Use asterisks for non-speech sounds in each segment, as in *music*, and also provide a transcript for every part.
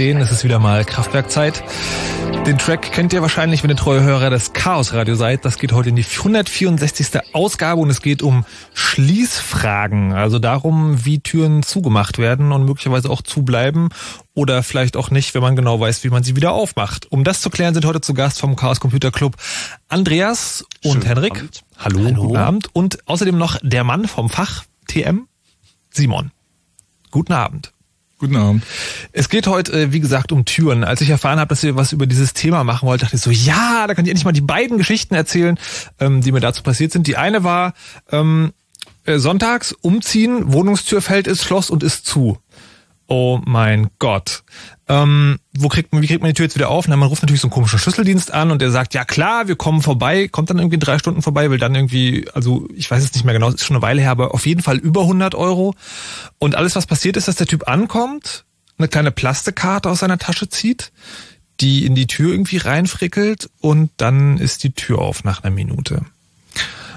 10. Es ist wieder mal Kraftwerkzeit. Den Track kennt ihr wahrscheinlich, wenn ihr treue Hörer des Chaos Radio seid. Das geht heute in die 164. Ausgabe und es geht um Schließfragen. Also darum, wie Türen zugemacht werden und möglicherweise auch zubleiben oder vielleicht auch nicht, wenn man genau weiß, wie man sie wieder aufmacht. Um das zu klären, sind heute zu Gast vom Chaos Computer Club Andreas und Henrik. Abend. Hallo, Hallo, guten Abend. Und außerdem noch der Mann vom Fach TM, Simon. Guten Abend. Guten Abend. Es geht heute, äh, wie gesagt, um Türen. Als ich erfahren habe, dass ihr was über dieses Thema machen wollt, dachte ich so, ja, da kann ich endlich mal die beiden Geschichten erzählen, ähm, die mir dazu passiert sind. Die eine war ähm, äh, sonntags umziehen, Wohnungstür fällt ins Schloss und ist zu. Oh mein Gott. Ähm, wo kriegt man, wie kriegt man die Tür jetzt wieder auf? Na, man ruft natürlich so einen komischen Schlüsseldienst an und der sagt, ja klar, wir kommen vorbei, kommt dann irgendwie drei Stunden vorbei, will dann irgendwie, also ich weiß es nicht mehr genau, ist schon eine Weile her, aber auf jeden Fall über 100 Euro. Und alles, was passiert ist, dass der Typ ankommt, eine kleine Plastikkarte aus seiner Tasche zieht, die in die Tür irgendwie reinfrickelt und dann ist die Tür auf nach einer Minute.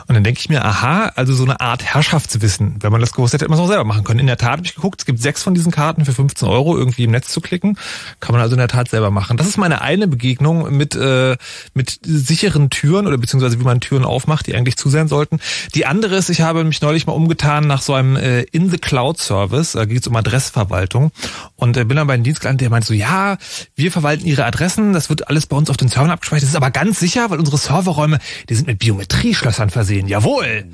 Und dann denke ich mir, aha, also so eine Art Herrschaftswissen. Wenn man das gewusst hätte, hätte man es auch selber machen können. In der Tat habe ich geguckt, es gibt sechs von diesen Karten für 15 Euro irgendwie im Netz zu klicken. Kann man also in der Tat selber machen. Das ist meine eine Begegnung mit, äh, mit sicheren Türen oder beziehungsweise wie man Türen aufmacht, die eigentlich zu sein sollten. Die andere ist, ich habe mich neulich mal umgetan nach so einem äh, In-the-Cloud-Service. Da geht es um Adressverwaltung. Und äh, bin dann bei einem Dienst gelandet, der meint so, ja, wir verwalten Ihre Adressen, das wird alles bei uns auf den Servern abgespeichert. Das ist aber ganz sicher, weil unsere Serverräume, die sind mit Biometrieschlössern versehen sehen. Jawohl.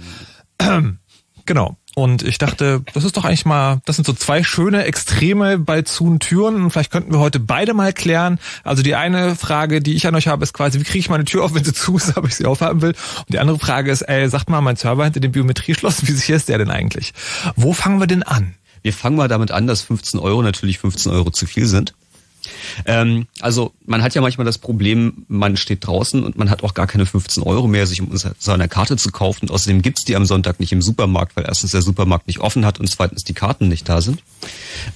*clears throat* Genau. Und ich dachte, das ist doch eigentlich mal, das sind so zwei schöne Extreme bei zu Türen. Und vielleicht könnten wir heute beide mal klären. Also die eine Frage, die ich an euch habe, ist quasi, wie kriege ich meine Tür auf, wenn sie zu ist, *laughs* aber ich sie aufhaben will. Und die andere Frage ist, ey, sagt mal, mein Server hinter dem Biometrieschloss, *laughs* wie sicher ist der denn eigentlich? Wo fangen wir denn an? Wir fangen mal damit an, dass 15 Euro natürlich 15 Euro zu viel sind. Ähm, also man hat ja manchmal das Problem, man steht draußen und man hat auch gar keine 15 Euro mehr, sich um so eine Karte zu kaufen. Und außerdem gibt's die am Sonntag nicht im Supermarkt, weil erstens der Supermarkt nicht offen hat und zweitens die Karten nicht da sind.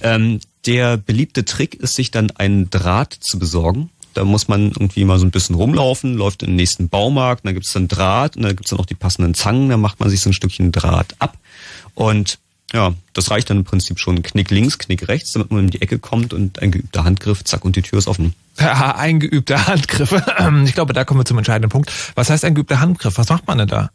Ähm, der beliebte Trick ist, sich dann einen Draht zu besorgen. Da muss man irgendwie mal so ein bisschen rumlaufen, läuft in den nächsten Baumarkt, dann gibt's dann Draht und dann gibt's dann auch die passenden Zangen, dann macht man sich so ein Stückchen Draht ab. Und ja, das reicht dann im Prinzip schon. Knick links, Knick rechts, damit man in die Ecke kommt und ein geübter Handgriff, zack, und die Tür ist offen. Ja, *laughs* ein geübter Handgriff. *clears throat* Ich glaube, da kommen wir zum entscheidenden Punkt. Was heißt ein geübter Handgriff? Was macht man denn da?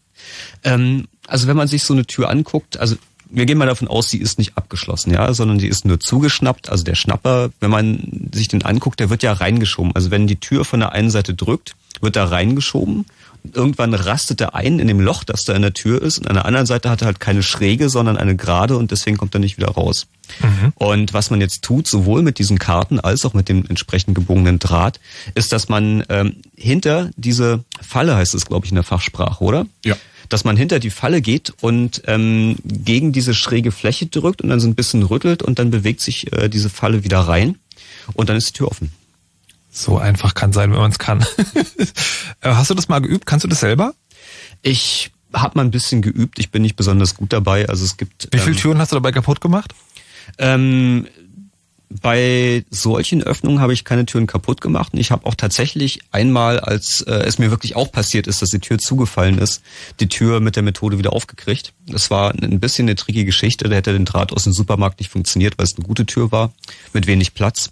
Ähm, also wenn man sich so eine Tür anguckt, also wir gehen mal davon aus, sie ist nicht abgeschlossen, ja, sondern sie ist nur zugeschnappt. Also der Schnapper, wenn man sich den anguckt, der wird ja reingeschoben. Also wenn die Tür von der einen Seite drückt, wird da reingeschoben irgendwann rastet er ein in dem Loch, das da in der Tür ist. Und an der anderen Seite hat er halt keine Schräge, sondern eine Gerade und deswegen kommt er nicht wieder raus. Mhm. Und was man jetzt tut, sowohl mit diesen Karten als auch mit dem entsprechend gebogenen Draht, ist, dass man ähm, hinter diese Falle, heißt es, glaube ich, in der Fachsprache, oder? Ja. Dass man hinter die Falle geht und ähm, gegen diese schräge Fläche drückt und dann so ein bisschen rüttelt und dann bewegt sich äh, diese Falle wieder rein und dann ist die Tür offen. So einfach kann sein, wenn man es kann. *laughs* Äh, hast du das mal geübt? Kannst du das selber? Ich habe mal ein bisschen geübt. Ich bin nicht besonders gut dabei. Also es gibt. Wie viele ähm, Türen hast du dabei kaputt gemacht? Ähm, bei solchen Öffnungen habe ich keine Türen kaputt gemacht. Und ich habe auch tatsächlich einmal, als äh, es mir wirklich auch passiert ist, dass die Tür zugefallen ist, die Tür mit der Methode wieder aufgekriegt. Das war ein bisschen eine tricky Geschichte. Da hätte den Draht aus dem Supermarkt nicht funktioniert, weil es eine gute Tür war, mit wenig Platz.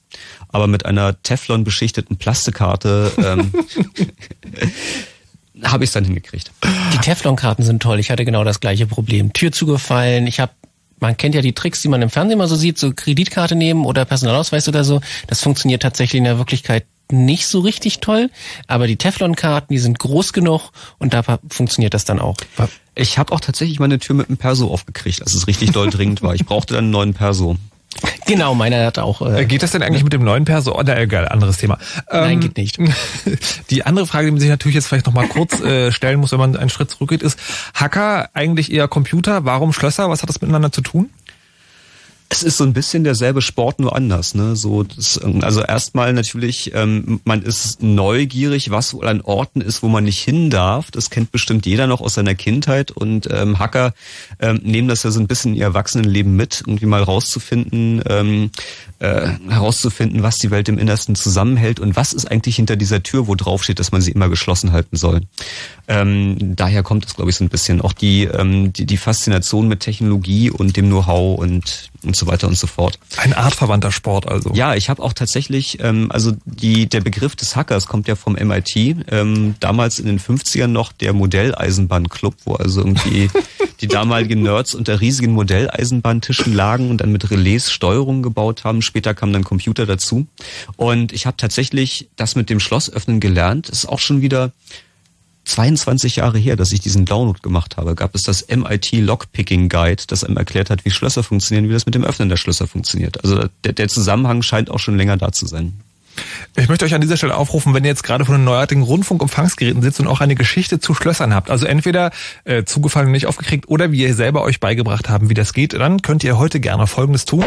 Aber mit einer Teflon beschichteten Plastikkarte ähm, *laughs* habe ich es dann hingekriegt. Die Teflon-Karten sind toll. Ich hatte genau das gleiche Problem. Tür zugefallen. Ich habe man kennt ja die Tricks, die man im Fernsehen mal so sieht, so Kreditkarte nehmen oder Personalausweis oder so. Das funktioniert tatsächlich in der Wirklichkeit nicht so richtig toll, aber die Teflon-Karten, die sind groß genug und da funktioniert das dann auch. Ich habe auch tatsächlich meine Tür mit einem Perso aufgekriegt, als es richtig doll *laughs* dringend war. Ich brauchte dann einen neuen Perso. Genau, meiner hat auch. Äh, geht das denn eigentlich mit dem neuen Perso? Oh, na, egal, anderes Thema. Nein, ähm, geht nicht. *laughs* Die andere Frage, die man sich natürlich jetzt vielleicht noch mal kurz äh, stellen muss, wenn man einen Schritt zurückgeht, ist Hacker eigentlich eher Computer? Warum Schlösser? Was hat das miteinander zu tun? Es ist so ein bisschen derselbe Sport, nur anders. Ne? So, das, also erstmal natürlich, ähm, man ist neugierig, was wohl an Orten ist, wo man nicht hin darf. Das kennt bestimmt jeder noch aus seiner Kindheit. Und ähm, Hacker ähm, nehmen das ja so ein bisschen in ihr Erwachsenenleben mit, irgendwie mal rauszufinden, ähm, äh, herauszufinden, was die Welt im Innersten zusammenhält und was ist eigentlich hinter dieser Tür, wo drauf steht, dass man sie immer geschlossen halten soll. Ähm, daher kommt es, glaube ich, so ein bisschen auch die, ähm, die, die Faszination mit Technologie und dem Know-how und, und so weiter und so fort. Ein artverwandter Sport also. Ja, ich habe auch tatsächlich, ähm, also die, der Begriff des Hackers kommt ja vom MIT, ähm, damals in den 50ern noch der Modelleisenbahnclub, wo also irgendwie *laughs* die damaligen Nerds unter riesigen Modelleisenbahntischen lagen und dann mit Relais Steuerungen gebaut haben. Später kam dann Computer dazu. Und ich habe tatsächlich das mit dem Schlossöffnen gelernt. Das ist auch schon wieder 22 Jahre her, dass ich diesen Download gemacht habe, gab es das MIT Lockpicking Guide, das einem erklärt hat, wie Schlösser funktionieren, wie das mit dem Öffnen der Schlösser funktioniert. Also der, der Zusammenhang scheint auch schon länger da zu sein. Ich möchte euch an dieser Stelle aufrufen, wenn ihr jetzt gerade von den neuartigen Rundfunkempfangsgeräten sitzt und auch eine Geschichte zu Schlössern habt, also entweder äh, zugefallen und nicht aufgekriegt oder wie ihr selber euch beigebracht haben, wie das geht, dann könnt ihr heute gerne Folgendes tun.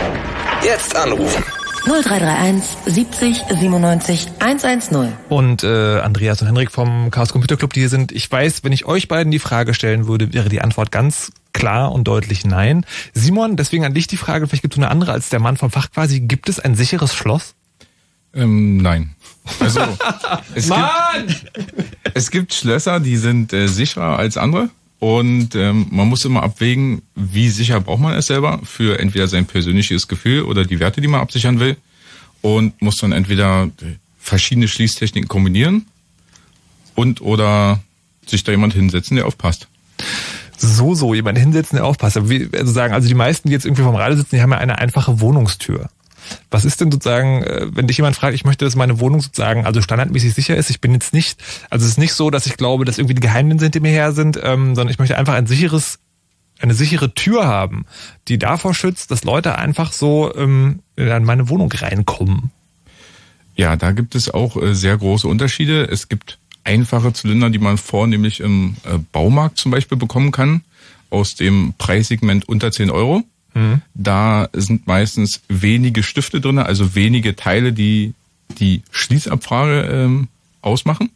Jetzt anrufen. 0331 70 97 110. Und äh, Andreas und Henrik vom Chaos Computer Club, die hier sind, ich weiß, wenn ich euch beiden die Frage stellen würde, wäre die Antwort ganz klar und deutlich nein. Simon, deswegen an dich die Frage, vielleicht gibt es eine andere als der Mann vom Fach quasi, gibt es ein sicheres Schloss? Ähm, nein. Also es, *laughs* gibt, es gibt Schlösser, die sind äh, sicherer als andere. Und ähm, man muss immer abwägen, wie sicher braucht man es selber für entweder sein persönliches Gefühl oder die Werte, die man absichern will. Und muss dann entweder verschiedene Schließtechniken kombinieren und oder sich da jemand hinsetzen, der aufpasst. So, so, jemand hinsetzen, der aufpasst. Wie, also sagen, also die meisten, die jetzt irgendwie vom Radio sitzen, die haben ja eine einfache Wohnungstür. Was ist denn sozusagen, äh, wenn dich jemand fragt, ich möchte, dass meine Wohnung sozusagen also standardmäßig sicher ist? Ich bin jetzt nicht, also es ist nicht so, dass ich glaube, dass irgendwie die Geheimnisse hinter mir her sind, ähm, sondern ich möchte einfach ein sicheres, eine sichere Tür haben, die davor schützt, dass Leute einfach so ähm, in meine Wohnung reinkommen. Ja, da gibt es auch äh, sehr große Unterschiede. Es gibt einfache Zylinder, die man vornehmlich im äh, Baumarkt zum Beispiel bekommen kann, aus dem Preissegment unter 10 Euro. Mhm. Da sind meistens wenige Stifte drin, also wenige Teile, die die Schließabfrage ähm, ausmachen.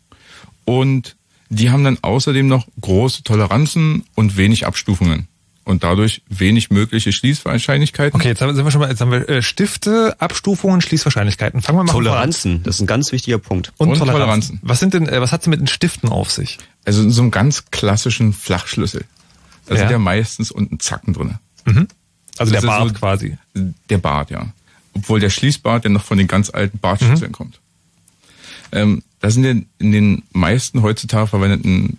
Und die haben dann außerdem noch große Toleranzen und wenig Abstufungen und dadurch wenig mögliche Schließwahrscheinlichkeiten. Okay, jetzt haben, sind wir schon mal, jetzt haben wir äh, Stifte, Abstufungen, Schließwahrscheinlichkeiten. Fangen wir mal Toleranzen, das ist ein ganz wichtiger Punkt. Und, und Toleranzen. Toleranzen. Was sind denn, äh, was hat's mit den Stiften auf sich? Also in so einem ganz klassischen Flachschlüssel. Da ja. sind ja meistens unten Zacken drinne. Mhm. Also das der Bart so quasi. Der Bart, ja. Obwohl der Schließbart ja noch von den ganz alten Bartschlüsseln mhm. kommt. Ähm, da sind ja in den meisten heutzutage verwendeten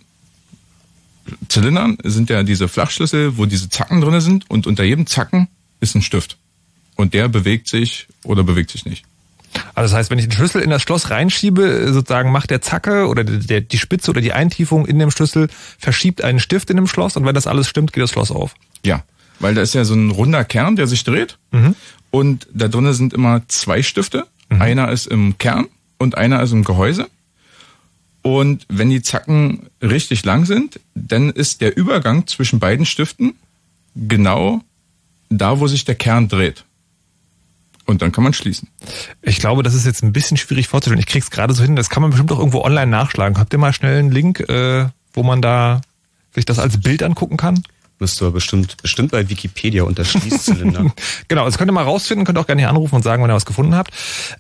Zylindern sind ja diese Flachschlüssel, wo diese Zacken drinne sind und unter jedem Zacken ist ein Stift. Und der bewegt sich oder bewegt sich nicht. Also das heißt, wenn ich den Schlüssel in das Schloss reinschiebe, sozusagen macht der Zacke oder der, die Spitze oder die Eintiefung in dem Schlüssel verschiebt einen Stift in dem Schloss und wenn das alles stimmt, geht das Schloss auf. Ja, weil da ist ja so ein runder Kern, der sich dreht mhm. und da drinnen sind immer zwei Stifte. Mhm. Einer ist im Kern und einer ist im Gehäuse. Und wenn die Zacken richtig lang sind, dann ist der Übergang zwischen beiden Stiften genau da, wo sich der Kern dreht. Und dann kann man schließen. Ich glaube, das ist jetzt ein bisschen schwierig vorzustellen. Ich krieg's gerade so hin. Das kann man bestimmt auch irgendwo online nachschlagen. Habt ihr mal schnell einen Link, äh, wo man da sich das als Bild angucken kann? Müsste bestimmt, bestimmt bei Wikipedia unter Schließzylinder. *laughs* genau, das könnt ihr mal rausfinden, könnt auch gerne hier anrufen und sagen, wenn ihr was gefunden habt.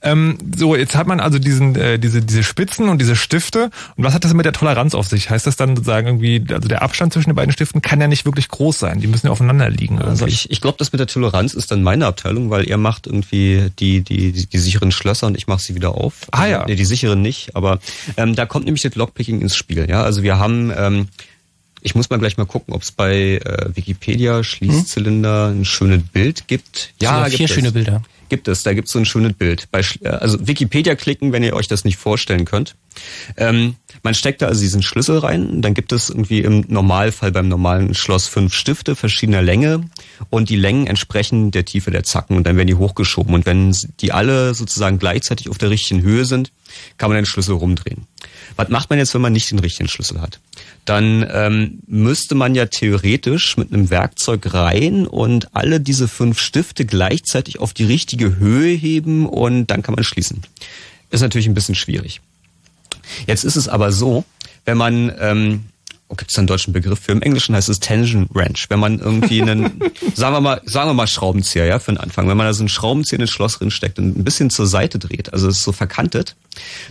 Ähm, so, jetzt hat man also diesen, äh, diese, diese Spitzen und diese Stifte. Und was hat das mit der Toleranz auf sich? Heißt das dann sozusagen irgendwie, also der Abstand zwischen den beiden Stiften kann ja nicht wirklich groß sein. Die müssen ja aufeinander liegen. Irgendwie. Also ich, ich glaube, das mit der Toleranz ist dann meine Abteilung, weil ihr macht irgendwie die, die, die, die sicheren Schlösser und ich mache sie wieder auf. Ah ja. Nee, die sicheren nicht, aber ähm, da kommt nämlich das Lockpicking ins Spiel. Ja, also wir haben ähm, ich muss mal gleich mal gucken, ob es bei äh, Wikipedia Schließzylinder ein schönes Bild gibt. Ja, vier schöne Bilder. Gibt es, da gibt es so ein schönes Bild. Bei, äh, also Wikipedia klicken, wenn ihr euch das nicht vorstellen könnt. Ähm, man steckt da also diesen Schlüssel rein, dann gibt es irgendwie im Normalfall beim normalen Schloss fünf Stifte verschiedener Länge und die Längen entsprechen der Tiefe der Zacken und dann werden die hochgeschoben. Und wenn die alle sozusagen gleichzeitig auf der richtigen Höhe sind, kann man den Schlüssel rumdrehen. Was macht man jetzt, wenn man nicht den richtigen Schlüssel hat? Dann ähm, müsste man ja theoretisch mit einem Werkzeug rein und alle diese fünf Stifte gleichzeitig auf die richtige Höhe heben und dann kann man schließen. Ist natürlich ein bisschen schwierig. Jetzt ist es aber so, wenn man ähm, oh, gibt es einen deutschen Begriff für? Im Englischen heißt es Tension Wrench. Wenn man irgendwie einen, *laughs* sagen wir mal, sagen wir mal Schraubenzieher, ja, für den Anfang. Wenn man da so einen Schraubenzieher ins Schloss drin steckt und ein bisschen zur Seite dreht, also es ist so verkantet,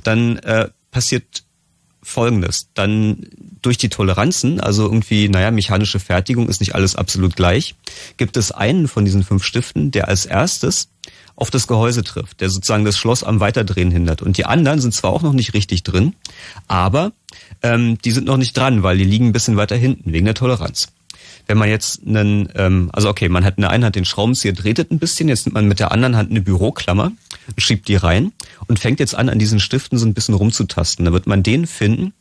dann äh, passiert Folgendes. Dann durch die Toleranzen, also irgendwie, naja, mechanische Fertigung ist nicht alles absolut gleich, gibt es einen von diesen fünf Stiften, der als erstes auf das Gehäuse trifft, der sozusagen das Schloss am Weiterdrehen hindert. Und die anderen sind zwar auch noch nicht richtig drin, aber ähm, die sind noch nicht dran, weil die liegen ein bisschen weiter hinten wegen der Toleranz. Wenn man jetzt einen, ähm, also okay, man hat in der einen Hand den Schraubenzieher, dreht ein bisschen, jetzt nimmt man mit der anderen Hand eine Büroklammer, schiebt die rein und fängt jetzt an, an diesen Stiften so ein bisschen rumzutasten. Da wird man den finden,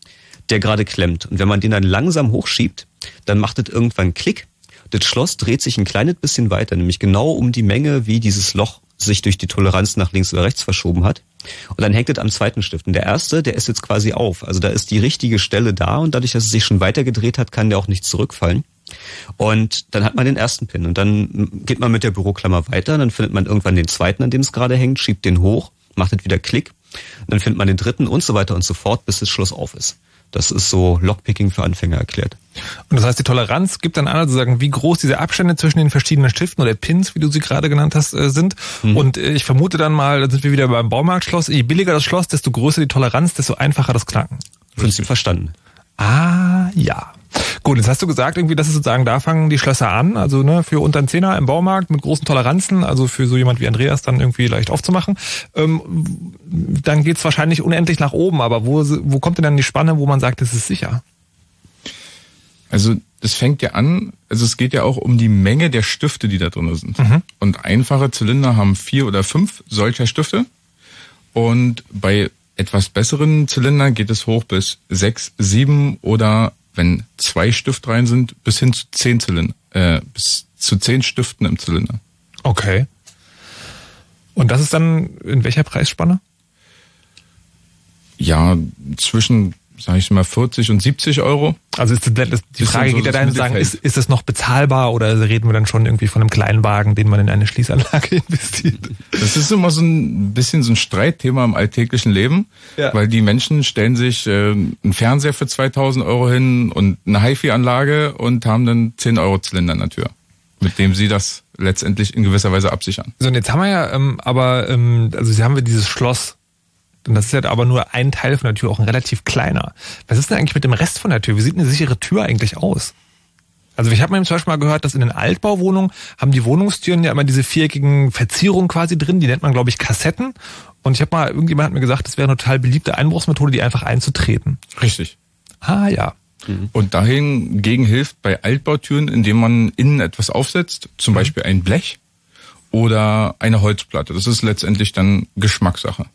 der gerade klemmt. Und wenn man den dann langsam hochschiebt, dann macht es irgendwann Klick. Das Schloss dreht sich ein kleines bisschen weiter, nämlich genau um die Menge, wie dieses Loch sich durch die Toleranz nach links oder rechts verschoben hat. Und dann hängt es am zweiten Stift. Und der erste, der ist jetzt quasi auf. Also da ist die richtige Stelle da und dadurch, dass es sich schon weiter gedreht hat, kann der auch nicht zurückfallen. Und dann hat man den ersten Pin und dann geht man mit der Büroklammer weiter, dann findet man irgendwann den zweiten, an dem es gerade hängt, schiebt den hoch, macht es wieder Klick, dann findet man den dritten und so weiter und so fort, bis das Schloss auf ist. Das ist so Lockpicking für Anfänger erklärt. Und das heißt, die Toleranz gibt dann an, also sagen, wie groß diese Abstände zwischen den verschiedenen Stiften oder Pins, wie du sie gerade genannt hast, äh, sind. Mhm. Und äh, ich vermute dann mal, da sind wir wieder beim Baumarktschloss. Je billiger das Schloss, desto größer die Toleranz, desto einfacher das Knacken. Prinzip verstanden. Ah, ja. Gut, jetzt hast du gesagt, irgendwie, das ist sozusagen, da fangen die Schlösser an, also ne, für unter einen Zehner im Baumarkt mit großen Toleranzen, also für so jemand wie Andreas dann irgendwie leicht aufzumachen. Ähm, dann geht's wahrscheinlich unendlich nach oben, aber wo, wo kommt denn dann die Spanne, wo man sagt, es ist sicher? Also es fängt ja an, also es geht ja auch um die Menge der Stifte, die da drin sind. Und einfache Zylinder haben vier oder fünf solcher Stifte. Und bei etwas besseren Zylindern geht es hoch bis sechs, sieben oder wenn zwei Stift rein sind, bis hin zu zehn Zylinder, äh, bis zu zehn Stiften im Zylinder. Okay. Und das ist dann in welcher Preisspanne? Ja, zwischen, sage ich mal, 40 und 70 Euro. Also ist das, die Frage so geht ja dahin zu sagen, ist, ist das noch bezahlbar oder reden wir dann schon irgendwie von einem kleinen Wagen, den man in eine Schließanlage *laughs* investiert? Das ist immer so ein bisschen so ein Streitthema im alltäglichen Leben, Ja. weil die Menschen stellen sich äh, einen Fernseher für 2000 Euro hin und eine HiFi-Anlage und haben dann 10 Euro Zylinder an der Tür, mit dem sie das letztendlich in gewisser Weise absichern. So, und jetzt haben wir ja, ähm, aber, ähm, also haben wir dieses Schloss. Und das ist ja aber nur ein Teil von der Tür, auch ein relativ kleiner. Was ist denn eigentlich mit dem Rest von der Tür? Wie sieht eine sichere Tür eigentlich aus? Also ich habe mir zum Beispiel mal gehört, dass in den Altbauwohnungen haben die Wohnungstüren ja immer diese viereckigen Verzierungen quasi drin, die nennt man, glaube ich, Kassetten. Und ich habe mal, irgendjemand hat mir gesagt, das wäre eine total beliebte Einbruchsmethode, die einfach einzutreten. Richtig. Ah ja. Und dahingegen hilft bei Altbautüren, indem man innen etwas aufsetzt, zum Beispiel ein Blech oder eine Holzplatte. Das ist letztendlich dann Geschmackssache.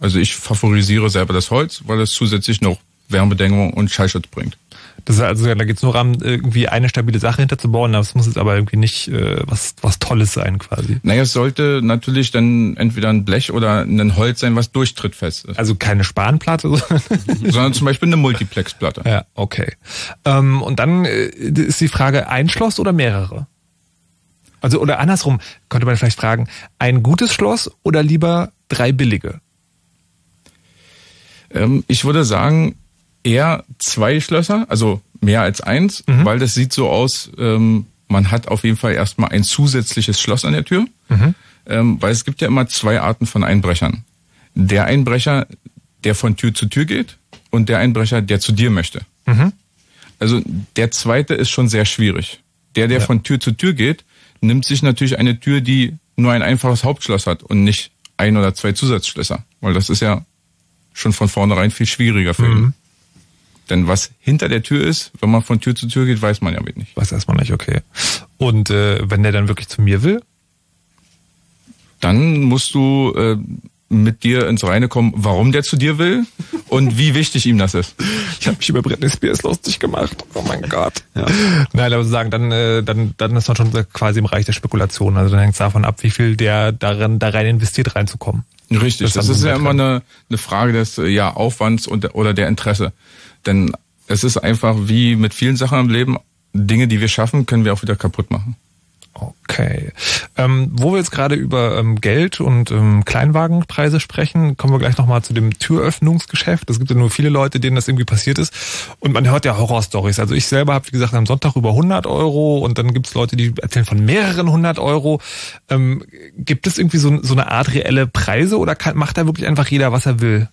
Also ich favorisiere selber das Holz, weil es zusätzlich noch Wärmedämmung und Schallschutz bringt. Das ist also, da geht's nur darum, irgendwie eine stabile Sache hinterzubauen. Das muss jetzt aber irgendwie nicht äh, was, was Tolles sein quasi. Naja, es sollte natürlich dann entweder ein Blech oder ein Holz sein, was durchtrittfest ist. Also keine Spanplatte, sondern *laughs* Sondern zum Beispiel eine Multiplexplatte. Ja, okay. Ähm, und dann äh, ist die Frage, ein Schloss oder mehrere? Also, oder andersrum, könnte man vielleicht fragen, ein gutes Schloss oder lieber drei billige? Ähm, ich würde sagen, eher zwei Schlösser, also mehr als eins, weil das sieht so aus, ähm, man hat auf jeden Fall erstmal ein zusätzliches Schloss an der Tür, ähm, weil es gibt ja immer zwei Arten von Einbrechern. Der Einbrecher, der von Tür zu Tür geht und der Einbrecher, der zu dir möchte. Also der zweite ist schon sehr schwierig. Der, der Ja. von Tür zu Tür geht, nimmt sich natürlich eine Tür, die nur ein einfaches Hauptschloss hat und nicht ein oder zwei Zusatzschlösser, weil das ist ja schon von vornherein viel schwieriger für ihn. Denn was hinter der Tür ist, wenn man von Tür zu Tür geht, weiß man ja nicht. Weiß erstmal nicht, okay. Und äh, wenn der dann wirklich zu mir will? Dann musst du äh, mit dir ins Reine kommen, warum der zu dir will und *laughs* wie wichtig ihm das ist. Ich habe mich über Britney Spears lustig gemacht. Oh mein *laughs* Gott. Nein, aber sagen, dann, äh, dann, dann ist man schon quasi im Bereich der Spekulation. Also dann hängt es davon ab, wie viel der darin, da rein investiert, reinzukommen. Richtig, Das das, ist ja immer eine, eine Frage des äh, ja, Aufwands und, der- oder der Interesse. Denn es ist einfach wie mit vielen Sachen im Leben, Dinge, die wir schaffen, können wir auch wieder kaputt machen. Okay. Ähm, wo wir jetzt gerade über ähm, Geld und ähm, Kleinwagenpreise sprechen, kommen wir gleich nochmal zu dem Türöffnungsgeschäft. Es gibt ja nur viele Leute, denen das irgendwie passiert ist. Und man hört ja Horrorstories. Also ich selber habe, wie gesagt, am Sonntag über 100 Euro und dann gibt es Leute, die erzählen von mehreren 100 Euro. Ähm, gibt es irgendwie so, so eine Art reelle Preise oder kann, macht da wirklich einfach jeder, was er will?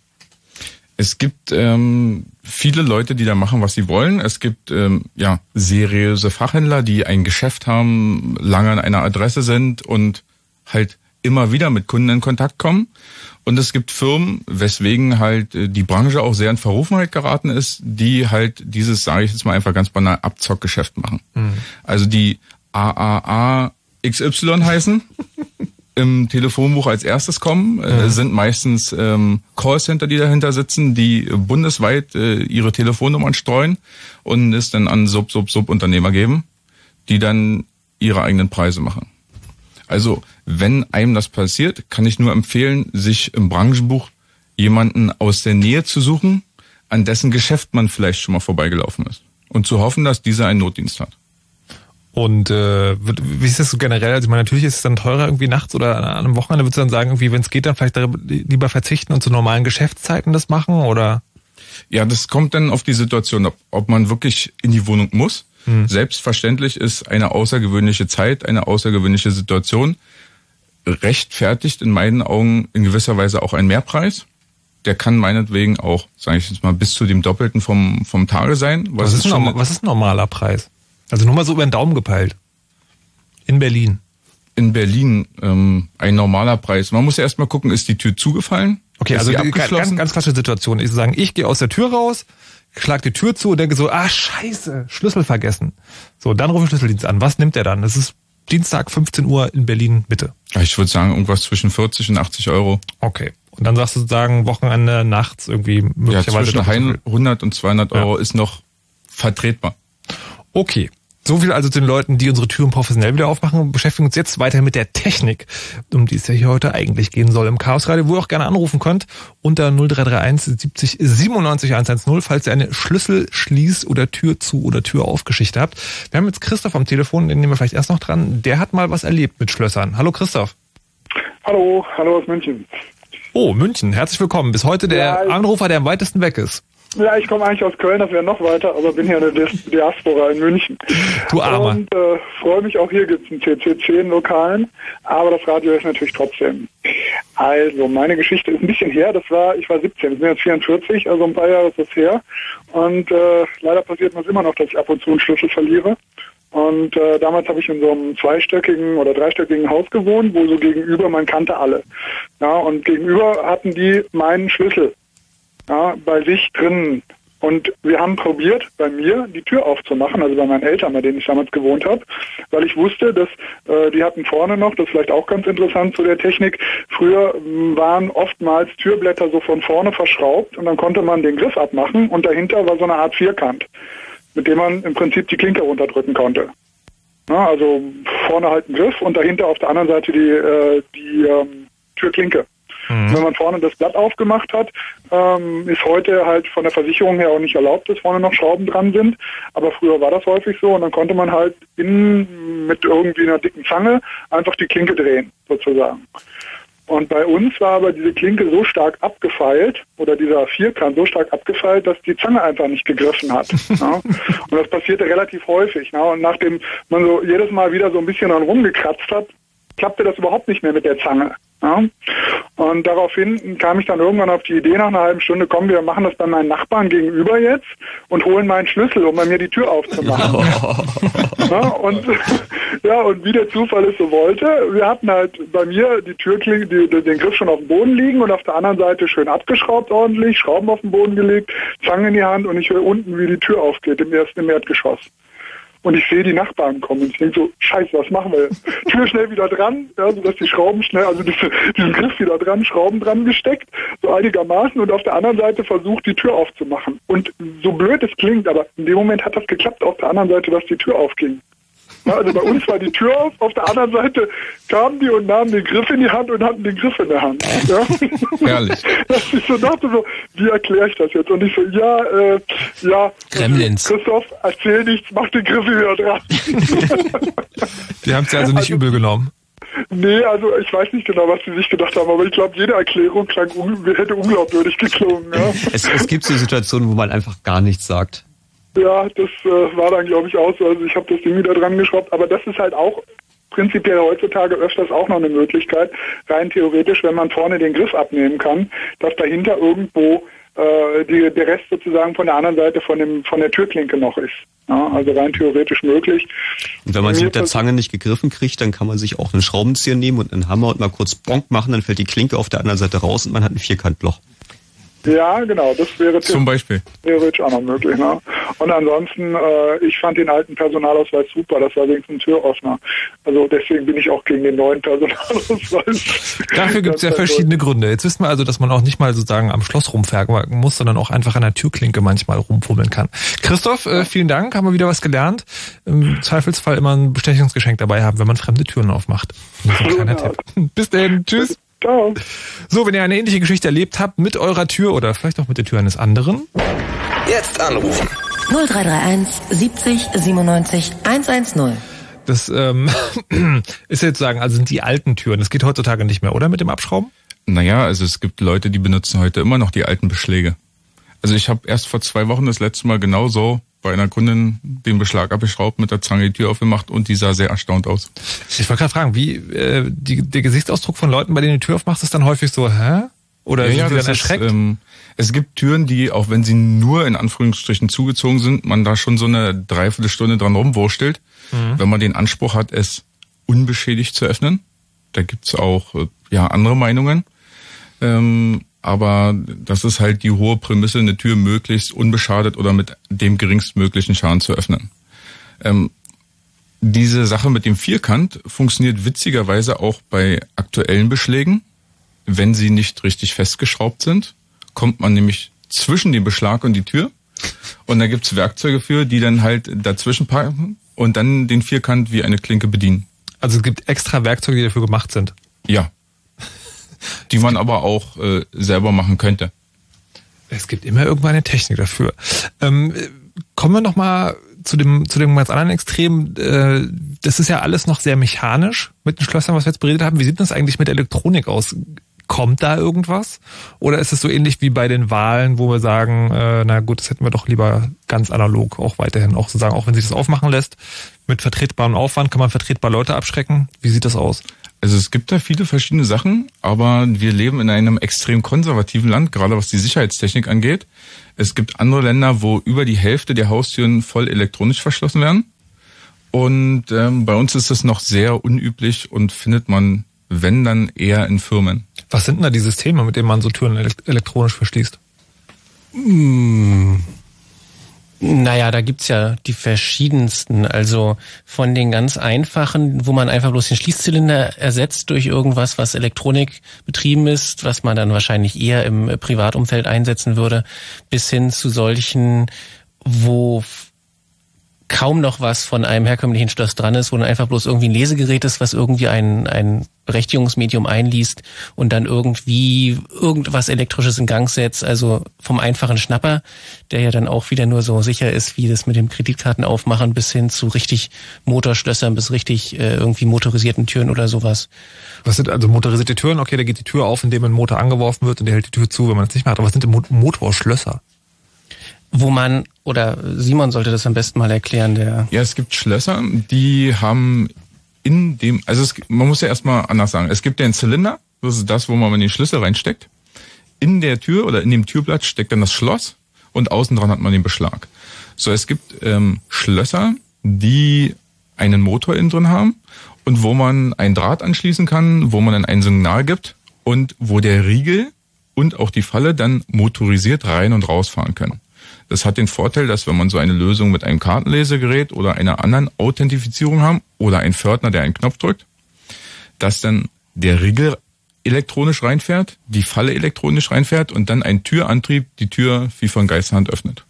Es gibt ähm, viele Leute, die da machen, was sie wollen. Es gibt ähm, ja seriöse Fachhändler, die ein Geschäft haben, lange an einer Adresse sind und halt immer wieder mit Kunden in Kontakt kommen. Und es gibt Firmen, weswegen halt äh, die Branche auch sehr in Verrufenheit geraten ist, die halt dieses, sage ich jetzt mal einfach ganz banal, Abzockgeschäft machen. Also die AAA XY heißen, *laughs* im Telefonbuch als erstes kommen, äh, sind meistens ähm, Callcenter, die dahinter sitzen, die bundesweit äh, ihre Telefonnummern streuen und es dann an Sub, Sub, Sub-Unternehmer geben, die dann ihre eigenen Preise machen. Also, wenn einem das passiert, kann ich nur empfehlen, sich im Branchenbuch jemanden aus der Nähe zu suchen, an dessen Geschäft man vielleicht schon mal vorbeigelaufen ist. Und zu hoffen, dass dieser einen Notdienst hat. Und äh, wie ist das so generell? Also ich meine, natürlich ist es dann teurer irgendwie nachts oder an einem Wochenende. Würdest du dann sagen, irgendwie, wenn es geht, dann vielleicht lieber verzichten und zu normalen Geschäftszeiten das machen? Oder Ja, das kommt dann auf die Situation, ob, ob man wirklich in die Wohnung muss. Hm. Selbstverständlich ist eine außergewöhnliche Zeit, eine außergewöhnliche Situation rechtfertigt in meinen Augen in gewisser Weise auch einen Mehrpreis. Der kann meinetwegen auch, sage ich jetzt mal, bis zu dem Doppelten vom, vom Tage sein. Was ist, schon- norm was ist ein normaler Preis? Also nur mal so über den Daumen gepeilt. In Berlin. in Berlin ähm, ein normaler Preis. Man muss ja erstmal gucken, ist die Tür zugefallen? Okay, ist also ganz, ganz klassische Situation. Ich sagen, ich gehe aus der Tür raus, schlag die Tür zu und denke so, ah scheiße, Schlüssel vergessen. So, dann rufe ich Schlüsseldienst an. Was nimmt er dann? Das ist Dienstag 15 Uhr in Berlin, bitte. Ja, ich würde sagen, irgendwas zwischen 40 und 80 Euro. Okay. Und dann sagst du sozusagen Wochenende, nachts irgendwie Ja, möglicherweise. zwischen so viel. 100 und 200 Euro ist noch vertretbar. Okay. So viel also zu den Leuten, die unsere Türen professionell wieder aufmachen. Beschäftigen uns jetzt weiter mit der Technik, um die es ja hier heute eigentlich gehen soll im Chaos Radio, wo ihr auch gerne anrufen könnt unter 0331 70 97 110, falls ihr eine Schlüssel schließ oder Tür zu oder Tür auf Geschichte habt. Wir haben jetzt Christoph am Telefon, den nehmen wir vielleicht erst noch dran. Der hat mal was erlebt mit Schlössern. Hallo Christoph. Hallo, hallo aus München. Oh, München, herzlich willkommen. Bis heute der Ja, Anrufer, der am weitesten weg ist. Ja, ich komme eigentlich aus Köln, das wäre noch weiter, aber bin hier in der Diaspora in München. Du Armer. Und äh, freue mich auch hier gibt's einen CC10 Lokalen, aber das Radio ist natürlich trotzdem. Also, meine Geschichte ist ein bisschen her, das war, ich war 17, ich bin jetzt 44, also ein paar Jahre ist das her. Und äh, leider passiert mir es immer noch, dass ich ab und zu einen Schlüssel verliere. Und äh, damals habe ich in so einem zweistöckigen oder dreistöckigen Haus gewohnt, wo so gegenüber, man kannte alle. Ja, und gegenüber hatten die meinen Schlüssel ja, bei sich drin. Und wir haben probiert, bei mir die Tür aufzumachen, also bei meinen Eltern, bei denen ich damals gewohnt habe, weil ich wusste, dass äh, die hatten vorne noch, das ist vielleicht auch ganz interessant zu der Technik, früher m, waren oftmals Türblätter so von vorne verschraubt und dann konnte man den Griff abmachen und dahinter war so eine Art Vierkant, mit dem man im Prinzip die Klinke runterdrücken konnte. Ja, also vorne halt ein Griff und dahinter auf der anderen Seite die, äh, die ähm, Türklinke. Wenn man vorne das Blatt aufgemacht hat, ähm, ist heute halt von der Versicherung her auch nicht erlaubt, dass vorne noch Schrauben dran sind. Aber früher war das häufig so und dann konnte man halt innen mit irgendwie einer dicken Zange einfach die Klinke drehen, sozusagen. Und bei uns war aber diese Klinke so stark abgefeilt oder dieser Vierkant so stark abgefeilt, dass die Zange einfach nicht gegriffen hat. ja. *laughs* Und das passierte relativ häufig. Ja. Und nachdem man so jedes Mal wieder so ein bisschen dran rumgekratzt hat, klappte das überhaupt nicht mehr mit der Zange. Ja. Und daraufhin kam ich dann irgendwann auf die Idee nach einer halben Stunde, komm, wir machen das bei meinen Nachbarn gegenüber jetzt und holen meinen Schlüssel, um bei mir die Tür aufzumachen. *laughs* *laughs* ja, und, ja, und wie der Zufall es so wollte, wir hatten halt bei mir die die, den Griff schon auf dem Boden liegen und auf der anderen Seite schön abgeschraubt ordentlich, Schrauben auf den Boden gelegt, Zange in die Hand und ich höre unten, wie die Tür aufgeht im ersten im Erdgeschoss. Und ich sehe die Nachbarn kommen und ich denke so, scheiße, was machen wir jetzt? *laughs* Tür schnell wieder dran, ja, so dass die Schrauben schnell, also diese, diesen Griff wieder dran, Schrauben dran gesteckt, so einigermaßen und auf der anderen Seite versucht, die Tür aufzumachen. Und so blöd es klingt, aber in dem Moment hat das geklappt auf der anderen Seite, dass die Tür aufging. Also bei uns war die Tür auf, auf der anderen Seite kamen die und nahmen den Griff in die Hand und hatten den Griff in der Hand. Ja? Herrlich. Dass ich so dachte so, wie erkläre ich das jetzt? Und ich so, ja, äh, ja, Gremlins. Christoph, erzähl nichts, mach den Griff wieder dran. Die haben es ja also nicht übel genommen. nee, also ich weiß nicht genau, was sie sich gedacht haben, aber ich glaube, jede Erklärung klang un hätte unglaubwürdig geklungen. Ja, Es, es gibt so Situationen, wo man einfach gar nichts sagt. Ja das äh, war dann, glaube ich, auch so. Also ich habe das Ding wieder dran geschraubt, aber das ist halt auch prinzipiell heutzutage öfters auch noch eine Möglichkeit, rein theoretisch, wenn man vorne den Griff abnehmen kann, dass dahinter irgendwo äh, die, der Rest sozusagen von der anderen Seite von dem von der Türklinke noch ist. Ja, also rein theoretisch möglich. Und wenn man sie mit der Zange nicht gegriffen kriegt, dann kann man sich auch einen Schraubenzieher nehmen und einen Hammer und mal kurz bonk machen, dann fällt die Klinke auf der anderen Seite raus und man hat ein Vierkantloch. Ja, genau, das wäre Zum Beispiel. theoretisch auch noch möglich. Ne? Und ansonsten, äh, ich fand den alten Personalausweis super, das war wenigstens ein Türöffner. Also deswegen bin ich auch gegen den neuen Personalausweis. Dafür gibt es ja verschiedene Gründe. Jetzt wissen wir also, dass man auch nicht mal sozusagen am Schloss rumferken muss, sondern auch einfach an der Türklinke manchmal rumfummeln kann. Christoph, äh, vielen Dank, haben wir wieder was gelernt. Im Zweifelsfall immer ein Bestechungsgeschenk dabei haben, wenn man fremde Türen aufmacht. Das ist ein kleiner. Tipp. Bis denn, tschüss. Ciao. So, wenn ihr eine ähnliche Geschichte erlebt habt mit eurer Tür oder vielleicht auch mit der Tür eines anderen, Jetzt anrufen. 0331 70 97 110. das ähm, *clears throat* ist jetzt sagen, also sind die alten Türen. Das geht heutzutage nicht mehr, oder mit dem Abschrauben? Naja, also es gibt Leute, die benutzen heute immer noch die alten Beschläge. Also ich habe erst vor zwei Wochen das letzte Mal genau so bei einer Kundin den Beschlag abgeschraubt, mit der Zange die Tür aufgemacht und die sah sehr erstaunt aus. Ich wollte gerade fragen, wie äh, die, der Gesichtsausdruck von Leuten, bei denen die Tür aufmachst, ist dann häufig so, hä? Oder sind die dann erschreckt? Ist, ähm, es gibt Türen, die, auch wenn sie nur in Anführungsstrichen zugezogen sind, man da schon so eine Dreiviertelstunde dran rumwurstelt, mhm. wenn man den Anspruch hat, es unbeschädigt zu öffnen. Da gibt's auch äh, ja andere Meinungen. Ähm, aber das ist halt die hohe Prämisse, eine Tür möglichst unbeschadet oder mit dem geringstmöglichen Schaden zu öffnen. Ähm, diese Sache mit dem Vierkant funktioniert witzigerweise auch bei aktuellen Beschlägen. Wenn sie nicht richtig festgeschraubt sind, kommt man nämlich zwischen den Beschlag und die Tür. Und da gibt's Werkzeuge für, die dann halt dazwischen packen und dann den Vierkant wie eine Klinke bedienen. Also es gibt extra Werkzeuge, die dafür gemacht sind. Ja, die man aber auch äh, selber machen könnte. Es gibt immer irgendwann eine Technik dafür. Ähm, kommen wir noch mal zu dem zu dem ganz anderen Extrem. Äh, das ist ja alles noch sehr mechanisch mit den Schlössern, was wir jetzt beredet haben. Wie sieht das eigentlich mit Elektronik aus? Kommt da irgendwas? Oder ist es so ähnlich wie bei den Wahlen, wo wir sagen, äh, na gut, das hätten wir doch lieber ganz analog auch weiterhin auch so sagen, auch wenn sich das aufmachen lässt, mit vertretbarem Aufwand kann man vertretbar Leute abschrecken. Wie sieht das aus? Also es gibt da viele verschiedene Sachen, aber wir leben in einem extrem konservativen Land, gerade was die Sicherheitstechnik angeht. Es gibt andere Länder, wo über die Hälfte der Haustüren voll elektronisch verschlossen werden. Und ähm, bei uns ist das noch sehr unüblich und findet man, wenn dann, eher in Firmen. Was sind denn da die Systeme, mit denen man so Türen elektronisch verschließt? Hm. Naja, da gibt's ja die verschiedensten. Also von den ganz einfachen, wo man einfach bloß den Schließzylinder ersetzt durch irgendwas, was Elektronik betrieben ist, was man dann wahrscheinlich eher im Privatumfeld einsetzen würde, bis hin zu solchen, wo kaum noch was von einem herkömmlichen Schloss dran ist, wo dann einfach bloß irgendwie ein Lesegerät ist, was irgendwie ein, ein Berechtigungsmedium einliest und dann irgendwie irgendwas Elektrisches in Gang setzt. Also vom einfachen Schnapper, der ja dann auch wieder nur so sicher ist, wie das mit dem Kreditkartenaufmachen bis hin zu richtig Motorschlössern bis richtig äh, irgendwie motorisierten Türen oder sowas. Was sind also motorisierte Türen? Okay, da geht die Tür auf, indem ein Motor angeworfen wird und der hält die Tür zu, wenn man es nicht macht. Aber was sind denn Motorschlösser? Wo man, oder Simon sollte das am besten mal erklären, der. Ja, es gibt Schlösser, die haben in dem, also es, man muss ja erstmal anders sagen, es gibt ja einen Zylinder, das ist das, wo man den Schlüssel reinsteckt. In der Tür oder in dem Türblatt steckt dann das Schloss und außen dran hat man den Beschlag. So, es gibt ähm, Schlösser, die einen Motor innen drin haben und wo man ein Draht anschließen kann, wo man dann ein Signal gibt und wo der Riegel und auch die Falle dann motorisiert rein und rausfahren können. Das hat den Vorteil, dass wenn man so eine Lösung mit einem Kartenlesegerät oder einer anderen Authentifizierung haben oder ein Pförtner, der einen Knopf drückt, dass dann der Riegel elektronisch reinfährt, die Falle elektronisch reinfährt und dann ein Türantrieb die Tür wie von Geisterhand öffnet.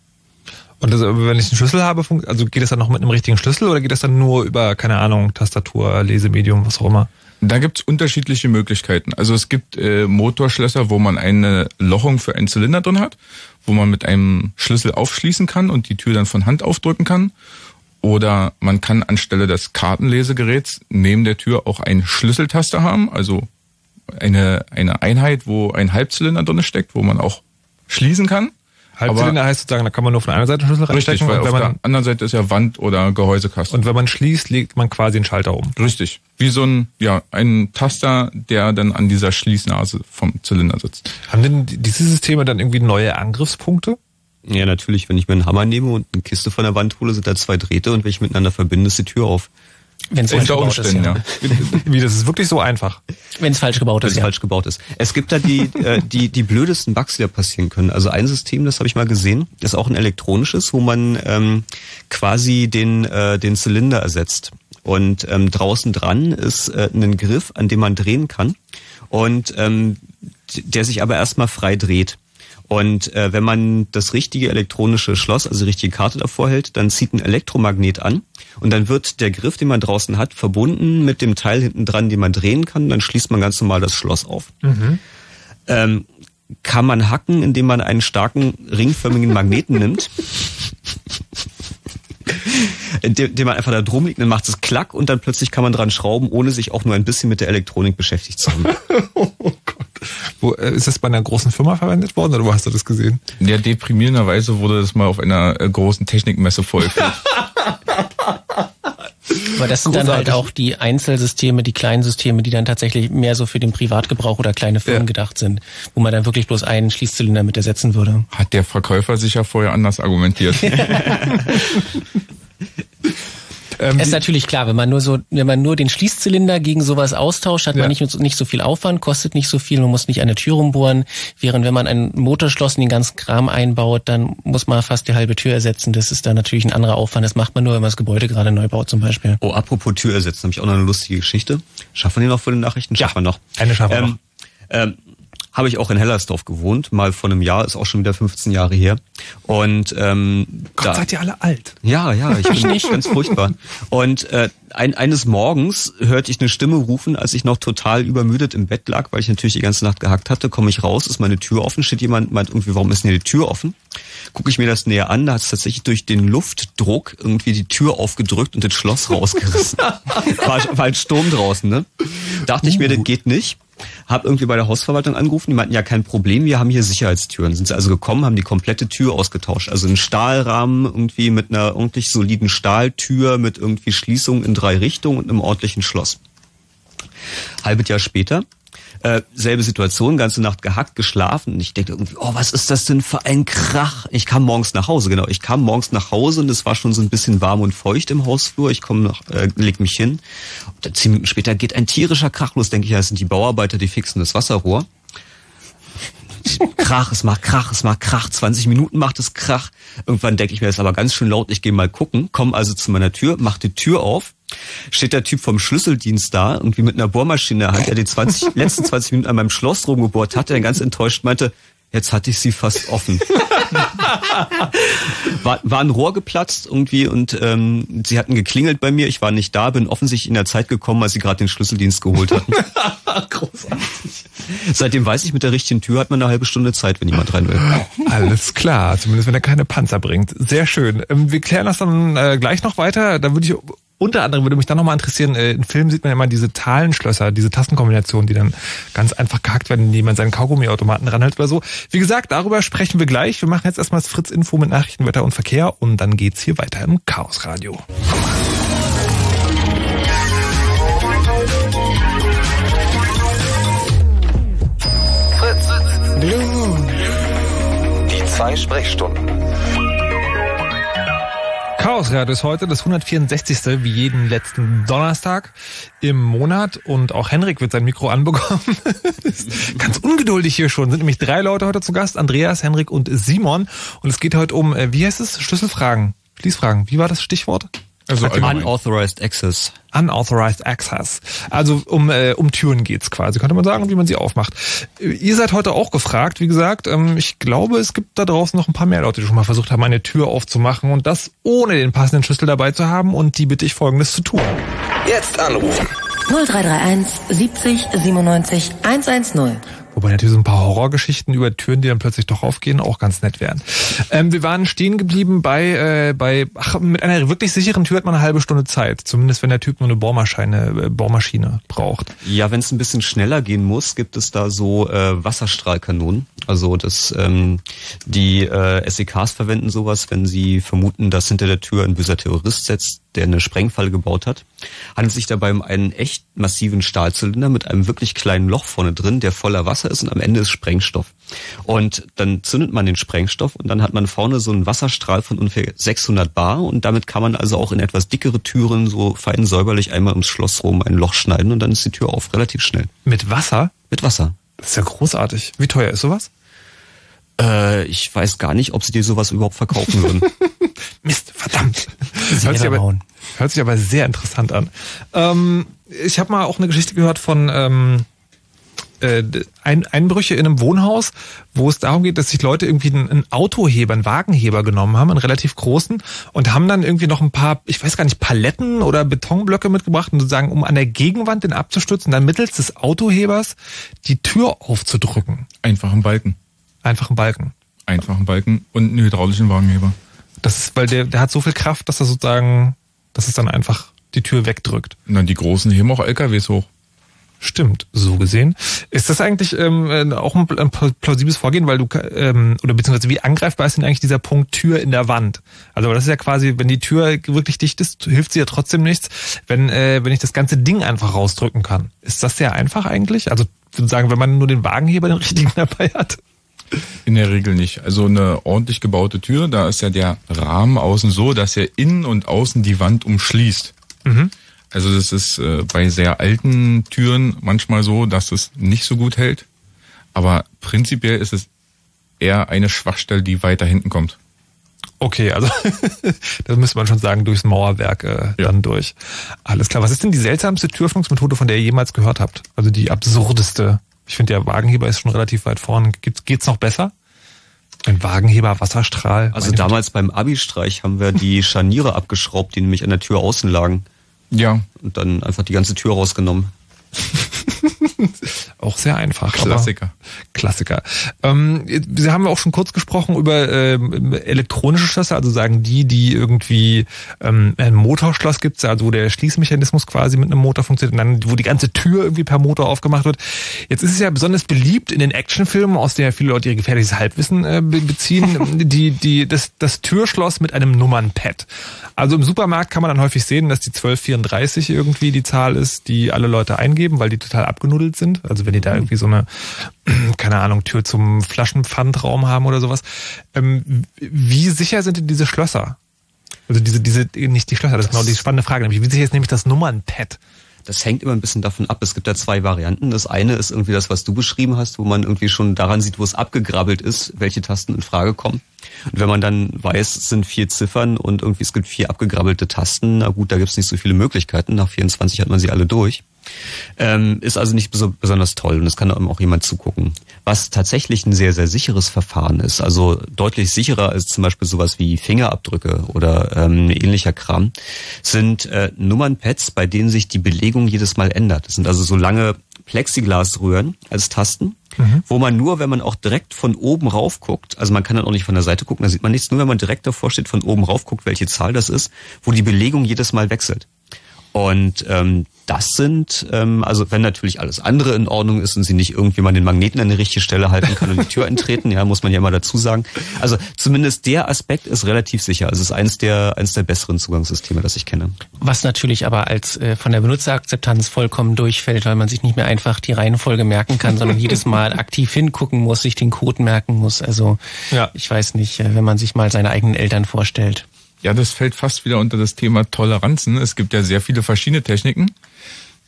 Und das, wenn ich einen Schlüssel habe, also geht das dann noch mit einem richtigen Schlüssel oder geht das dann nur über, keine Ahnung, Tastatur, Lesemedium, was auch immer? Da gibt's unterschiedliche Möglichkeiten. Also es gibt äh, Motorschlösser, wo man eine Lochung für einen Zylinder drin hat, wo man mit einem Schlüssel aufschließen kann und die Tür dann von Hand aufdrücken kann. Oder man kann anstelle des Kartenlesegeräts neben der Tür auch einen Schlüsseltaster haben, also eine, eine Einheit, wo ein Halbzylinder drin steckt, wo man auch schließen kann. Halbzylinder heißt sozusagen, da kann man nur von einer Seite einen Schlüssel reinstecken. Richtig, weil und wenn auf man, der anderen Seite ist ja Wand oder Gehäusekasten. Und wenn man schließt, legt man quasi einen Schalter um. Richtig. Wie so ein, ja, ein Taster, der dann an dieser Schließnase vom Zylinder sitzt. Haben denn diese Systeme dann irgendwie neue Angriffspunkte? Ja, natürlich. Wenn ich mir einen Hammer nehme und eine Kiste von der Wand hole, sind da zwei Drähte und wenn ich miteinander verbinde, ist die Tür auf. Wenn es falsch gebaut ist, ja. *laughs* Wie, das ist wirklich so einfach. Wenn es falsch gebaut ist, Wenn es falsch gebaut ist. Es gibt da die, äh, die, die blödesten Bugs, die da passieren können. Also ein System, das habe ich mal gesehen, ist auch ein elektronisches, wo man ähm, quasi den, äh, den Zylinder ersetzt. Und ähm, draußen dran ist äh, ein Griff, an dem man drehen kann. Und ähm, der sich aber erstmal frei dreht. Und äh, wenn man das richtige elektronische Schloss, also die richtige Karte davor hält, dann zieht ein Elektromagnet an und dann wird der Griff, den man draußen hat, verbunden mit dem Teil hinten dran, den man drehen kann. Dann schließt man ganz normal das Schloss auf. Mhm. Ähm, kann man hacken, indem man einen starken ringförmigen Magneten nimmt. den man einfach da drum liegt, dann macht es klack und dann plötzlich kann man dran schrauben, ohne sich auch nur ein bisschen mit der Elektronik beschäftigt zu haben. *laughs* Wo, äh, ist das bei einer großen Firma verwendet worden oder wo hast du das gesehen? Ja, deprimierenderweise wurde das mal auf einer äh, großen Technikmesse vorgeführt. *laughs* Aber das sind dann halt auch die Einzelsysteme, die kleinen Systeme, die dann tatsächlich mehr so für den Privatgebrauch oder kleine Firmen Ja. gedacht sind, wo man dann wirklich bloß einen Schließzylinder mit ersetzen würde. Hat der Verkäufer sich ja vorher anders argumentiert. *laughs* *laughs* Ähm, ist natürlich klar, wenn man nur so, wenn man nur den Schließzylinder gegen sowas austauscht, hat Ja. man nicht, so- nicht so viel Aufwand, kostet nicht so viel, man muss nicht eine Tür rumbohren. Während wenn man ein Motorschloss in den ganzen Kram einbaut, dann muss man fast die halbe Tür ersetzen. Das ist dann natürlich ein anderer Aufwand. Das macht man nur, wenn man das Gebäude gerade neu baut zum Beispiel. Oh, apropos Tür ersetzen, habe ich auch noch eine lustige Geschichte. Schaffen wir die noch vor den Nachrichten? Schaffen wir noch. eine schaffen wir noch. ähm, Ähm, habe ich auch in Hellersdorf gewohnt, mal vor einem Jahr, ist auch schon wieder 15 Jahre her. Und ähm, Gott, seid ihr alle alt. Ja, ja, ich *laughs* bin nicht ganz furchtbar. Und äh, ein, eines Morgens hörte ich eine Stimme rufen, als ich noch total übermüdet im Bett lag, weil ich natürlich die ganze Nacht gehackt hatte. Komme ich raus, ist meine Tür offen, steht jemand, meint irgendwie, warum ist denn hier die Tür offen? Gucke ich mir das näher an, da hat es tatsächlich durch den Luftdruck irgendwie die Tür aufgedrückt und das Schloss rausgerissen. *laughs* war, war ein Sturm draußen, ne? Dachte ich mir, das geht nicht. Hab irgendwie bei der Hausverwaltung angerufen, die meinten, ja, kein Problem, wir haben hier Sicherheitstüren. Sind sie also gekommen, haben die komplette Tür ausgetauscht. Also einen Stahlrahmen irgendwie mit einer ordentlich soliden Stahltür mit irgendwie Schließung in drei Richtungen und einem ordentlichen Schloss. Halbes Jahr später, äh, selbe Situation, ganze Nacht gehackt, geschlafen und ich denke irgendwie, oh, was ist das denn für ein Krach? Ich kam morgens nach Hause, genau. Ich kam morgens nach Hause und es war schon so ein bisschen warm und feucht im Hausflur. Ich komme noch, äh, leg mich hin. Und dann zehn Minuten später geht ein tierischer Krach los, denke ich, ja, das sind die Bauarbeiter, die fixen das Wasserrohr. Krach, es macht Krach, es macht Krach. 20 Minuten macht es Krach. Irgendwann denke ich mir, das ist aber ganz schön laut. Ich gehe mal gucken. Komm also zu meiner Tür, mach die Tür auf. Steht der Typ vom Schlüsseldienst da, irgendwie mit einer Bohrmaschine, hat er die 20, *laughs* letzten 20 Minuten an meinem Schloss rumgebohrt, hat er ganz enttäuscht, meinte, jetzt hatte ich sie fast offen. *laughs* war, war ein Rohr geplatzt irgendwie und ähm, sie hatten geklingelt bei mir. Ich war nicht da, bin offensichtlich in der Zeit gekommen, als sie gerade den Schlüsseldienst geholt hatten. *laughs* Großartig. Seitdem weiß ich, mit der richtigen Tür hat man eine halbe Stunde Zeit, wenn jemand rein will. Alles klar, zumindest wenn er keine Panzer bringt. Sehr schön. Ähm, wir klären das dann äh, gleich noch weiter. Da würde ich unter anderem würde mich dann nochmal interessieren, äh, in Filmen sieht man immer diese Talenschlösser, diese Tastenkombinationen, die dann ganz einfach gehackt werden, indem man seinen Kaugummiautomaten ranhält oder so. Wie gesagt, darüber sprechen wir gleich. Wir machen jetzt erstmal das Fritz-Info mit Nachrichten, Wetter und Verkehr und dann geht's hier weiter im Chaos Radio. Fritz. Die zwei Sprechstunden. Chaos Radio ist heute das 164. wie jeden letzten Donnerstag im Monat und auch Henrik wird sein Mikro anbekommen. *laughs* Ganz ungeduldig hier schon. Sind nämlich drei Leute heute zu Gast. Andreas, Henrik und Simon. Und es geht heute um, äh, wie heißt es? Schlüsselfragen. Schließfragen. Wie war das Stichwort? Also. Unauthorized Access. Unauthorized Access. Also um, äh, um Türen geht's quasi, könnte man sagen, wie man sie aufmacht. Äh, Ihr seid heute auch gefragt, wie gesagt. Ähm, ich glaube, es gibt da draußen noch ein paar mehr Leute, die schon mal versucht haben, eine Tür aufzumachen und das ohne den passenden Schlüssel dabei zu haben. Und die bitte ich folgendes zu tun. Jetzt anrufen. 0331 70 97 110. Wobei natürlich so ein paar Horrorgeschichten über Türen, die dann plötzlich doch aufgehen, auch ganz nett wären. Ähm, wir waren stehen geblieben bei, äh, bei ach, mit einer wirklich sicheren Tür hat man eine halbe Stunde Zeit. Zumindest wenn der Typ nur eine Bohrmaschine, äh, Bohrmaschine braucht. Ja, wenn es ein bisschen schneller gehen muss, gibt es da so äh, Wasserstrahlkanonen. Also das, ähm, die äh, SEKs verwenden sowas, wenn sie vermuten, dass hinter der Tür ein böser Terrorist sitzt, der eine Sprengfalle gebaut hat. Handelt sich dabei um einen echt massiven Stahlzylinder mit einem wirklich kleinen Loch vorne drin, der voller Wasser ist und am Ende ist Sprengstoff. Und dann zündet man den Sprengstoff und dann hat man vorne so einen Wasserstrahl von ungefähr 600 Bar und damit kann man also auch in etwas dickere Türen so fein säuberlich einmal ums Schloss rum ein Loch schneiden und dann ist die Tür auf, relativ schnell. Mit Wasser? Mit Wasser. Das ist ja großartig. Wie teuer ist sowas? Äh, ich weiß gar nicht, ob sie dir sowas überhaupt verkaufen würden. *laughs* Mist, verdammt. Hört sich, aber, hört sich aber sehr interessant an. Ähm, ich habe mal auch eine Geschichte gehört von ähm, äh, ein, Einbrüche in einem Wohnhaus, wo es darum geht, dass sich Leute irgendwie einen, Autoheber, einen Wagenheber genommen haben, einen relativ großen, und haben dann irgendwie noch ein paar, ich weiß gar nicht, Paletten oder Betonblöcke mitgebracht und sozusagen, um an der Gegenwand den abzustützen, dann mittels des Autohebers die Tür aufzudrücken. Einfach einen Balken. Einfach einen Balken. Einfach einen Balken und einen hydraulischen Wagenheber. Das ist, weil der, der hat so viel Kraft, dass er sozusagen, dass es dann einfach die Tür wegdrückt. Na, die großen heben auch LKWs hoch. Stimmt, so gesehen. Ist das eigentlich ähm, äh, auch ein, ein plausibles Vorgehen, weil du ähm, oder beziehungsweise wie angreifbar ist denn eigentlich dieser Punkt Tür in der Wand? Also das ist ja quasi, wenn die Tür wirklich dicht ist, hilft sie ja trotzdem nichts, wenn äh, wenn ich das ganze Ding einfach rausdrücken kann. Ist das sehr einfach eigentlich? Also ich würde sagen, wenn man nur den Wagenheber den richtigen *laughs* dabei hat. In der Regel nicht. Also eine ordentlich gebaute Tür, da ist ja der Rahmen außen so, dass er innen und außen die Wand umschließt. Mhm. Also das ist äh, bei sehr alten Türen manchmal so, dass es nicht so gut hält. Aber prinzipiell ist es eher eine Schwachstelle, die weiter hinten kommt. Okay, also *laughs* da müsste man schon sagen, durchs Mauerwerk äh, ja. dann durch. Alles klar. Was ist denn die seltsamste Türöffnungsmethode, von der ihr jemals gehört habt? Also die absurdeste. Ich finde, der Wagenheber ist schon relativ weit vorne. Geht's, geht's noch besser? Ein Wagenheber, Wasserstrahl. Also damals beim Abi-Streich haben wir die Scharniere abgeschraubt, die nämlich an der Tür außen lagen. Ja. Und dann einfach die ganze Tür rausgenommen. *laughs* auch sehr einfach. Klassiker. Klassiker. Ähm, Sie haben auch schon kurz gesprochen über ähm, elektronische Schlösser, also sagen die, die irgendwie ähm, ein Motorschloss gibt, also wo der Schließmechanismus quasi mit einem Motor funktioniert und dann, wo die ganze Tür irgendwie per Motor aufgemacht wird. Jetzt ist es ja besonders beliebt in den Actionfilmen, aus denen ja viele Leute ihr gefährliches Halbwissen äh, beziehen, *laughs* die, die, das, das Türschloss mit einem Nummernpad. Also im Supermarkt kann man dann häufig sehen, dass die 1234 irgendwie die Zahl ist, die alle Leute eingeben, weil die total abgenuddelt sind. Also wenn die da mhm. irgendwie so eine, *clears throat* keine Ahnung, Tür zum Flaschenpfandraum haben oder sowas. Ähm, wie sicher sind denn diese Schlösser? Also diese, diese, nicht die Schlösser, das ist genau die spannende Frage. Nämlich, wie sicher ist nämlich das Nummernpad? Das hängt immer ein bisschen davon ab. Es gibt da zwei Varianten. Das eine ist irgendwie das, was du beschrieben hast, wo man irgendwie schon daran sieht, wo es abgegrabbelt ist, welche Tasten in Frage kommen. Und wenn man dann weiß, es sind vier Ziffern und irgendwie es gibt vier abgegrabbelte Tasten, na gut, da gibt es nicht so viele Möglichkeiten. Nach 24 hat man sie alle durch. Ähm, ist also nicht so besonders toll und es kann auch jemand zugucken. Was tatsächlich ein sehr, sehr sicheres Verfahren ist, also deutlich sicherer als zum Beispiel sowas wie Fingerabdrücke oder ähm, ähnlicher Kram, sind äh, Nummernpads, bei denen sich die Belegung jedes Mal ändert. Das sind also so lange Plexiglasröhren als Tasten, mhm. wo man nur, wenn man auch direkt von oben rauf guckt, also man kann dann auch nicht von der Seite gucken, da sieht man nichts, nur wenn man direkt davor steht, von oben rauf guckt, welche Zahl das ist, wo die Belegung jedes Mal wechselt. Und ähm, das sind, ähm, also wenn natürlich alles andere in Ordnung ist und sie nicht irgendwie mal den Magneten an die richtige Stelle halten kann und die Tür eintreten, ja, muss man ja mal dazu sagen. Also zumindest der Aspekt ist relativ sicher. Also es ist eines der, eines der besseren Zugangssysteme, das ich kenne. Was natürlich aber als äh, von der Benutzerakzeptanz vollkommen durchfällt, weil man sich nicht mehr einfach die Reihenfolge merken kann, sondern jedes Mal *laughs* aktiv hingucken muss, sich den Code merken muss. Also ja. ich weiß nicht, äh, wenn man sich mal seine eigenen Eltern vorstellt. Ja, das fällt fast wieder unter das Thema Toleranzen. Es gibt ja sehr viele verschiedene Techniken.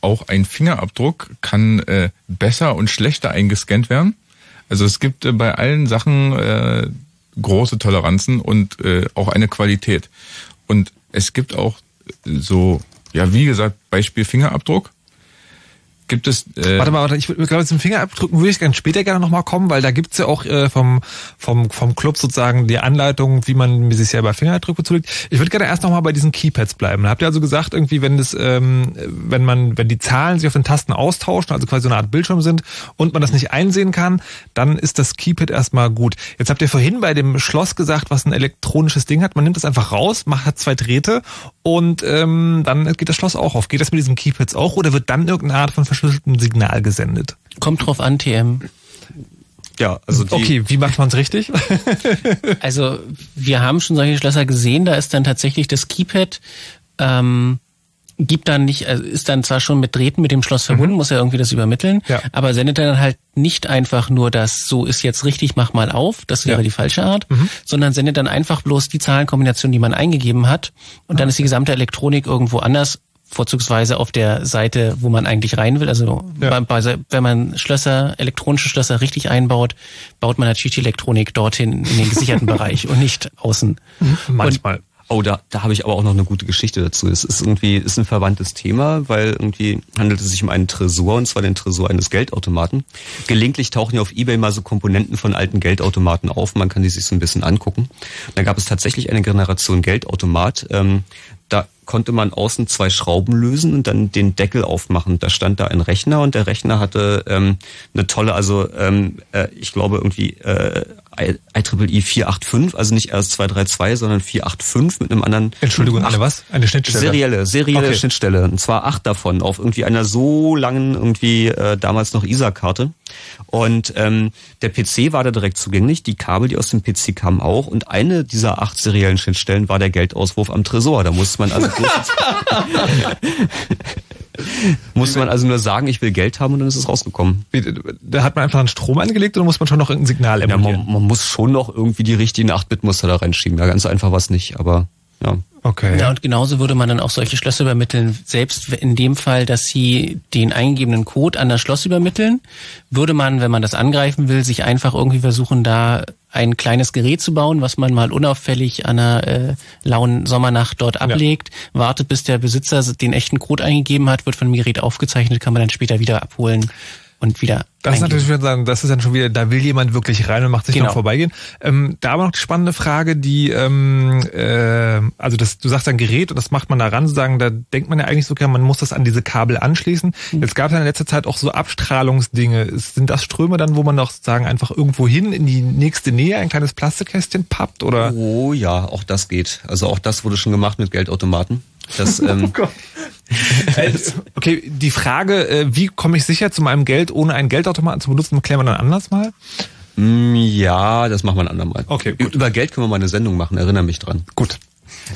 Auch ein Fingerabdruck kann äh, besser und schlechter eingescannt werden. Also es gibt äh, bei allen Sachen äh, große Toleranzen und äh, auch eine Qualität. Und es gibt auch so, ja, wie gesagt, Beispiel Fingerabdruck gibt es. Äh warte mal, warte, ich glaube, zum Fingerabdrücken würde ich ganz später gerne nochmal kommen, weil da gibt's ja auch äh, vom, vom, vom Club sozusagen die Anleitung, wie man sich selber Fingerabdrücke zulegt. Ich würde gerne erst nochmal bei diesen Keypads bleiben. Da habt ihr also gesagt, irgendwie, wenn das, ähm, wenn man, wenn die Zahlen sich auf den Tasten austauschen, also quasi so eine Art Bildschirm sind und man das nicht einsehen kann, dann ist das Keypad erstmal gut. Jetzt habt ihr vorhin bei dem Schloss gesagt, was ein elektronisches Ding hat. Man nimmt das einfach raus, macht hat zwei Drähte und ähm, dann geht das Schloss auch auf. Geht das mit diesen Keypads auch oder wird dann irgendeine Art von verschlüsseltem Signal gesendet? Kommt drauf an, TM. Ja, also die okay, wie macht man es richtig? *laughs* also wir haben schon solche Schlösser gesehen, da ist dann tatsächlich das Keypad ähm, gibt dann nicht, also ist dann zwar schon mit Drähten mit dem Schloss verbunden, mhm. muss ja irgendwie das übermitteln, ja. aber sendet dann halt nicht einfach nur das, so ist jetzt richtig, mach mal auf, das wäre ja. die falsche Art, mhm. sondern sendet dann einfach bloß die Zahlenkombination, die man eingegeben hat und dann ist die gesamte Elektronik irgendwo anders vorzugsweise auf der Seite, wo man eigentlich rein will. Also ja. bei, wenn man Schlösser, elektronische Schlösser richtig einbaut, baut man natürlich die Elektronik dorthin in den gesicherten *laughs* Bereich und nicht außen. Manchmal. Und Oh, da, da habe ich aber auch noch eine gute Geschichte dazu. Es ist irgendwie ist ein verwandtes Thema, weil irgendwie handelt es sich um einen Tresor, und zwar den Tresor eines Geldautomaten. Gelegentlich tauchen ja auf Ebay mal so Komponenten von alten Geldautomaten auf. Man kann die sich so ein bisschen angucken. Da gab es tatsächlich eine Generation Geldautomat. Ähm, da konnte man außen zwei Schrauben lösen und dann den Deckel aufmachen. Da stand da ein Rechner und der Rechner hatte ähm, eine tolle, also ähm, äh, ich glaube irgendwie äh, IEEE 485, also nicht erst 232, sondern 485 mit einem anderen. Entschuldigung, eine was? Eine Schnittstelle. Serielle, serielle Okay. Schnittstelle. Und zwar acht davon auf irgendwie einer so langen, irgendwie äh, damals noch ISA-Karte. Und ähm, der PC war da direkt zugänglich, die Kabel, die aus dem PC kamen auch. Und eine dieser acht seriellen Schnittstellen war der Geldauswurf am Tresor. Da musste man also *laughs* musste man also nur sagen, ich will Geld haben und dann ist es rausgekommen. Da hat man einfach einen Strom angelegt oder muss man schon noch irgendein Signal Ja, emulieren? man, man muss schon noch irgendwie die richtigen 8-Bit-Muster da reinschieben. Ja, ganz einfach was nicht, aber ja. okay. Ja, und genauso würde man dann auch solche Schlösser übermitteln, selbst in dem Fall, dass Sie den eingegebenen Code an das Schloss übermitteln, würde man, wenn man das angreifen will, sich einfach irgendwie versuchen, da ein kleines Gerät zu bauen, was man mal unauffällig an einer äh, lauen Sommernacht dort ablegt, wartet, bis der Besitzer den echten Code eingegeben hat, wird von dem Gerät aufgezeichnet, kann man dann später wieder abholen und wieder Das ist natürlich, sagen, das ist dann schon wieder, da will jemand wirklich rein und macht sich Genau. noch vorbeigehen. Ähm, da aber noch die spannende Frage, die, ähm, äh, also das, du sagst ein Gerät und das macht man da ran, sozusagen, da denkt man ja eigentlich sogar, man muss das an diese Kabel anschließen. Mhm. Jetzt gab es ja in letzter Zeit auch so Abstrahlungsdinge. Ist- Sind das Ströme dann, wo man doch sagen einfach irgendwo hin in die nächste Nähe ein kleines Plastikkästchen pappt oder? Oh ja, auch das geht. Also auch das wurde schon gemacht mit Geldautomaten. Das, *laughs* ähm, Äh, *laughs* okay, die Frage, äh, wie komme ich sicher zu meinem Geld, ohne einen Geldautomaten zu benutzen, klären wir dann anders mal. mm, ja, das machen wir ein andermal. Okay, gut. Über Geld können wir mal eine Sendung machen, erinnere mich dran. Gut.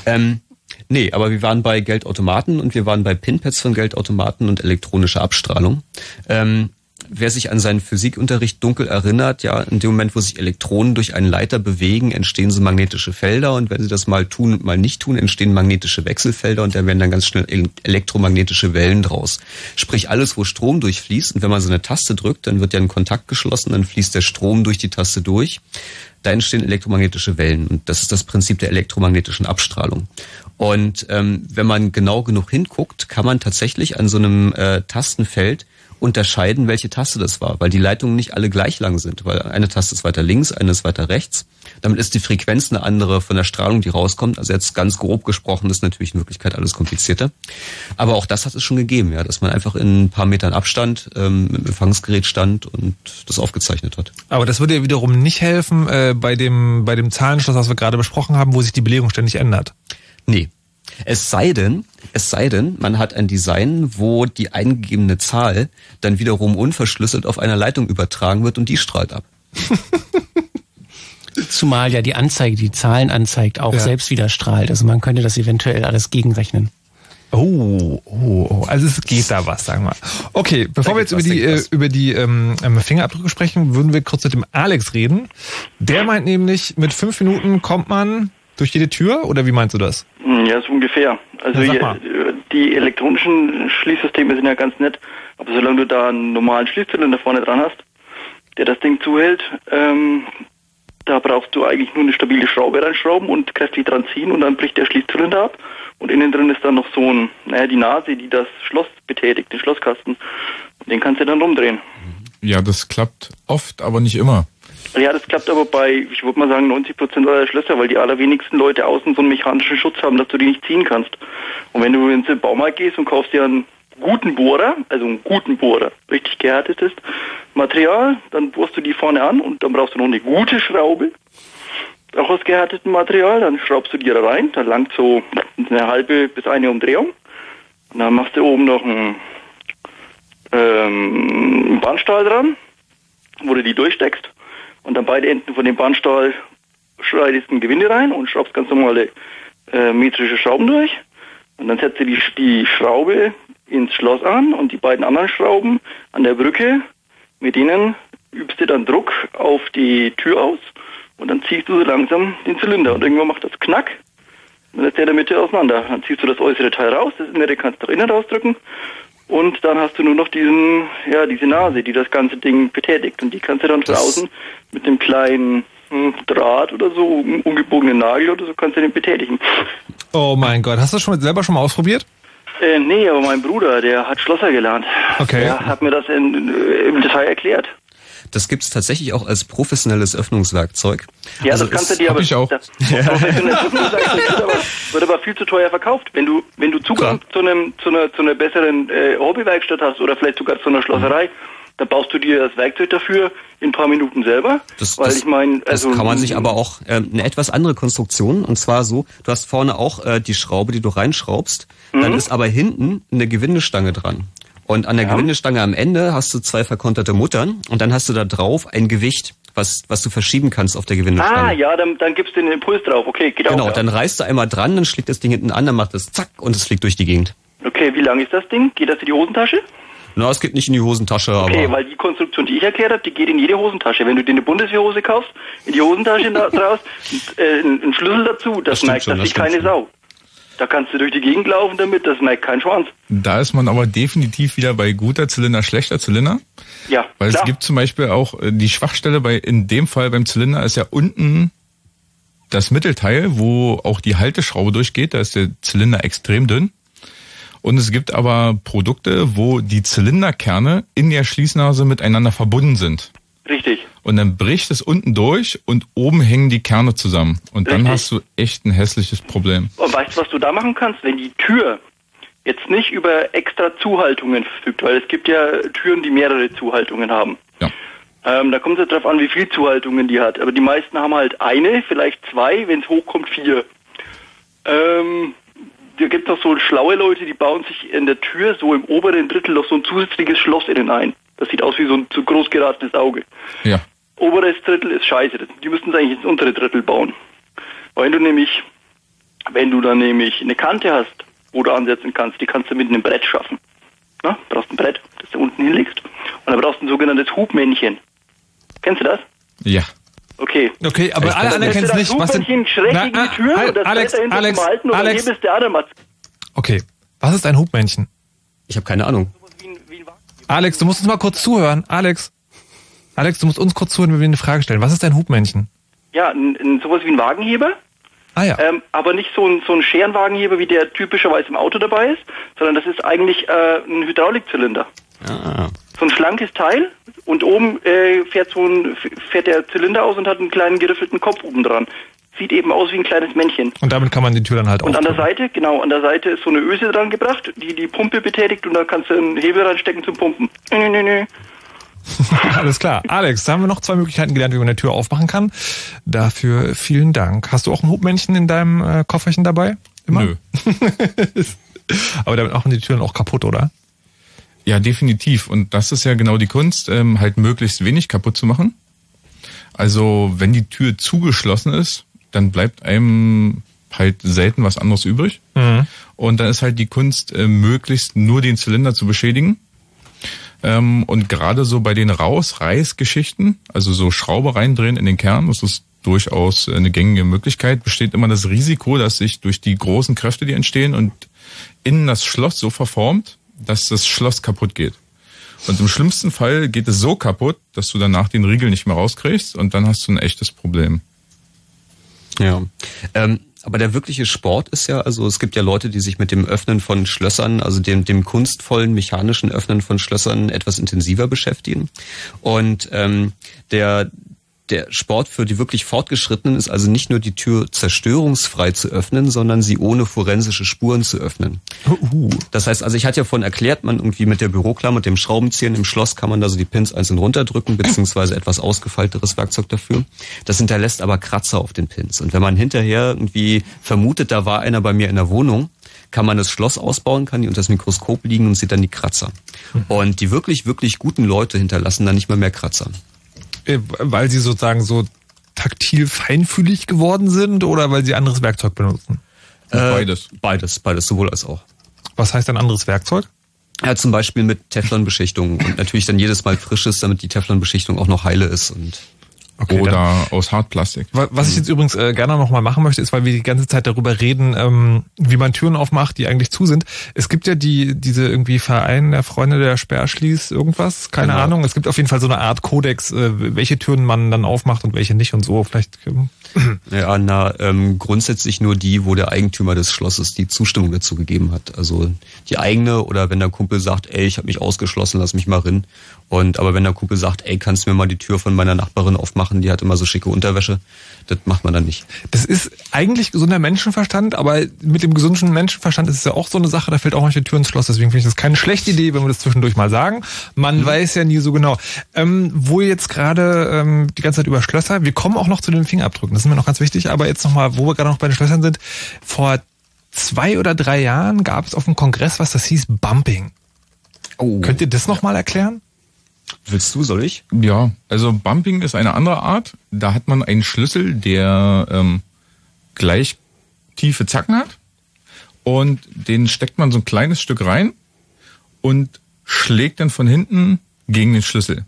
Ähm, nee, aber wir waren bei Geldautomaten und wir waren bei Pinpads von Geldautomaten und elektronischer Abstrahlung. Ähm, wer sich an seinen Physikunterricht dunkel erinnert, ja, in dem Moment, wo sich Elektronen durch einen Leiter bewegen, entstehen so magnetische Felder und wenn sie das mal tun und mal nicht tun, entstehen magnetische Wechselfelder und da werden dann ganz schnell el- elektromagnetische Wellen draus. Sprich, alles, wo Strom durchfließt und wenn man so eine Taste drückt, dann wird ja ein Kontakt geschlossen, dann fließt der Strom durch die Taste durch. Da entstehen elektromagnetische Wellen und das ist das Prinzip der elektromagnetischen Abstrahlung. Und ähm, wenn man genau genug hinguckt, kann man tatsächlich an so einem äh, Tastenfeld unterscheiden, welche Taste das war, weil die Leitungen nicht alle gleich lang sind, weil eine Taste ist weiter links, eine ist weiter rechts. Damit ist die Frequenz eine andere von der Strahlung, die rauskommt. Also jetzt ganz grob gesprochen ist natürlich in Wirklichkeit alles komplizierter. Aber auch das hat es schon gegeben, ja, dass man einfach in ein paar Metern Abstand ähm, mit dem Empfangsgerät stand und das aufgezeichnet hat. Aber das würde ja wiederum nicht helfen äh, bei dem bei dem Zahlenschloss, was wir gerade besprochen haben, wo sich die Belegung ständig ändert. Nee. Es sei denn, es sei denn, man hat ein Design, wo die eingegebene Zahl dann wiederum unverschlüsselt auf einer Leitung übertragen wird und die strahlt ab. *laughs* Zumal ja die Anzeige, die Zahlen anzeigt, auch Ja. selbst wieder strahlt. Also man könnte das eventuell alles gegenrechnen. Oh, oh, oh, also es geht da was, sagen wir. Okay, bevor wir jetzt über die äh, über die ähm, ähm, Fingerabdrücke sprechen, würden wir kurz mit dem Alex reden. Der meint nämlich, mit fünf Minuten kommt man durch jede Tür oder wie meinst du das? Hm, Ja, so ungefähr. Also äh, die elektronischen Schließsysteme sind ja ganz nett, aber solange du da einen normalen Schließzylinder vorne dran hast, der das Ding zuhält, ähm, da brauchst du eigentlich nur eine stabile Schraube reinschrauben und kräftig dran ziehen und dann bricht der Schließzylinder ab und innen drin ist dann noch so ein, naja, die Nase, die das Schloss betätigt, den Schlosskasten. Und den kannst du dann rumdrehen. Ja, das klappt oft, aber nicht immer. Ja, das klappt aber bei, ich würde mal sagen, 90 Prozent aller Schlösser, weil die allerwenigsten Leute außen so einen mechanischen Schutz haben, dass du die nicht ziehen kannst. Und wenn du ins Baumarkt gehst und kaufst dir einen guten Bohrer, also einen guten Bohrer, richtig gehärtetes Material, dann bohrst du die vorne an und dann brauchst du noch eine gute Schraube, auch aus gehärtetem Material, dann schraubst du die da rein, da langt so eine halbe bis eine Umdrehung. Und dann machst du oben noch einen, ähm, einen Bandstahl dran, wo du die durchsteckst und an beide Enden von dem Bandstahl schneidest ein Gewinde rein und schraubst ganz normale äh, metrische Schrauben durch. Und dann setzt du die, die Schraube ins Schloss an und die beiden anderen Schrauben an der Brücke, mit denen übst du dann Druck auf die Tür aus und dann ziehst du so langsam den Zylinder und irgendwann macht das Knack und dann ist der in der Mitte auseinander. Dann ziehst du das äußere Teil raus, das innere kannst du nach innen rausdrücken und dann hast du nur noch diesen, ja, diese Nase, die das ganze Ding betätigt und die kannst du dann von Das- außen mit dem kleinen hm, Draht oder so, umgebogenen Nagel oder so, kannst du den betätigen. Oh mein Gott, hast du das schon selber schon mal ausprobiert? Äh, nee, aber mein Bruder, der hat Schlosser gelernt. Okay. Der hat mir das in, äh, im Detail erklärt. Das gibt es tatsächlich auch als professionelles Öffnungswerkzeug. Ja, Also das kannst du dir aber ich auch. Das, *laughs* Öffnungswerkzeug wird, aber, wird aber viel zu teuer verkauft. Wenn du wenn du Zugang zu einem zu einer zu einer besseren äh, Hobbywerkstatt hast oder vielleicht sogar zu einer Schlosserei, dann baust du dir das Werkzeug dafür in ein paar Minuten selber. Das, weil das, ich meine, also das kann man sich aber auch ähm, eine etwas andere Konstruktion und zwar so: Du hast vorne auch äh, die Schraube, die du reinschraubst, dann Mhm. ist aber hinten eine Gewindestange dran. Und an der Gewindestange am Ende hast du zwei verkonterte Muttern und dann hast du da drauf ein Gewicht, was was du verschieben kannst auf der Gewindestange. Ah, ja, dann, dann gibst du den Impuls drauf. Okay, geht Genau, auch. ja. dann reißt du einmal dran, dann schlägt das Ding hinten an, dann macht es zack und es fliegt durch die Gegend. Okay, wie lang ist das Ding? Geht das in die Hosentasche? Na, es geht nicht in die Hosentasche, Okay, aber weil die Konstruktion, die ich erklärt habe, die geht in jede Hosentasche. Wenn du dir eine Bundeswehrhose kaufst, in die Hosentasche *laughs* draus, äh, einen Schlüssel dazu, das, Das merkt schon, das sich keine stimmt Sau. Da kannst du durch die Gegend laufen damit, das merkt kein Schwanz. Da ist man aber definitiv wieder bei guter Zylinder, schlechter Zylinder. Ja, Weil klar. es gibt zum Beispiel auch äh, die Schwachstelle bei, in dem Fall beim Zylinder ist ja unten das Mittelteil, wo auch die Halteschraube durchgeht. Da ist der Zylinder extrem dünn. Und es gibt aber Produkte, wo die Zylinderkerne in der Schließnase miteinander verbunden sind. Richtig. Und dann bricht es unten durch und oben hängen die Kerne zusammen. Und dann Richtig. hast du echt ein hässliches Problem. Und weißt du, was du da machen kannst? Wenn die Tür jetzt nicht über extra Zuhaltungen verfügt, weil es gibt ja Türen, die mehrere Zuhaltungen haben. Ja. Ähm, da kommt es darauf an, wie viel Zuhaltungen die hat. Aber die meisten haben halt eine, vielleicht zwei, wenn es hochkommt, vier. Ähm, da gibt es noch so schlaue Leute, die bauen sich in der Tür so im oberen Drittel noch so ein zusätzliches Schloss innen ein. Das sieht aus wie so ein zu groß geratenes Auge. Ja. Oberes Drittel ist scheiße. Die müssten es eigentlich ins untere Drittel bauen. Weil wenn du nämlich, wenn du dann nämlich eine Kante hast, wo du ansetzen kannst, die kannst du mit einem Brett schaffen. Na, brauchst ein Brett, das du unten hinlegst. Und dann brauchst du ein sogenanntes Hubmännchen. Kennst du das? Ja. Okay. Okay, aber alle Dann anderen kennen es nicht. Was denn? Hubmännchen schräg Na, gegen ah, die Tür und das Alex, Brett dahinter Alex, Alex. Okay, was ist ein Hubmännchen? ich habe keine Ahnung. Alex, du musst uns mal kurz zuhören. Alex, Alex, du musst uns kurz zuhören, wenn wir eine Frage stellen. Was ist ein Hubmännchen? Ja, ein, ein, sowas wie ein Wagenheber. Ah ja. Ähm, aber nicht so ein, so ein Scherenwagenheber, wie der typischerweise im Auto dabei ist, sondern das ist eigentlich äh, ein Hydraulikzylinder. Ah. So ein schlankes Teil und oben äh, fährt so ein fährt der Zylinder aus und hat einen kleinen geriffelten Kopf oben dran. Sieht eben aus wie ein kleines Männchen. Und damit kann man die Tür dann halt Und an der. Seite, genau, an der Seite ist so eine Öse dran gebracht, die die Pumpe betätigt und da kannst du einen Hebel reinstecken zum Pumpen. Nö, nö, nö, nö. *laughs* Alles klar. Alex, da haben wir noch zwei Möglichkeiten gelernt, wie man eine Tür aufmachen kann. Dafür vielen Dank. Hast du auch ein Hubmännchen in deinem äh, Kofferchen dabei? Immer? Nö. *laughs* Aber damit machen die Türen auch kaputt, oder? Ja, definitiv. Und das ist ja genau die Kunst, ähm, halt möglichst wenig kaputt zu machen. Also wenn die Tür zugeschlossen ist, dann bleibt einem halt selten was anderes übrig. Und dann ist halt die Kunst, äh, möglichst nur den Zylinder zu beschädigen. Ähm, und gerade so bei den Raus-Reiß-Geschichten, also so Schraube reindrehen in den Kern, das ist durchaus eine gängige Möglichkeit, besteht immer das Risiko, dass sich durch die großen Kräfte, die entstehen und innen das Schloss so verformt, dass das Schloss kaputt geht. Und im schlimmsten Fall geht es so kaputt, dass du danach den Riegel nicht mehr rauskriegst und dann hast du ein echtes Problem. Ja. Ähm, aber der wirkliche Sport ist ja, also es gibt ja Leute, die sich mit dem Öffnen von Schlössern, also dem, dem kunstvollen mechanischen Öffnen von Schlössern etwas intensiver beschäftigen. Und ähm, der der Sport für die wirklich Fortgeschrittenen ist also nicht nur die Tür zerstörungsfrei zu öffnen, sondern sie ohne forensische Spuren zu öffnen. Das heißt, also ich hatte ja vorhin erklärt, man irgendwie mit der Büroklammer und dem Schraubenzieher im Schloss kann man da so die Pins einzeln runterdrücken, beziehungsweise etwas ausgefeilteres Werkzeug dafür. Das hinterlässt aber Kratzer auf den Pins. Und wenn man hinterher irgendwie vermutet, da war einer bei mir in der Wohnung, kann man das Schloss ausbauen, kann die unter das Mikroskop liegen und sieht dann die Kratzer. Und die wirklich, wirklich guten Leute hinterlassen dann nicht mehr mehr Kratzer. Äh, Weil sie sozusagen so taktil feinfühlig geworden sind oder weil sie anderes Werkzeug benutzen? beides. Beides, beides, sowohl als auch. Was heißt ein anderes Werkzeug? Ja, zum Beispiel mit Teflonbeschichtung und natürlich dann jedes Mal frisches, damit die Teflonbeschichtung auch noch heile ist und Okay, Oder dann- aus Hartplastik. Wa- Was ich jetzt übrigens äh, gerne noch mal machen möchte, ist, weil wir die ganze Zeit darüber reden, ähm, wie man Türen aufmacht, die eigentlich zu sind. Es gibt ja die diese irgendwie Verein der Freunde der Sperrschließ irgendwas, keine Genau. Ahnung. Es gibt auf jeden Fall so eine Art Kodex, äh, welche Türen man dann aufmacht und welche nicht und so. Vielleicht ähm, ja, na, ähm, grundsätzlich nur die, wo der Eigentümer des Schlosses die Zustimmung dazu gegeben hat. Also die eigene oder wenn der Kumpel sagt, ey, ich habe mich ausgeschlossen, lass mich mal rin. Und aber wenn der Kumpel sagt, ey, kannst du mir mal die Tür von meiner Nachbarin aufmachen, machen, die hat immer so schicke Unterwäsche. Das macht man dann nicht. Das ist eigentlich gesunder Menschenverstand, aber mit dem gesunden Menschenverstand ist es ja auch so eine Sache, da fällt auch manchmal die Tür ins Schloss. Deswegen finde ich das keine schlechte Idee, wenn wir das zwischendurch mal sagen. Man Mhm. weiß ja nie so genau. Ähm, wo jetzt gerade ähm, die ganze Zeit über Schlösser, wir kommen auch noch zu den Fingerabdrücken, das ist mir noch ganz wichtig, aber jetzt nochmal, wo wir gerade noch bei den Schlössern sind, vor zwei oder drei Jahren gab es auf dem Kongress was, das hieß Bumping. Oh. Könnt ihr das nochmal erklären? Willst du, soll ich? Ja, also Bumping ist eine andere Art. Da hat man einen Schlüssel, der ähm, gleich tiefe Zacken hat und den steckt man so ein kleines Stück rein und schlägt dann von hinten gegen den Schlüssel.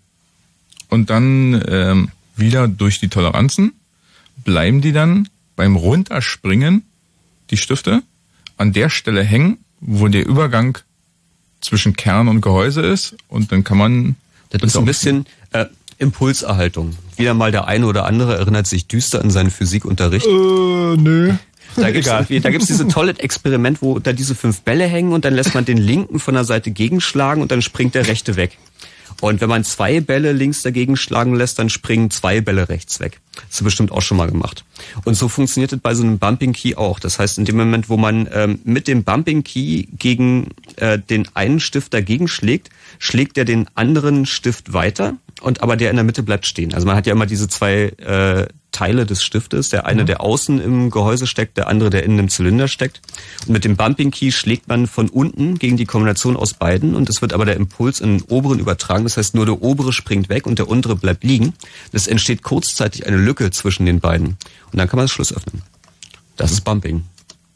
Und dann ähm, wieder durch die Toleranzen bleiben die dann beim Runterspringen die Stifte an der Stelle hängen, wo der Übergang zwischen Kern und Gehäuse ist und dann kann man Das ist ein bisschen äh, Impulserhaltung. Wieder mal der eine oder andere erinnert sich düster an seinen Physikunterricht. Äh, nö. Da gibt's *laughs* da gibt's dieses tolle Experiment, wo da diese fünf Bälle hängen und dann lässt man den linken von der Seite gegenschlagen und dann springt der rechte weg. Und wenn man zwei Bälle links dagegen schlagen lässt, dann springen zwei Bälle rechts weg. Das hast bestimmt auch schon mal gemacht. Und so funktioniert es bei so einem Bumping Key auch. Das heißt, in dem Moment, wo man ähm, mit dem Bumping Key gegen äh, den einen Stift dagegen schlägt, schlägt er den anderen Stift weiter und aber der in der Mitte bleibt stehen. Also man hat ja immer diese zwei äh, Teile des Stiftes, der eine, der außen im Gehäuse steckt, der andere, der innen im Zylinder steckt. Und mit dem Bumping Key schlägt man von unten gegen die Kombination aus beiden und es wird aber der Impuls in den oberen übertragen. Das heißt, nur der obere springt weg und der untere bleibt liegen. Es entsteht kurzzeitig eine Lücke zwischen den beiden und dann kann man das Schluss öffnen. Das ist Bumping.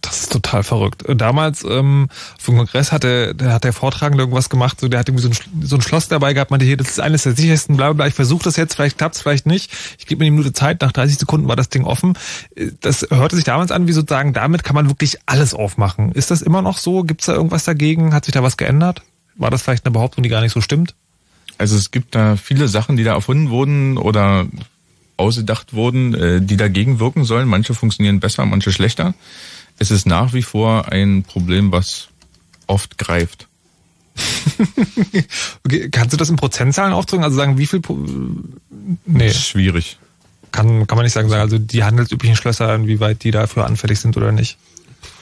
Das ist total verrückt. Damals ähm, dem Kongress hatte, der hat der Vortragende irgendwas gemacht, so der hat irgendwie so ein, so ein Schloss dabei gehabt, meinte hier, das ist eines der sichersten, bla bla, bla. ich versuche das jetzt, vielleicht klappt's, vielleicht nicht. Ich gebe mir eine Minute Zeit, nach 30 Sekunden war das Ding offen. Äh, Das hörte sich damals an, wie sozusagen, damit kann man wirklich alles aufmachen. Ist das immer noch so? Gibt's da irgendwas dagegen? Hat sich da was geändert? War das vielleicht eine Behauptung, die gar nicht so stimmt? Also es gibt da viele Sachen, die da erfunden wurden oder ausgedacht wurden, äh, die dagegen wirken sollen. Manche funktionieren besser, manche schlechter. Es ist nach wie vor ein Problem, was oft greift. *laughs* Okay, kannst du das in Prozentzahlen aufdrücken? Also sagen, wie viel? Pro nee, Schwierig. kann, kann man nicht sagen. sagen, Also die handelsüblichen Schlösser, inwieweit die dafür anfällig sind oder nicht.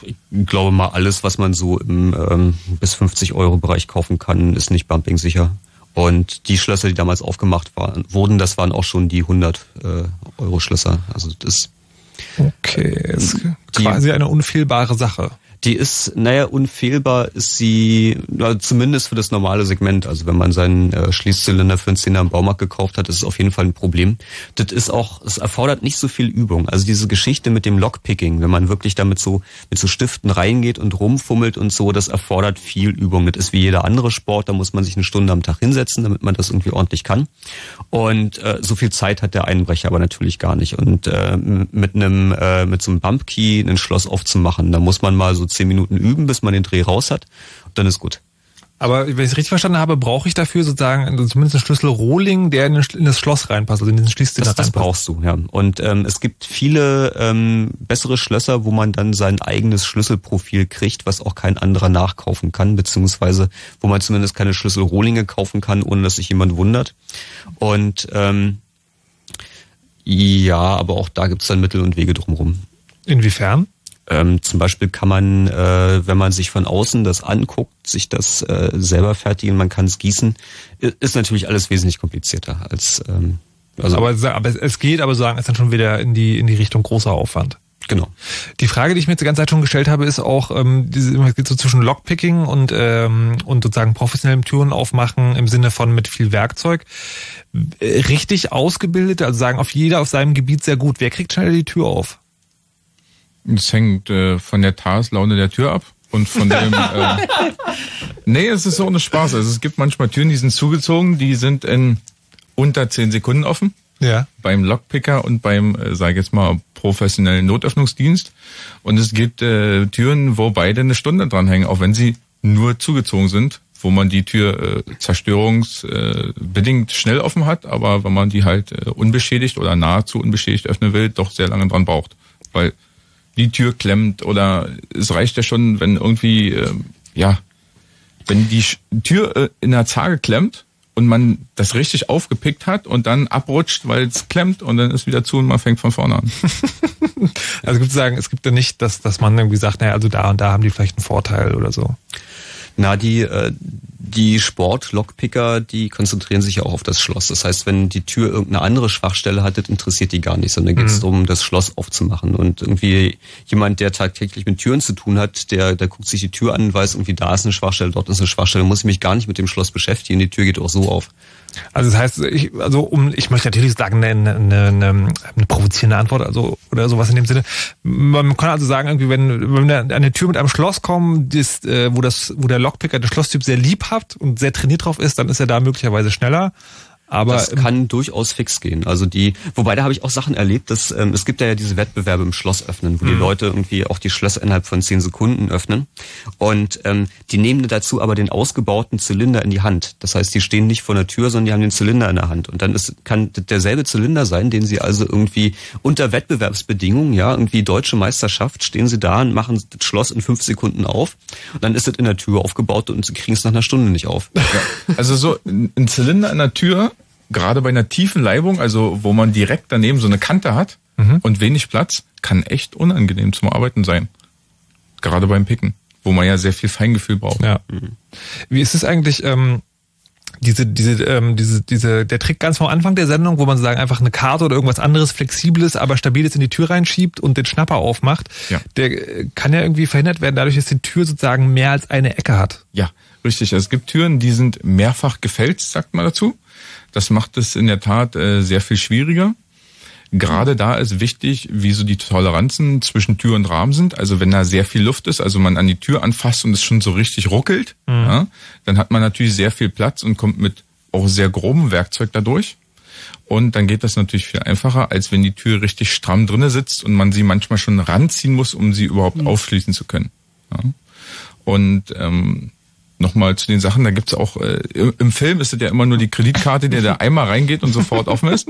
Ich glaube mal, alles, was man so im ähm, bis 50 Euro Bereich kaufen kann, ist nicht Bumping sicher. Und die Schlösser, die damals aufgemacht waren, wurden, das waren auch schon die 100 äh, Euro Schlösser. Also das Okay, ist Die- quasi eine unfehlbare Sache. Die ist, naja, unfehlbar ist sie, na, zumindest für das normale Segment. Also wenn man seinen äh, Schließzylinder für einen Zehner im Baumarkt gekauft hat, ist es auf jeden Fall ein Problem. Das ist auch, es erfordert nicht so viel Übung. Also diese Geschichte mit dem Lockpicking, wenn man wirklich damit so, mit so Stiften reingeht und rumfummelt und so, das erfordert viel Übung. Das ist wie jeder andere Sport, da muss man sich eine Stunde am Tag hinsetzen, damit man das irgendwie ordentlich kann. Und äh, so viel Zeit hat der Einbrecher aber natürlich gar nicht. Und äh, mit einem, äh, mit so einem Bumpkey ein Schloss aufzumachen, da muss man mal so zehn Minuten üben, bis man den Dreh raus hat. Und dann ist gut. Aber wenn ich es richtig verstanden habe, brauche ich dafür sozusagen zumindest einen Schlüssel Rohling, der in das Schloss reinpasst, also in diesen Schließzylinder Das, das reinpasst. brauchst du, ja. Und ähm, es gibt viele ähm, bessere Schlösser, wo man dann sein eigenes Schlüsselprofil kriegt, was auch kein anderer nachkaufen kann, beziehungsweise wo man zumindest keine Schlüsselrohlinge kaufen kann, ohne dass sich jemand wundert. Und ähm, ja, aber auch da gibt's dann Mittel und Wege drumherum. Inwiefern? Ähm, zum Beispiel kann man, äh, wenn man sich von außen das anguckt, sich das äh, selber fertigen, man kann es gießen, ist natürlich alles wesentlich komplizierter als ähm, also aber, aber es- geht, aber sagen, ist dann schon wieder in die, in die Richtung großer Aufwand. genau. Die Frage, die ich mir jetzt die ganze Zeit schon gestellt habe, ist auch, ähm, diese, es geht so zwischen Lockpicking und, ähm, und sozusagen professionellem Türen aufmachen im Sinne von mit viel Werkzeug. Äh, Richtig ausgebildete, also sagen auf jeder auf seinem Gebiet sehr gut. Wer kriegt schneller die Tür auf? Es hängt äh, von der Tageslaune der Tür ab und von dem. Äh, *laughs* nee, es ist so ohne Spaß. Also es gibt manchmal Türen, die sind zugezogen, die sind in unter zehn Sekunden offen. Ja. Beim Lockpicker und beim, äh, sage ich jetzt mal, professionellen Notöffnungsdienst. Und es gibt äh, Türen, wo beide eine Stunde dranhängen, auch wenn sie nur zugezogen sind, wo man die Tür äh, zerstörungsbedingt äh, schnell offen hat, aber wenn man die halt äh, unbeschädigt oder nahezu unbeschädigt öffnen will, doch sehr lange dran braucht. Weil die Tür klemmt oder es reicht ja schon, wenn irgendwie, äh, ja, wenn die Tür äh, in der Zage klemmt und man das richtig aufgepickt hat und dann abrutscht, weil es klemmt und dann ist wieder zu und man fängt von vorne an. *laughs* Also gibt sagen, es gibt ja nicht, dass, dass man irgendwie sagt, naja, also da und da haben die vielleicht einen Vorteil oder so. Na, die, äh, die Sport-Lockpicker, die konzentrieren sich ja auch auf das Schloss. Das heißt, wenn die Tür irgendeine andere Schwachstelle hat, das interessiert die gar nicht, sondern geht es darum, das Schloss aufzumachen. Und irgendwie jemand, der tagtäglich mit Türen zu tun hat, der, der guckt sich die Tür an, weiß irgendwie, da ist eine Schwachstelle, dort ist eine Schwachstelle, muss ich mich gar nicht mit dem Schloss beschäftigen. Die Tür geht auch so auf. Also das heißt, ich, also um, ich möchte natürlich sagen, eine, eine, eine, eine provozierende Antwort, also oder sowas in dem Sinne. Man kann also sagen, irgendwie, wenn, wenn wir an eine Tür mit einem Schloss kommen, das, äh, wo das, wo der Lockpicker den Schlosstyp sehr lieb hat und sehr trainiert drauf ist, dann ist er da möglicherweise schneller. Aber das kann durchaus fix gehen. Also die, wobei da habe ich auch Sachen erlebt, dass ähm, es gibt ja diese Wettbewerbe im Schloss öffnen, wo die Leute irgendwie auch die Schlösser innerhalb von zehn Sekunden öffnen. Und ähm, die nehmen dazu aber den ausgebauten Zylinder in die Hand. Das heißt, die stehen nicht vor der Tür, sondern die haben den Zylinder in der Hand. Und dann ist, kann derselbe Zylinder sein, den sie also irgendwie unter Wettbewerbsbedingungen, ja, irgendwie deutsche Meisterschaft, stehen sie da und machen das Schloss in fünf Sekunden auf. Und dann ist es in der Tür aufgebaut und sie kriegen es nach einer Stunde nicht auf. Also so ein Zylinder in der Tür, gerade bei einer tiefen Leibung, also wo man direkt daneben so eine Kante hat und wenig Platz, kann echt unangenehm zum Arbeiten sein. Gerade beim Picken, wo man ja sehr viel Feingefühl braucht. Ja. Wie ist es eigentlich, ähm, diese, diese, ähm, diese, diese, der Trick ganz vom Anfang der Sendung, wo man sagen, einfach eine Karte oder irgendwas anderes Flexibles, aber Stabiles in die Tür reinschiebt und den Schnapper aufmacht, Ja. der äh, kann ja irgendwie verhindert werden, dadurch, dass die Tür sozusagen mehr als eine Ecke hat. Ja, richtig. Es gibt Türen, die sind mehrfach gefälzt, sagt man dazu. Das macht es in der Tat äh, sehr viel schwieriger. Gerade da ist wichtig, wie so die Toleranzen zwischen Tür und Rahmen sind. Also wenn da sehr viel Luft ist, also man an die Tür anfasst und es schon so richtig ruckelt, ja, dann hat man natürlich sehr viel Platz und kommt mit auch sehr grobem Werkzeug dadurch. Und dann geht das natürlich viel einfacher, als wenn die Tür richtig stramm drinne sitzt und man sie manchmal schon ranziehen muss, um sie überhaupt aufschließen zu können. Ja. Und ähm, nochmal zu den Sachen, da gibt's auch, äh, im, Film ist es ja immer nur die Kreditkarte, der da einmal reingeht und sofort offen ist.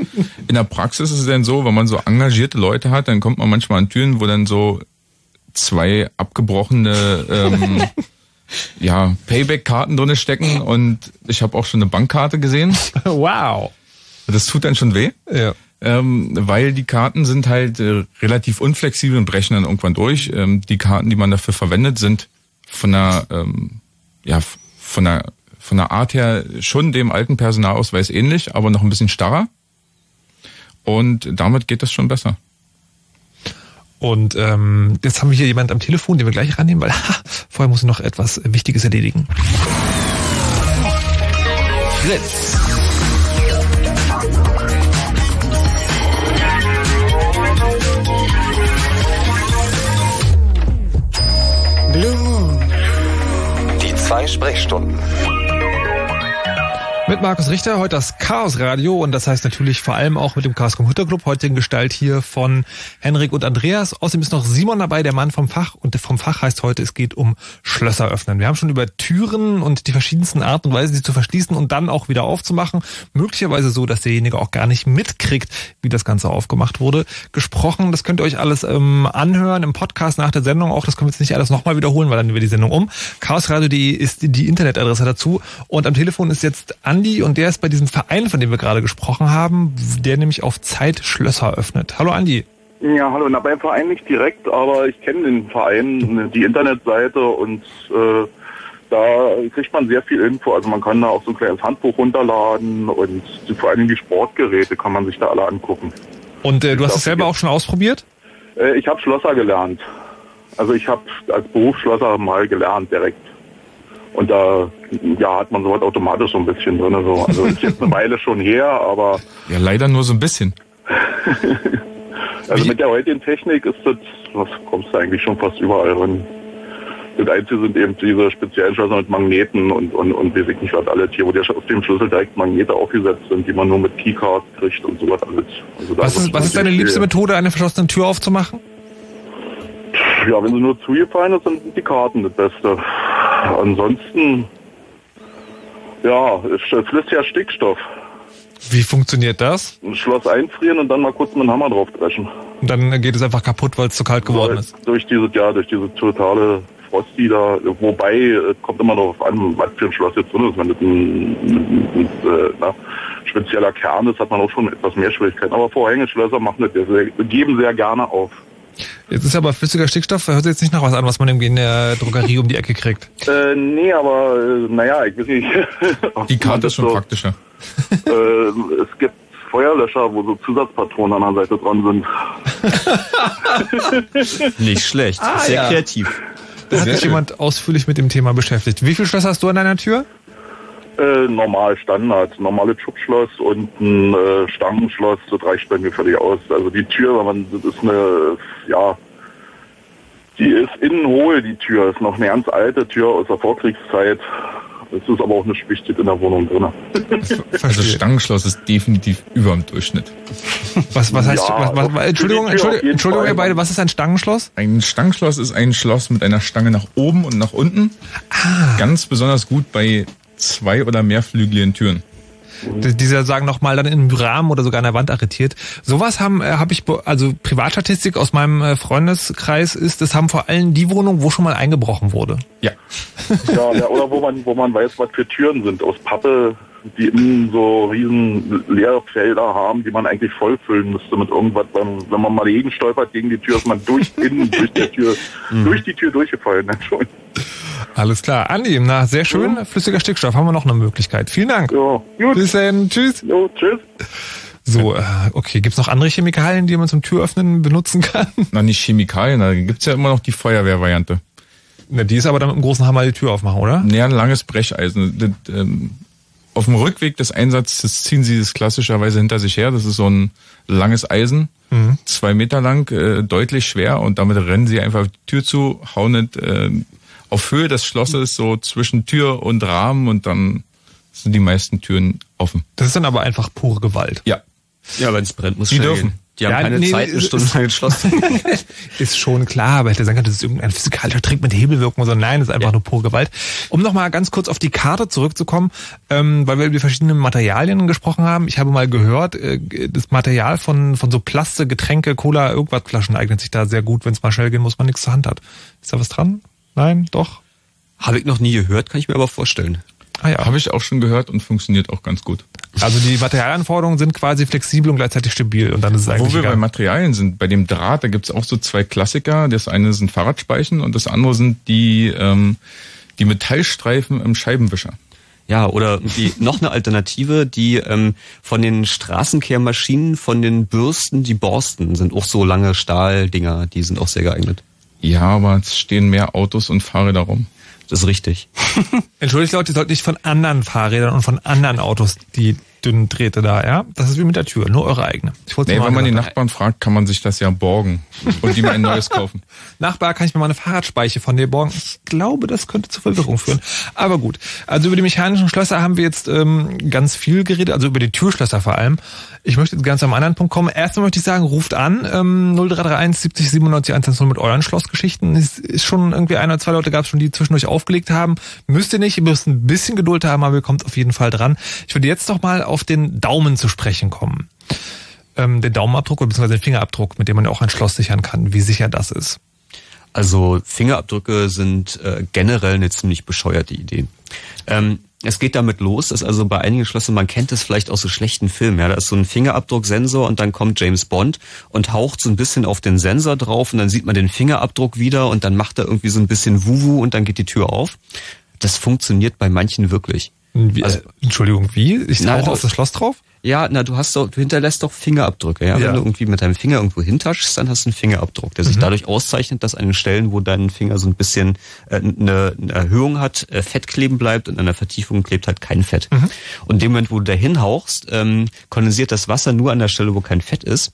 In der Praxis ist es dann so, wenn man so engagierte Leute hat, dann kommt man manchmal an Türen, wo dann so zwei abgebrochene ähm, *laughs* ja, Payback-Karten drinne stecken und ich habe auch schon eine Bankkarte gesehen. *laughs* Wow. Das tut dann schon weh. Ja. Ähm, weil die Karten sind halt äh, relativ unflexibel und brechen dann irgendwann durch. Ähm, die Karten, die man dafür verwendet, sind von der, ähm, ja, von der, von der Art her schon dem alten Personalausweis ähnlich, aber noch ein bisschen starrer. Und damit geht das schon besser. Und ähm, jetzt haben wir hier jemand am Telefon, den wir gleich rannehmen, weil *laughs* ha, vorher muss ich noch etwas Wichtiges erledigen. Fritz. Sprechstunden. Mit Markus Richter, heute das Chaos Radio und das heißt natürlich vor allem auch mit dem Chaos Computer Club, heute in Gestalt hier von Henrik und Andreas. Außerdem ist noch Simon dabei, der Mann vom Fach und vom Fach heißt heute, es geht um Schlösser öffnen. Wir haben schon über Türen und die verschiedensten Arten und Weisen, sie zu verschließen und dann auch wieder aufzumachen, möglicherweise so, dass derjenige auch gar nicht mitkriegt, wie das Ganze aufgemacht wurde, gesprochen. Das könnt ihr euch alles ähm, anhören im Podcast nach der Sendung auch. Das können wir jetzt nicht alles nochmal wiederholen, weil dann über die Sendung um. chaosradio.de ist die Internetadresse dazu und am Telefon ist jetzt Andi und der ist bei diesem Verein, von dem wir gerade gesprochen haben, der nämlich auf Zeit Schlösser öffnet. Hallo Andi. Ja, hallo. Na, beim Verein nicht direkt, aber ich kenne den Verein, die Internetseite und äh, da kriegt man sehr viel Info. Also man kann da auch so ein kleines Handbuch runterladen und vor allem die Sportgeräte kann man sich da alle angucken. Und äh, du hast es selber auch schon ausprobiert? Äh, ich habe Schlosser gelernt. Also ich habe als Berufsschlosser mal gelernt direkt. Und da ja, hat man sowas automatisch so ein bisschen drin. So. Also ist jetzt eine Weile schon her, aber Ja, leider nur so ein bisschen. *laughs* Also mit der heutigen Technik ist das, was kommst du eigentlich schon fast überall rein. Das Einzige sind eben diese speziellen Schlösser mit Magneten und, und, und weiß ich nicht was alles hier, wo der auf dem Schlüssel direkt Magnete aufgesetzt sind, die man nur mit Keycard kriegt und sowas alles. Also Was ist, was ist deine liebste Methode, eine verschlossene Tür aufzumachen? Ja, wenn sie nur zugefallen ist, dann sind die Karten das Beste. Ansonsten, ja, es fließt ja Stickstoff. Wie funktioniert das? Ein Schloss einfrieren und dann mal kurz mit dem Hammer drauf dreschen. Und dann geht es einfach kaputt, weil es zu kalt geworden Weil ist. Durch diese, ja, durch diese totale Frosty da, wobei, äh, kommt immer darauf an, was für ein Schloss jetzt drin ist. Wenn das ein, ein, ein, äh, na, spezieller Kern ist, hat man auch schon etwas mehr Schwierigkeiten. Aber Vorhängeschlösser machen das geben sehr gerne auf. Jetzt ist aber flüssiger Stickstoff, hört sich jetzt nicht nach was an, was man irgendwie in der Drogerie um die Ecke kriegt. Äh, nee, aber äh, naja, ich weiß nicht. *laughs* Die Karte ist schon so, praktischer. Äh, es gibt Feuerlöscher, wo so Zusatzpatronen an der Seite dran sind. *laughs* Nicht schlecht. Ah, Sehr ja. kreativ. Da hat sich jemand ausführlich mit dem Thema beschäftigt. Wie viele Schlösser hast du an deiner Tür? Äh, normal Standard, normales Schutzschloss und ein äh, Stangenschloss, das reicht bei mir völlig aus. Also die Tür, wenn man, das ist eine, ja, die ist innen hohl, die Tür, ist noch eine ganz alte Tür aus der Vorkriegszeit. Es ist aber auch nicht wichtig in der Wohnung drin. *laughs* Also. Stangenschloss ist definitiv über dem Durchschnitt. Was, was heißt, Ja, was, was, was, Entschuldigung, Entschuldigung, Entschuldigung, ihr beide, was ist ein Stangenschloss? Ein Stangenschloss ist ein Schloss mit einer Stange nach oben und nach unten. Ah. Ganz besonders gut bei zwei oder mehrflügeligen Türen. Die- Dieser sagen nochmal dann im Rahmen oder sogar an der Wand arretiert. Sowas haben, äh, habe ich, also Privatstatistik aus meinem äh, Freundeskreis ist, das haben vor allem die Wohnungen, wo schon mal eingebrochen wurde. Ja. *laughs* Ja, ja, oder wo man, wo man weiß, was für Türen sind aus Pappe, die innen so riesen Leerfelder haben, die man eigentlich vollfüllen müsste mit irgendwas. Wenn, wenn man mal gegen stolpert gegen die Tür, ist man durch *laughs* innen durch die Tür, durch die Tür durchgefallen. *laughs* Entschuldigung. Alles klar. Andi, na, sehr schön. Flüssiger Stickstoff, haben wir noch eine Möglichkeit. Vielen Dank. Ja, gut. Bis dann. Tschüss. Jo, tschüss. So, äh, okay. Gibt's noch andere Chemikalien, die man zum Türöffnen benutzen kann? *laughs* Na, nicht Chemikalien, da gibt's ja immer noch die Feuerwehrvariante. Na, die ist aber dann mit einem großen Hammer die Tür aufmachen, oder? Näher ein langes Brecheisen. Das, ähm, auf dem Rückweg des Einsatzes ziehen sie das klassischerweise hinter sich her. Das ist so ein langes Eisen, zwei Meter lang, äh, deutlich schwer und damit rennen sie einfach die Tür zu, hauen es äh, auf Höhe des Schlosses so zwischen Tür und Rahmen und dann sind die meisten Türen offen. Das ist dann aber einfach pure Gewalt. Ja. Ja, wenn es brennt, muss Die schnell dürfen. gehen. Die haben Ja, keine nee, Zeit, eine Stunde lang *laughs* geschlossen. *laughs* Ist schon klar, aber hätte sagen können, das ist irgendein physikalischer Trick mit Hebelwirkung. So, nein, das ist einfach nur pure Gewalt. Um nochmal ganz kurz auf die Karte zurückzukommen, ähm, weil wir über die verschiedenen Materialien gesprochen haben. Ich habe mal gehört, äh, das Material von, von so Plaste, Getränke, Cola, irgendwas Flaschen eignet sich da sehr gut. Wenn es mal schnell gehen muss, man nichts zur Hand hat. Ist da was dran? Nein? Doch? Habe ich noch nie gehört, kann ich mir aber vorstellen. Ah ja. Habe ich auch schon gehört und funktioniert auch ganz gut. Also die Materialanforderungen sind quasi flexibel und gleichzeitig stabil. Und dann ist es Wo eigentlich wir bei egal. Materialien sind, bei dem Draht, da gibt's auch so zwei Klassiker. Das eine sind Fahrradspeichen und das andere sind die, ähm, die Metallstreifen im Scheibenwischer. Ja, oder die, noch eine Alternative, die ähm, von den Straßenkehrmaschinen, von den Bürsten, die Borsten sind auch so lange Stahldinger, die sind auch sehr geeignet. Ja, aber es stehen mehr Autos und Fahrräder rum. Das ist richtig. *laughs* Entschuldigt Leute, ihr sollt nicht von anderen Fahrrädern und von anderen Autos die dünnen Drähte da, ja? Das ist wie mit der Tür, nur eure eigene. Ich Nee, mal wenn man die. Nachbarn fragt, kann man sich das ja borgen und ihm ein neues kaufen. *laughs* Nachbar, kann ich mir mal eine Fahrradspeiche von dir borgen? Ich glaube, das könnte zu Verwirrung führen. Aber gut. Also über die mechanischen Schlösser haben wir jetzt ähm, ganz viel geredet, also über die Türschlösser vor allem. Ich möchte jetzt ganz am anderen Punkt kommen. Erstmal möchte ich sagen, ruft an, ähm, 0331 70 97 110 mit euren Schlossgeschichten. Es ist schon irgendwie ein oder zwei Leute gab es schon, die zwischendurch aufgelegt haben. Müsst ihr nicht, ihr müsst ein bisschen Geduld haben, aber ihr kommt auf jeden Fall dran. Ich würde jetzt doch mal auf den Daumen zu sprechen kommen. Ähm, den Daumenabdruck oder den Fingerabdruck, mit dem man ja auch ein Schloss sichern kann, wie sicher das ist. Also Fingerabdrücke sind äh, generell eine ziemlich bescheuerte Idee. Ähm, es geht damit los, dass also bei einigen Schlössern, man kennt es vielleicht aus so schlechten Filmen, ja, da ist so ein Fingerabdrucksensor und dann kommt James Bond und haucht so ein bisschen auf den Sensor drauf und dann sieht man den Fingerabdruck wieder und dann macht er irgendwie so ein bisschen Wuhu und dann geht die Tür auf. Das funktioniert bei manchen wirklich. Wie, Also- äh, Entschuldigung, wie? Ich du- auf das Schloss drauf? Ja, na, du hast doch, du hinterlässt doch Fingerabdrücke, ja. Ja. Wenn du irgendwie mit deinem Finger irgendwo hintaschst, dann hast du einen Fingerabdruck, der sich Mhm. dadurch auszeichnet, dass an den Stellen, wo dein Finger so ein bisschen äh, eine, eine Erhöhung hat, äh, Fett kleben bleibt und an der Vertiefung klebt halt kein Fett. Mhm. Und in dem Moment, wo du da hinhauchst, ähm, kondensiert das Wasser nur an der Stelle, wo kein Fett ist.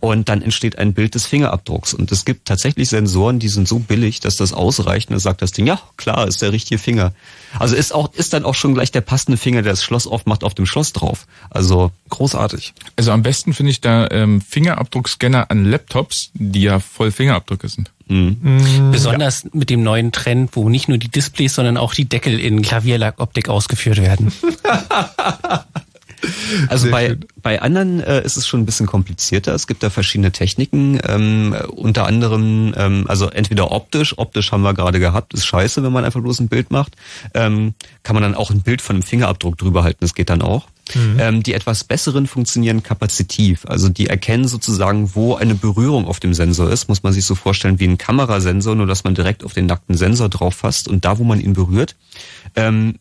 Und dann entsteht ein Bild des Fingerabdrucks. Und es gibt tatsächlich Sensoren, die sind so billig, dass das ausreicht. Und dann sagt das Ding, ja, klar, ist der richtige Finger. Also ist auch, ist dann auch schon gleich der passende Finger, der das Schloss aufmacht, auf dem Schloss drauf. Also Großartig. Also am besten finde ich da ähm, Fingerabdruckscanner an Laptops, die ja voll Fingerabdrücke sind. Besonders mit dem neuen Trend, wo nicht nur die Displays, sondern auch die Deckel in Klavierlackoptik ausgeführt werden. *laughs* Also Sehr bei, schön. bei anderen äh, ist es schon ein bisschen komplizierter. Es gibt da verschiedene Techniken, ähm, äh, unter anderem, ähm, also entweder optisch, optisch haben wir gerade gehabt, ist scheiße, wenn man einfach bloß ein Bild macht. Ähm, kann man dann auch ein Bild von einem Fingerabdruck drüber halten, das geht dann auch. Ähm, die etwas besseren funktionieren kapazitiv. Also die erkennen sozusagen, wo eine Berührung auf dem Sensor ist. Muss man sich so vorstellen wie ein Kamerasensor, nur dass man direkt auf den nackten Sensor drauf fasst und da, wo man ihn berührt, ähm,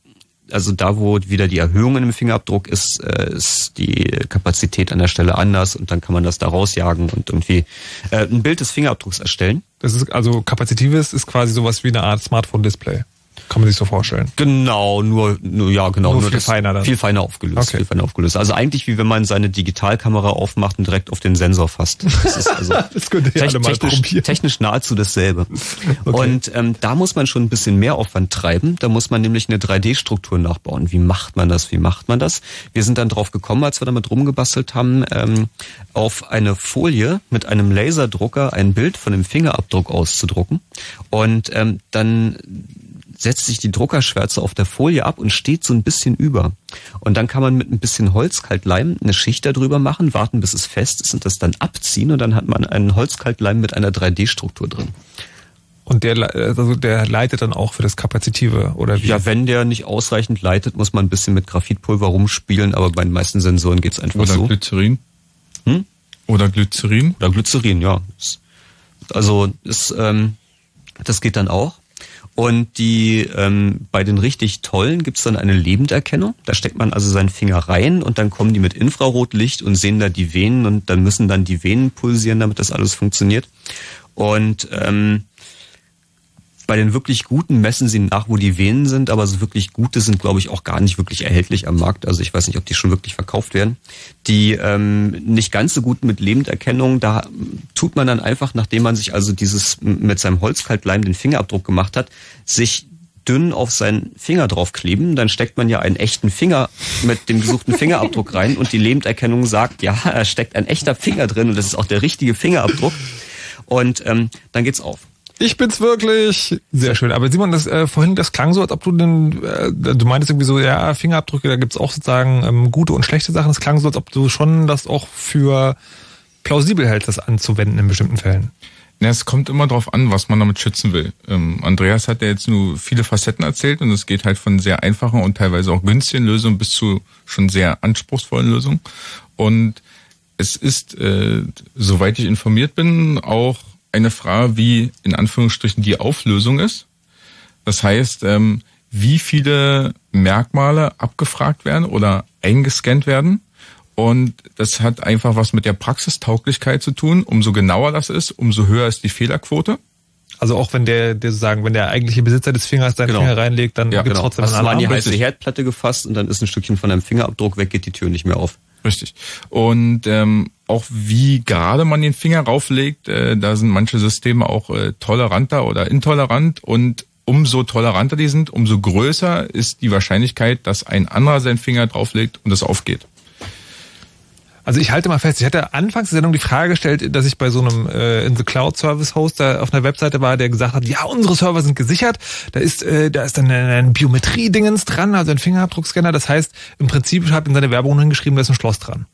also da, wo wieder die Erhöhung in dem Fingerabdruck ist, äh, ist die Kapazität an der Stelle anders und dann kann man das da rausjagen und irgendwie äh, ein Bild des Fingerabdrucks erstellen. Das ist also kapazitives ist quasi sowas wie eine Art Smartphone-Display. Kann man sich so vorstellen. Genau, nur, nur ja, genau, Nur nur, viel feiner dann. viel feiner aufgelöst, Okay. viel feiner aufgelöst. Also eigentlich wie wenn man seine Digitalkamera aufmacht und direkt auf den Sensor fasst. Das ist also *laughs* Das könnt ihr alle mal technisch, probieren. technisch nahezu dasselbe. Und ähm, da muss man schon ein bisschen mehr Aufwand treiben. Da muss man nämlich eine 3D-Struktur nachbauen. Wie macht man das? Wie macht man das? Wir sind dann drauf gekommen, als wir damit rumgebastelt haben, ähm, auf eine Folie mit einem Laserdrucker ein Bild von dem Fingerabdruck auszudrucken. Und ähm, dann setzt sich die Druckerschwärze auf der Folie ab und steht so ein bisschen über. Und dann kann man mit ein bisschen Holzkaltleim eine Schicht darüber machen, warten, bis es fest ist und das dann abziehen und dann hat man einen Holzkaltleim mit einer 3D-Struktur drin. Und der, also der leitet dann auch für das Kapazitive, oder wie? Ja, wenn der nicht ausreichend leitet, muss man ein bisschen mit Graphitpulver rumspielen, aber bei den meisten Sensoren geht's einfach Oder so. Glycerin. Hm? Oder Glycerin. Oder Glycerin, ja. Also ist, ähm, das geht dann auch. Und die ähm, bei den richtig tollen gibt's dann eine Lebenderkennung. Da steckt man also seinen Finger rein und dann kommen die mit Infrarotlicht und sehen da die Venen und dann müssen dann die Venen pulsieren, damit das alles funktioniert. Und ähm, bei den wirklich guten messen sie nach, wo die Venen sind, aber so wirklich gute sind, glaube ich, auch gar nicht wirklich erhältlich am Markt. Also ich weiß nicht, ob die schon wirklich verkauft werden. Die ähm, nicht ganz so guten mit Lebenderkennung, da tut man dann einfach, nachdem man sich also dieses mit seinem Holzkaltleim den Fingerabdruck gemacht hat, sich dünn auf seinen Finger draufkleben, dann steckt man ja einen echten Finger mit dem gesuchten Fingerabdruck *laughs* rein und die Lebenderkennung sagt, ja, da steckt ein echter Finger drin und das ist auch der richtige Fingerabdruck. Und ähm, dann geht's auf. Ich bin's wirklich. Sehr schön. Aber Simon, das äh, vorhin, das klang so, als ob du den, äh, du meintest irgendwie so, ja, Fingerabdrücke, da gibt's auch sozusagen ähm, gute und schlechte Sachen. Es klang so, als ob du schon das auch für plausibel hältst, das anzuwenden in bestimmten Fällen. Na, es kommt immer drauf an, was man damit schützen will. Ähm, Andreas hat ja jetzt nur viele Facetten erzählt und es geht halt von sehr einfachen und teilweise auch günstigen Lösungen bis zu schon sehr anspruchsvollen Lösungen. Und es ist, äh, soweit ich informiert bin, auch eine Frage, wie in Anführungsstrichen die Auflösung ist. Das heißt, ähm, wie viele Merkmale abgefragt werden oder eingescannt werden. Und das hat einfach was mit der Praxistauglichkeit zu tun. Umso genauer das ist, umso höher ist die Fehlerquote. Also auch wenn der, der sozusagen, wenn der eigentliche Besitzer des Fingers seinen Genau. Finger reinlegt, dann Ja, gibt's genau. trotzdem Hast du einen mal an die Alarm. heiße Herdplatte gefasst und dann ist ein Stückchen von deinem Fingerabdruck weg, geht die Tür nicht mehr auf. Richtig. Und ähm, auch wie gerade man den Finger rauflegt, äh, da sind manche Systeme auch äh, toleranter oder intolerant und umso toleranter die sind, umso größer ist die Wahrscheinlichkeit, dass ein anderer seinen Finger drauflegt und es aufgeht. Also ich halte mal fest, ich hatte anfangs der Sendung die Frage gestellt, dass ich bei so einem äh, in the Cloud Service Hoster auf einer Webseite war, der gesagt hat, ja, unsere Server sind gesichert. Da ist äh, da ist dann ein, ein Biometrie-Dingens dran, also ein Fingerabdruckscanner. Das heißt, im Prinzip hat in seine Werbung hingeschrieben, da ist ein Schloss dran.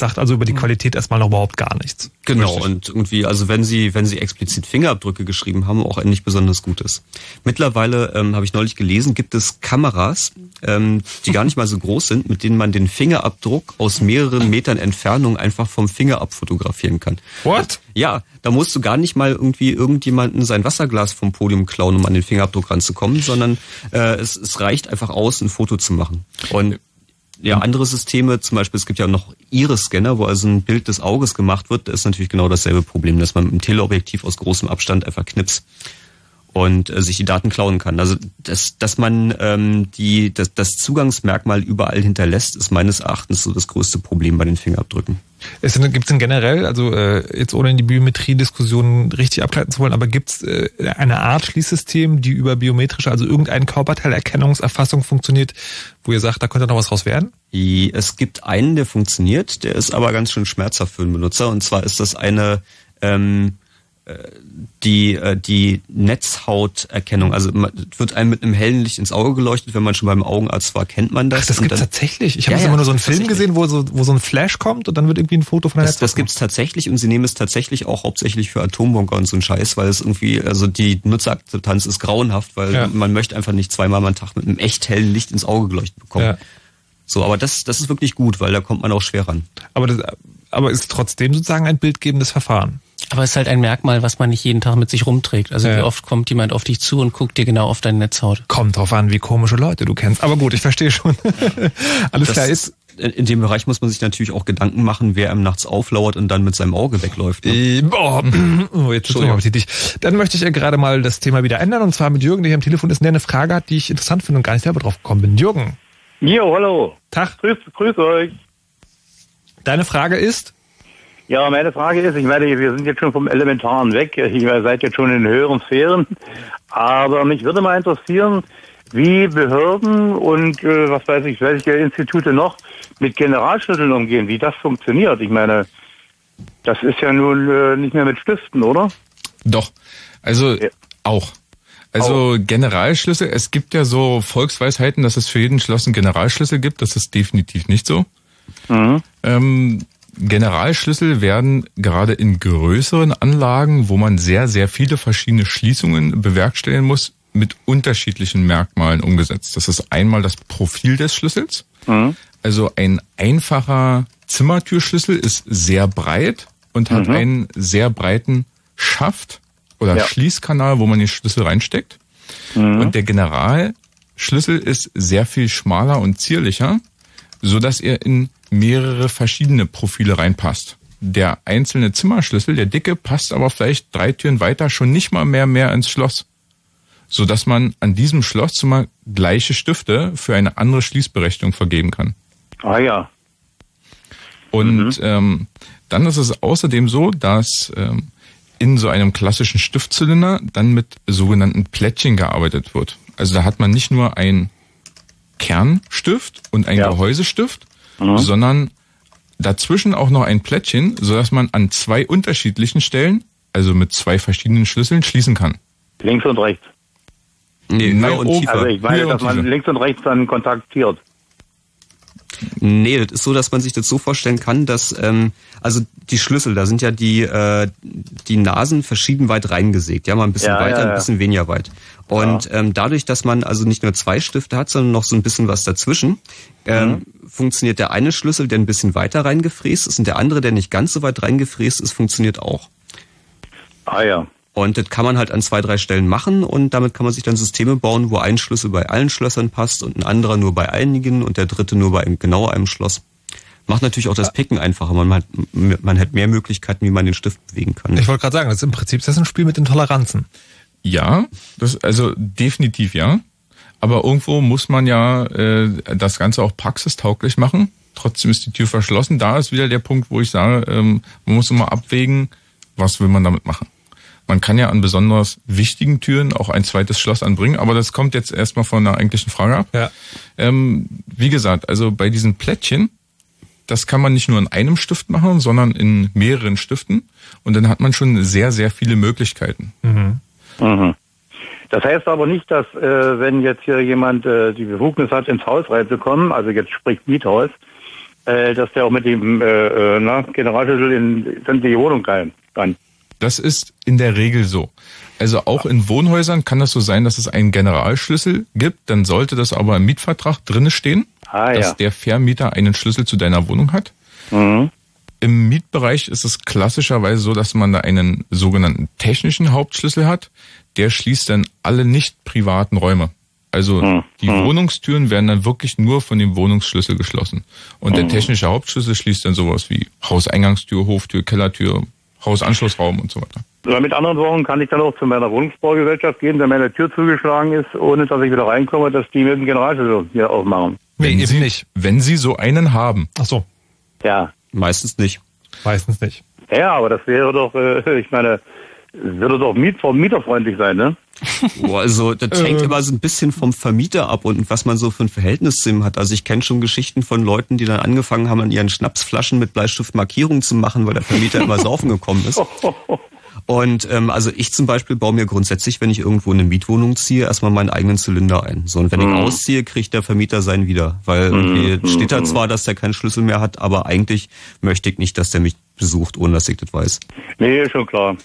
Sagt also über die Qualität erstmal noch überhaupt gar nichts. Genau, Richtig. und irgendwie, also wenn sie, wenn sie explizit Fingerabdrücke geschrieben haben, auch nicht besonders gutes. Mittlerweile, ähm, habe ich neulich gelesen, gibt es Kameras, ähm, die gar nicht mal so groß sind, mit denen man den Fingerabdruck aus mehreren Metern Entfernung einfach vom Finger abfotografieren kann. What? Ja, da musst du gar nicht mal irgendwie irgendjemanden sein Wasserglas vom Podium klauen, um an den Fingerabdruck ranzukommen, sondern äh, es, es reicht einfach aus, ein Foto zu machen. Und ja, andere Systeme, zum Beispiel, es gibt ja noch Iris-Scanner, wo also ein Bild des Auges gemacht wird, da ist natürlich genau dasselbe Problem, dass man mit dem Teleobjektiv aus großem Abstand einfach knips und äh, sich die Daten klauen kann. Also dass, dass man ähm, die, das, das Zugangsmerkmal überall hinterlässt, ist meines Erachtens so das größte Problem bei den Fingerabdrücken. Es gibt es denn generell, also äh, jetzt ohne in die Biometrie-Diskussion richtig abgleiten zu wollen, aber gibt es äh, eine Art Schließsystem, die über biometrische, also irgendein Körperteilerkennungserfassung funktioniert, wo ihr sagt, da könnte noch was raus werden? Es gibt einen, der funktioniert, der ist aber ganz schön schmerzhaft für den Benutzer. Und zwar ist das eine ähm, die, äh, die Netzhauterkennung. Also wird einem mit einem hellen Licht ins Auge geleuchtet, wenn man schon beim Augenarzt war, kennt man das. Ach, das Und gibt's dann- tatsächlich. Ich habe Ja, immer nur so einen Film gesehen, wo so, wo so ein Flash kommt und dann wird irgendwie ein Foto von der Das, das gibt's tatsächlich und sie nehmen es tatsächlich auch hauptsächlich für Atombunker und so ein Scheiß, weil es irgendwie, also die Nutzerakzeptanz ist grauenhaft, weil Ja. man möchte einfach nicht zweimal am Tag mit einem echt hellen Licht ins Auge geleuchtet bekommen. So, aber das, das ist wirklich gut, weil da kommt man auch schwer ran. Aber, das, aber ist trotzdem sozusagen ein bildgebendes Verfahren. Aber es ist halt ein Merkmal, was man nicht jeden Tag mit sich rumträgt. Also Ja. wie oft kommt jemand auf dich zu und guckt dir genau auf deine Netzhaut. Kommt drauf an, wie komische Leute du kennst. Aber gut, ich verstehe schon. Alles Das klar ist. in dem Bereich muss man sich natürlich auch Gedanken machen, wer einem nachts auflauert und dann mit seinem Auge wegläuft. Ne? Äh, boah, oh, jetzt Entschuldigung, appetitlich. Dann möchte ich ja gerade mal das Thema wieder ändern und zwar mit Jürgen, der hier am Telefon ist und der eine Frage hat, die ich interessant finde und gar nicht selber drauf gekommen bin. Jürgen, Jo, hallo. Tag. Grüß, grüß euch. deine Frage ist? Ja, meine Frage ist, ich meine, wir sind jetzt schon vom Elementaren weg. Ihr seid jetzt schon in höheren Sphären. Aber mich würde mal interessieren, wie Behörden und äh, was weiß ich, welche Institute noch mit Generalschlüsseln umgehen, wie das funktioniert. Ich meine, das ist ja nun äh, nicht mehr mit Stiften, oder? Doch. Also auch. Also Generalschlüssel, es gibt ja so Volksweisheiten, dass es für jeden Schloss einen Generalschlüssel gibt. Das ist definitiv nicht so. Ähm, Generalschlüssel werden gerade in größeren Anlagen, wo man sehr, sehr viele verschiedene Schließungen bewerkstelligen muss, mit unterschiedlichen Merkmalen umgesetzt. Das ist einmal das Profil des Schlüssels. Also ein einfacher Zimmertürschlüssel ist sehr breit und hat Mhm. einen sehr breiten Schaft oder Ja. Schließkanal, wo man den Schlüssel reinsteckt. Und der Generalschlüssel ist sehr viel schmaler und zierlicher, so dass er in mehrere verschiedene Profile reinpasst. Der einzelne Zimmerschlüssel, der dicke, passt aber vielleicht drei Türen weiter schon nicht mal mehr mehr ins Schloss, so dass man an diesem Schlosszimmer gleiche Stifte für eine andere Schließberechtigung vergeben kann. Ah ja. Und ähm, dann ist es außerdem so, dass ähm, in so einem klassischen Stiftzylinder dann mit sogenannten Plättchen gearbeitet wird. Also da hat man nicht nur ein Kernstift und ein Ja. Gehäusestift, sondern dazwischen auch noch ein Plättchen, sodass man an zwei unterschiedlichen Stellen, also mit zwei verschiedenen Schlüsseln, schließen kann. Links und rechts. Nee, Nein, höher und oben. tiefer. Also ich meine, dass man links und rechts dann kontaktiert. Nee, das ist so, dass man sich das so vorstellen kann, dass ähm, also die Schlüssel, da sind ja die äh, die Nasen verschieden weit reingesägt, ja mal ein bisschen Ja, weiter, ja, ja. ein bisschen weniger weit. Und ähm, dadurch, dass man also nicht nur zwei Stifte hat, sondern noch so ein bisschen was dazwischen, ähm, funktioniert der eine Schlüssel, der ein bisschen weiter reingefräst ist, und der andere, der nicht ganz so weit reingefräst ist, funktioniert auch. Ah ja. Und das kann man halt an zwei, drei Stellen machen und damit kann man sich dann Systeme bauen, wo ein Schlüssel bei allen Schlössern passt und ein anderer nur bei einigen und der dritte nur bei einem, genau einem Schloss. Macht natürlich auch das Picken einfacher. Man hat, man hat mehr Möglichkeiten, wie man den Stift bewegen kann. Ich wollte gerade sagen, das ist im Prinzip das ist ein Spiel mit den Toleranzen. Ja, das also definitiv ja. Aber irgendwo muss man ja äh, das Ganze auch praxistauglich machen. Trotzdem ist die Tür verschlossen. Da ist wieder der Punkt, wo ich sage, ähm, man muss immer abwägen, was will man damit machen. Man kann ja an besonders wichtigen Türen auch ein zweites Schloss anbringen, aber das kommt jetzt erstmal von der eigentlichen Frage ab. Ja. Ähm, wie gesagt, also bei diesen Plättchen, das kann man nicht nur in einem Stift machen, sondern in mehreren Stiften. Und dann hat man schon sehr, sehr viele Möglichkeiten. Mhm. Das heißt aber nicht, dass äh, wenn jetzt hier jemand äh, die Befugnis hat, ins Haus reinzukommen, also jetzt spricht Miethaus, äh, dass der auch mit dem äh, äh, na, Generalschlüssel in sämtliche Wohnung rein kann. Das ist in der Regel so. Also auch in Wohnhäusern kann das so sein, dass es einen Generalschlüssel gibt. Dann sollte das aber im Mietvertrag drinne stehen, Ah dass ja. der Vermieter einen Schlüssel zu deiner Wohnung hat. Mhm. Im Mietbereich ist es klassischerweise so, dass man da einen sogenannten technischen Hauptschlüssel hat. Der schließt dann alle nicht privaten Räume. Also Hm. die Wohnungstüren werden dann wirklich nur von dem Wohnungsschlüssel geschlossen. Und der technische Hauptschlüssel schließt dann sowas wie Hauseingangstür, Hoftür, Kellertür, Hausanschlussraum und so weiter. Oder mit anderen Worten kann ich dann auch zu meiner Wohnungsbaugesellschaft gehen, wenn meine Tür zugeschlagen ist, ohne dass ich wieder reinkomme, dass die mit dem Generalschlüssel hier aufmachen. Nee, Wenn eben Sie, nicht. Wenn Sie so einen haben, Ach so, Ja. Meistens nicht. meistens nicht. Ja, aber das wäre doch, äh, *laughs* ich meine, würde doch Miet mieterfreundlich sein, ne? *laughs* Boah, also das hängt immer so ein bisschen vom Vermieter ab und was man so für ein Verhältnis zu ihm hat. Also ich kenne schon Geschichten von Leuten, die dann angefangen haben, an ihren Schnapsflaschen mit Bleistift Markierungen zu machen, weil der Vermieter immer saufen gekommen ist. *laughs* Und ähm, also ich zum Beispiel baue mir grundsätzlich, wenn ich irgendwo in eine Mietwohnung ziehe, erstmal meinen eigenen Zylinder ein. So und wenn Mhm. ich ausziehe, kriegt der Vermieter seinen wieder, weil irgendwie steht da zwar, dass der keinen Schlüssel mehr hat, aber eigentlich möchte ich nicht, dass der mich besucht, ohne dass ich das weiß. Nee, ist schon klar.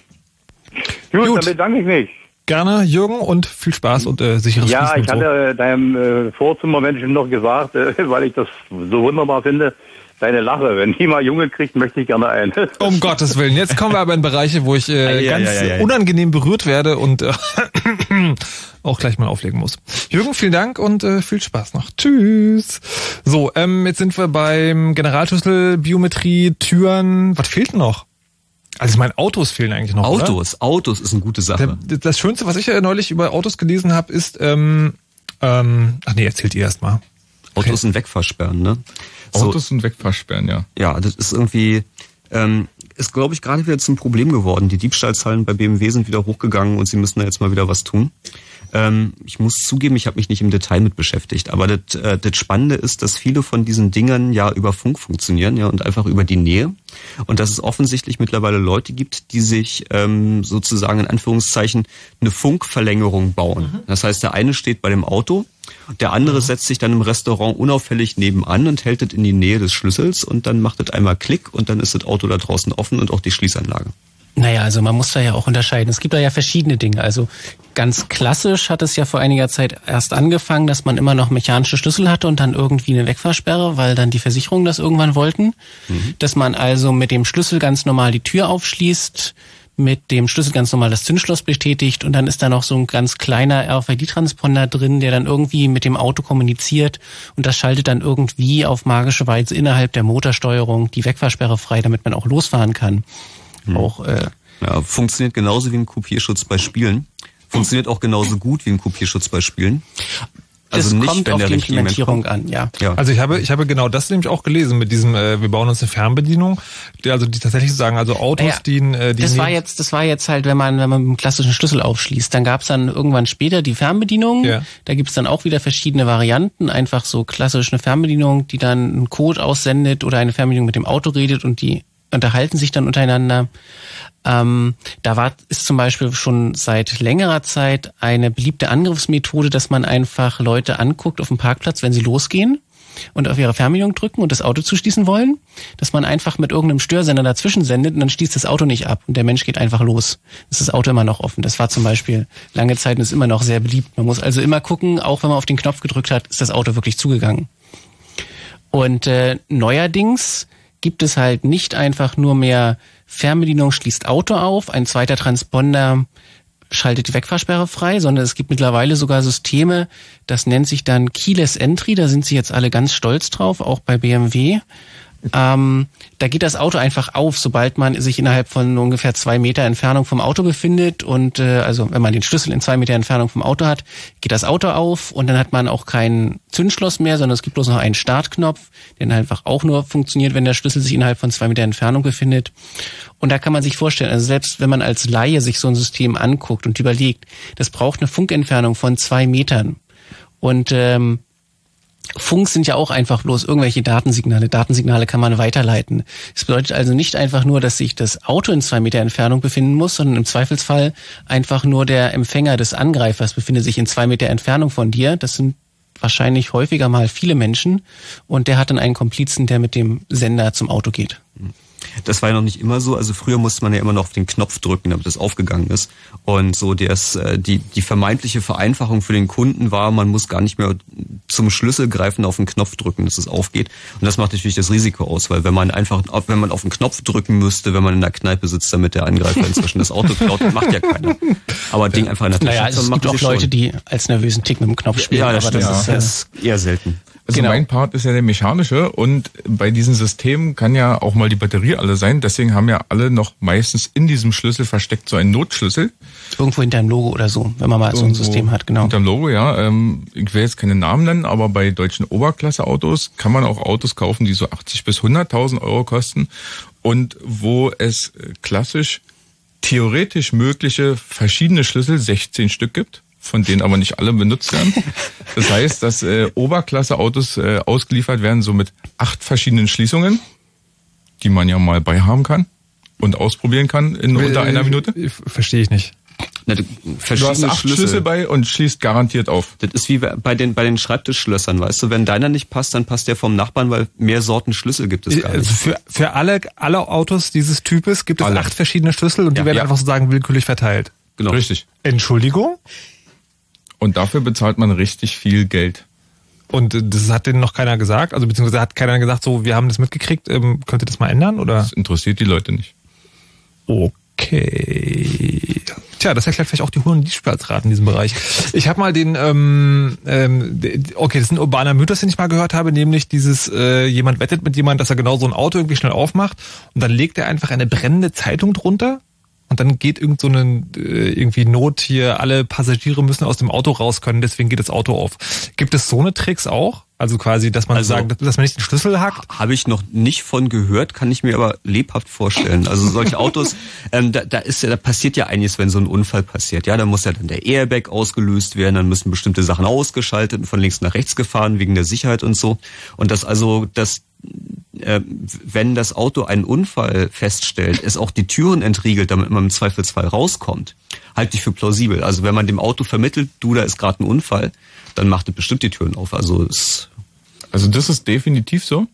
Gut, Gut. dann bedanke ich mich. Gerne, Jürgen, und viel Spaß und äh, sicheres Ja, Schließen ich und so. hatte äh, deinem äh, Vorzimmermenschen noch gesagt, äh, *laughs* weil ich das so wunderbar finde, deine Lache. Wenn die mal Junge kriegt, möchte ich gerne ein. *laughs* Um Gottes Willen. Jetzt kommen wir aber in Bereiche, wo ich äh, ei, ganz ei, ei. unangenehm berührt werde und äh, *clears throat* auch gleich mal auflegen muss. Jürgen, vielen Dank und äh, viel Spaß noch. Tschüss. So, ähm, jetzt sind wir beim Generalschlüssel, Biometrie, Türen. Was fehlt denn noch? Also ich meine, Autos fehlen eigentlich noch. Oder? Autos, Autos ist eine gute Sache. Der, das Schönste, was ich ja neulich über Autos gelesen habe, ist, ähm, ähm, ach nee, erzählt ihr erst mal. Autos sind wegversperren, ne? So, Autos und wegversperren, ja. ja, das ist irgendwie, ähm, ist glaube ich gerade wieder zum Problem geworden. Die Diebstahlzahlen bei BMW sind wieder hochgegangen und sie müssen da jetzt mal wieder was tun. Ähm, ich muss zugeben, ich habe mich nicht im Detail mit beschäftigt, aber das, äh, das Spannende ist, dass viele von diesen Dingern ja über Funk funktionieren, ja, und einfach über die Nähe. Und dass es offensichtlich mittlerweile Leute gibt, die sich ähm, sozusagen in Anführungszeichen eine Funkverlängerung bauen. Das heißt, der eine steht bei dem Auto, der andere setzt sich dann im Restaurant unauffällig nebenan und hält es in die Nähe des Schlüssels und dann macht es einmal Klick und dann ist das Auto da draußen offen und auch die Schließanlage. Naja, also man muss da ja auch unterscheiden. Es gibt da ja verschiedene Dinge. Also ganz klassisch hat es ja vor einiger Zeit erst angefangen, dass man immer noch mechanische Schlüssel hatte und dann irgendwie eine Wegfahrsperre, weil dann die Versicherungen das irgendwann wollten. Dass man also mit dem Schlüssel ganz normal die Tür aufschließt, mit dem Schlüssel ganz normal das Zündschloss bestätigt und dann ist da noch so ein ganz kleiner RFID-Transponder drin, der dann irgendwie mit dem Auto kommuniziert und das schaltet dann irgendwie auf magische Weise innerhalb der Motorsteuerung die Wegfahrsperre frei, damit man auch losfahren kann. Auch äh, Ja, funktioniert genauso wie ein Kopierschutz bei Spielen. Funktioniert auch genauso gut wie ein Kopierschutz bei Spielen. es Also nicht, kommt wenn auf der die Implementierung kommt. an, ja. Ja. Also ich habe, ich habe genau das nämlich auch gelesen mit diesem, äh, wir bauen uns eine Fernbedienung, die also die tatsächlich sagen, also Autos, Naja, die, äh, die das war jetzt, das war jetzt halt, wenn man, wenn man mit einem klassischen Schlüssel aufschließt. Dann gab's dann irgendwann später die Fernbedienung. Ja. Da gibt's dann auch wieder verschiedene Varianten. Einfach so klassisch eine Fernbedienung, die dann einen Code aussendet oder eine Fernbedienung mit dem Auto redet und die unterhalten sich dann untereinander. Ähm, da war, ist zum Beispiel schon seit längerer Zeit eine beliebte Angriffsmethode, dass man einfach Leute anguckt auf dem Parkplatz, wenn sie losgehen und auf ihre Fernbedienung drücken und das Auto zuschließen wollen, dass man einfach mit irgendeinem Störsender dazwischen sendet und dann schließt das Auto nicht ab und der Mensch geht einfach los. Ist das Auto immer noch offen. Das war zum Beispiel lange Zeit und ist immer noch sehr beliebt. Man muss also immer gucken, auch wenn man auf den Knopf gedrückt hat, ist das Auto wirklich zugegangen. Und äh, neuerdings gibt es halt nicht einfach nur mehr Fernbedienung schließt Auto auf, ein zweiter Transponder schaltet die Wegfahrsperre frei, sondern es gibt mittlerweile sogar Systeme, das nennt sich dann Keyless Entry, da sind sie jetzt alle ganz stolz drauf, auch bei BMW. Ähm, da geht das Auto einfach auf, sobald man sich innerhalb von ungefähr zwei Meter Entfernung vom Auto befindet. Und äh, also wenn man den Schlüssel in zwei Meter Entfernung vom Auto hat, geht das Auto auf. Und dann hat man auch kein Zündschloss mehr, sondern es gibt bloß noch einen Startknopf, der einfach auch nur funktioniert, wenn der Schlüssel sich innerhalb von zwei Meter Entfernung befindet. Und da kann man sich vorstellen, also selbst wenn man als Laie sich so ein System anguckt und überlegt, das braucht eine Funkentfernung von zwei Metern. Und ähm, Funk sind ja auch einfach bloß irgendwelche Datensignale. Datensignale kann man weiterleiten. Es bedeutet also nicht einfach nur, dass sich das Auto in zwei Meter Entfernung befinden muss, sondern im Zweifelsfall einfach nur der Empfänger des Angreifers befindet sich in zwei Meter Entfernung von dir. Das sind wahrscheinlich häufiger mal viele Menschen und der hat dann einen Komplizen, der mit dem Sender zum Auto geht. Das war ja noch nicht immer so. Also früher musste man ja immer noch auf den Knopf drücken, damit das aufgegangen ist. Und so das, äh, die, die vermeintliche Vereinfachung für den Kunden war, man muss gar nicht mehr zum Schlüssel greifen, auf den Knopf drücken, dass es aufgeht. Und das macht natürlich das Risiko aus, weil wenn man einfach, wenn man auf den Knopf drücken müsste, wenn man in der Kneipe sitzt, damit der Angreifer inzwischen das Auto klaut, macht ja keiner. Aber Ding einfach in der Tasche Naja, es gibt auch Leute, schon. die als nervösen Tick mit dem Knopf spielen. Ja, das aber stimmt. das ist, ja, äh, das ist eher selten. Also Genau. mein Part ist ja der mechanische und bei diesen Systemen kann ja auch mal die Batterie alle sein. Deswegen haben ja alle noch meistens in diesem Schlüssel versteckt so einen Notschlüssel. irgendwo hinter einem Logo oder so, wenn man mal so ein Irgendwo System hat, genau. Hinterm Logo, ja. Ähm, ich will jetzt keine Namen nennen, aber bei deutschen Oberklasse-Autos kann man auch Autos kaufen, die so 80 bis 100.000 Euro kosten und wo es klassisch theoretisch mögliche verschiedene Schlüssel, 16 Stück gibt, von denen aber nicht alle benutzt werden. Das heißt, dass äh, Oberklasse-Autos äh, ausgeliefert werden, so mit acht verschiedenen Schließungen, die man ja mal bei haben kann. und ausprobieren kann in unter einer Minute? Verstehe ich nicht. Na, du, Du hast acht Schlüssel. Schlüssel. bei und schließt garantiert auf. Das ist wie bei den, bei den Schreibtischschlössern, weißt du, wenn deiner nicht passt, dann passt der vom Nachbarn, weil mehr Sorten Schlüssel gibt es gar Also nicht. für, für alle, alle Autos dieses Types gibt es Alle. acht verschiedene Schlüssel und die Ja. werden Ja. einfach sozusagen willkürlich verteilt. Genau. Richtig. Entschuldigung? Und dafür bezahlt man richtig viel Geld. Und äh, das hat denen noch keiner gesagt, also beziehungsweise hat keiner gesagt, so, wir haben das mitgekriegt, ähm, könnt ihr das mal ändern oder? Das interessiert die Leute nicht. Okay. Tja, das erklärt vielleicht auch die hohen Liedspielraten in diesem Bereich. Ich habe mal den, ähm, ähm, okay, das ist ein urbaner Mythos, den ich mal gehört habe, nämlich dieses, äh, jemand wettet mit jemand, dass er genau so ein Auto irgendwie schnell aufmacht und dann legt er einfach eine brennende Zeitung drunter und dann geht irgend so eine äh, irgendwie Not hier, alle Passagiere müssen aus dem Auto raus können, deswegen geht das Auto auf. Gibt es so eine Tricks auch? Also quasi, dass man Also- sagt, dass man nicht den Schlüssel hackt? Habe ich noch nicht von gehört, kann ich mir aber lebhaft vorstellen. Also solche Autos, *laughs* ähm, da, da ist ja, da passiert ja einiges, wenn so ein Unfall passiert. Ja, da muss ja dann der Airbag ausgelöst werden, dann müssen bestimmte Sachen ausgeschaltet und von links nach rechts gefahren wegen der Sicherheit und so. Und das also, das äh, wenn das Auto einen Unfall feststellt, es auch die Türen entriegelt, damit man im Zweifelsfall rauskommt, halte ich für plausibel. Also wenn man dem Auto vermittelt, du, da ist gerade ein Unfall, dann macht es bestimmt die Türen auf. Also es Also das ist definitiv so.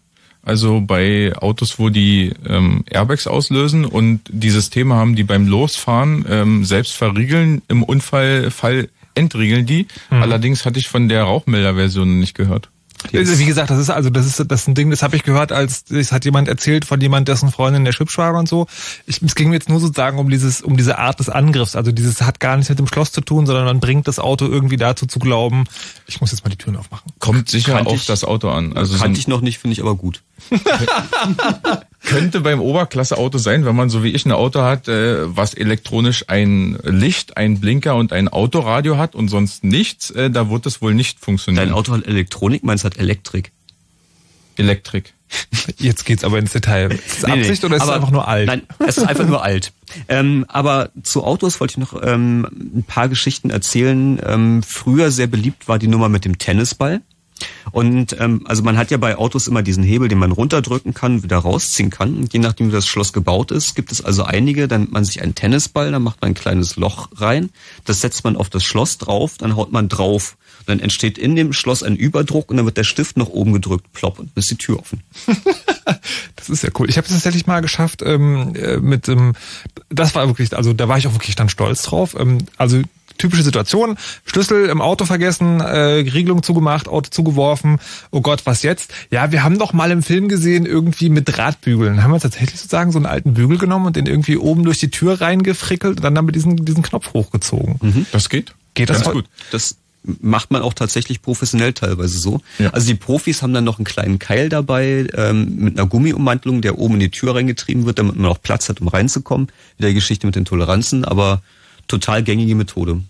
Also bei Autos, wo die ähm, Airbags auslösen und die Systeme haben, die beim Losfahren ähm, selbst verriegeln, im Unfallfall entriegeln die. Allerdings hatte ich von der Rauchmelder-Version nicht gehört. Also, Wie gesagt, das ist also das ist das ist ein Ding, das habe ich gehört, als das hat jemand erzählt von jemand, dessen Freundin der hübsch war und so. Ich, es ging mir jetzt nur sozusagen um dieses um diese Art des Angriffs. Also dieses hat gar nichts mit dem Schloss zu tun, sondern man bringt das Auto irgendwie dazu zu glauben, ich muss jetzt mal die Türen aufmachen. Kommt sicher Kannte auf ich- das Auto an. Also so kannte ein, ich noch nicht, finde ich aber gut. *laughs* könnte beim Oberklasse-Auto sein, wenn man so wie ich ein Auto hat, äh, was elektronisch ein Licht, ein Blinker und ein Autoradio hat und sonst nichts, äh, da wird es wohl nicht funktionieren. Dein Auto hat Elektronik, meins hat Elektrik. Elektrik. *laughs* Jetzt geht's aber ins Detail. Ist es Nee, nee, Absicht oder ist es einfach nur alt? Nein, es ist einfach nur alt. Ähm, aber zu Autos wollte ich noch ähm, ein paar Geschichten erzählen. Ähm, früher sehr beliebt war die Nummer mit dem Tennisball. Und ähm, also man hat ja bei Autos immer diesen Hebel, den man runterdrücken kann, wieder rausziehen kann. Und je nachdem, wie das Schloss gebaut ist, gibt es also einige, dann nimmt man sich einen Tennisball, dann macht man ein kleines Loch rein, das setzt man auf das Schloss drauf, dann haut man drauf. Dann entsteht in dem Schloss ein Überdruck und dann wird der Stift nach oben gedrückt, plopp, und dann ist die Tür offen. *laughs* Das ist ja cool. Ich habe es tatsächlich mal geschafft ähm, äh, mit ähm, das war wirklich, also da war ich auch wirklich dann stolz drauf. Ähm, also typische Situation, Schlüssel im Auto vergessen, äh, Regelung zugemacht, Auto zugeworfen. Oh Gott, was jetzt? Ja, wir haben doch mal im Film gesehen, irgendwie mit Drahtbügeln. Haben wir tatsächlich sozusagen so einen alten Bügel genommen und den irgendwie oben durch die Tür reingefrickelt und dann damit diesen, diesen Knopf hochgezogen. Das geht? Geht das Ganz gut. Das macht man auch tatsächlich professionell teilweise so. Ja. Also die Profis haben dann noch einen kleinen Keil dabei ähm, mit einer Gummiummantelung, der oben in die Tür reingetrieben wird, damit man auch Platz hat, um reinzukommen. Wieder die Geschichte mit den Toleranzen, aber total gängige Methode.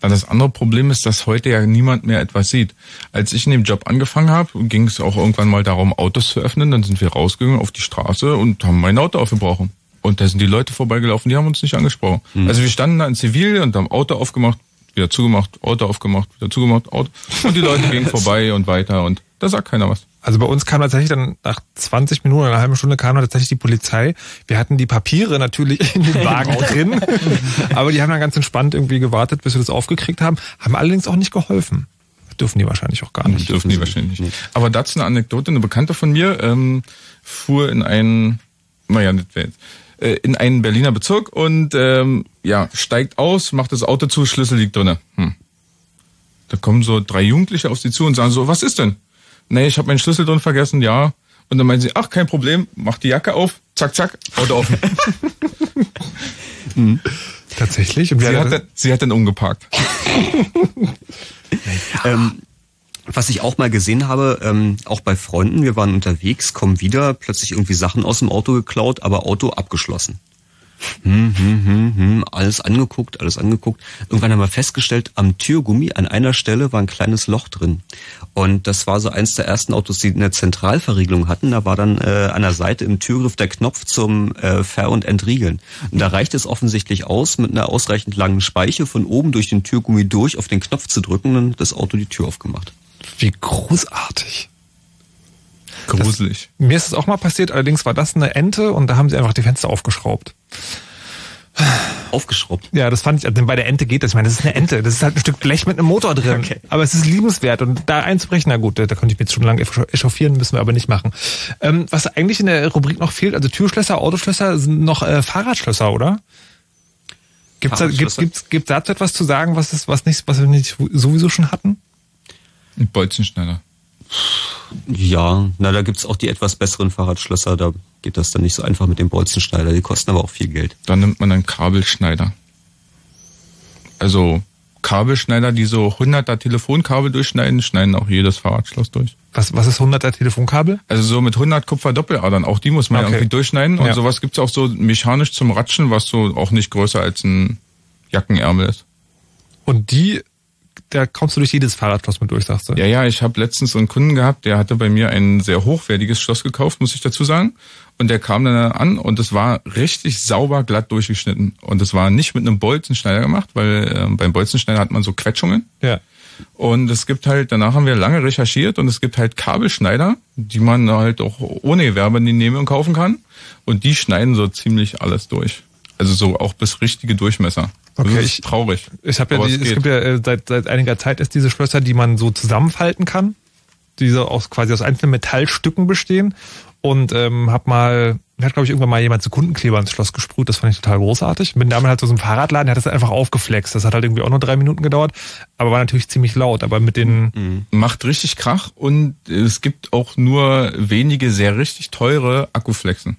Dann das andere Problem ist, dass heute ja niemand mehr etwas sieht. Als ich in dem Job angefangen habe, ging es auch irgendwann mal darum, Autos zu öffnen. Dann sind wir rausgegangen auf die Straße und haben mein Auto aufgebrochen. Und da sind die Leute vorbeigelaufen, die haben uns nicht angesprochen. Also wir standen da in Zivil und haben Auto aufgemacht, wieder zugemacht, Auto aufgemacht, wieder zugemacht, Auto. Und die Leute gingen *laughs* vorbei und weiter und da sagt keiner was. Also bei uns kam tatsächlich dann nach 20 Minuten oder einer halben Stunde kam dann tatsächlich die Polizei. Wir hatten die Papiere natürlich in den Wagen *laughs* drin, aber die haben dann ganz entspannt irgendwie gewartet, bis wir das aufgekriegt haben, haben allerdings auch nicht geholfen. Dürfen die wahrscheinlich auch gar nicht. dürfen die wahrscheinlich nicht. Aber dazu eine Anekdote. Eine Bekannte von mir ähm, fuhr in einen, naja, nicht wer jetzt, äh, in einen Berliner Bezirk und ähm, ja, steigt aus, macht das Auto zu, Schlüssel liegt drinne. Hm. Da kommen so drei Jugendliche auf sie zu und sagen so, was ist denn? Nee, ich habe meinen Schlüssel drin vergessen, ja. Und dann meinen sie, ach, kein Problem, mach die Jacke auf, zack, zack, Auto offen. *laughs* Tatsächlich. Und sie, hat dann, sie hat dann umgeparkt. *laughs* Ähm, was ich auch mal gesehen habe, ähm, auch bei Freunden, wir waren unterwegs, kommen wieder, plötzlich irgendwie Sachen aus dem Auto geklaut, aber Auto abgeschlossen. Hm, hm, hm, hm, alles angeguckt, alles angeguckt. Irgendwann haben wir festgestellt, am Türgummi an einer Stelle war ein kleines Loch drin. Und das war so eins der ersten Autos, die eine Zentralverriegelung hatten. Da war dann äh, an der Seite im Türgriff der Knopf zum äh, Ver- und Entriegeln. Und da reicht es offensichtlich aus, mit einer ausreichend langen Speiche von oben durch den Türgummi durch auf den Knopf zu drücken und dann hat das Auto die Tür aufgemacht. Wie großartig. Gruselig. Mir ist es auch mal passiert, allerdings war das eine Ente und da haben sie einfach die Fenster aufgeschraubt. Aufgeschraubt. Ja, das fand ich, also bei der Ente geht das. Ich meine, das ist eine Ente. Das ist halt ein Stück Blech mit einem Motor drin. Okay. Aber es ist liebenswert. Und da einzubrechen, na gut, da, da könnte ich mich jetzt schon lange echauffieren, müssen wir aber nicht machen. Ähm, was eigentlich in der Rubrik noch fehlt, also Türschlösser, Autoschlösser, sind noch äh, Fahrradschlösser, oder? Gibt's da, gibt's, Fahrradschlösser? gibt's, gibt's dazu etwas zu sagen, was ist, was nicht, was wir nicht sowieso schon hatten? Ein Bolzenschneider. Ja, na, da gibt's auch die etwas besseren Fahrradschlösser, da geht das dann nicht so einfach mit dem Bolzenschneider, die kosten aber auch viel Geld. Dann nimmt man einen Kabelschneider. Also Kabelschneider, die so 100er Telefonkabel durchschneiden, schneiden auch jedes Fahrradschloss durch. Was, was ist 100er Telefonkabel? Also so mit 100 Kupferdoppeladern, auch die muss man Okay. irgendwie durchschneiden. Und Ja. sowas gibt's auch so mechanisch zum Ratschen, was so auch nicht größer als ein Jackenärmel ist. Und die, da kommst du durch jedes Fahrradschloss mit durch, sagst du? Ja, ja, ich habe letztens so einen Kunden gehabt, der hatte bei mir ein sehr hochwertiges Schloss gekauft, muss ich dazu sagen. Und der kam dann an und es war richtig sauber glatt durchgeschnitten. Und es war nicht mit einem Bolzenschneider gemacht, weil äh, beim Bolzenschneider hat man so Quetschungen. Ja. Und es gibt halt, danach haben wir lange recherchiert und es gibt halt Kabelschneider, die man halt auch ohne Werbenehmung kaufen kann. Und die schneiden so ziemlich alles durch. Also so auch bis richtige Durchmesser. Also Okay, das ich- ist traurig. Ich habe ja, die, es es gibt ja äh, seit, seit einiger Zeit ist diese Schlösser, die man so zusammenfalten kann, die so aus quasi aus einzelnen Metallstücken bestehen. Und ähm, hab mal, mir hat glaube ich irgendwann mal jemand Sekundenkleber ins Schloss gesprüht, das fand ich total großartig. Bin damit halt zu so einem Fahrradladen, der hat das einfach aufgeflext. Das hat halt irgendwie auch nur drei Minuten gedauert, aber war natürlich ziemlich laut. Aber mit den, macht richtig Krach und es gibt auch nur wenige sehr richtig teure Akkuflexen.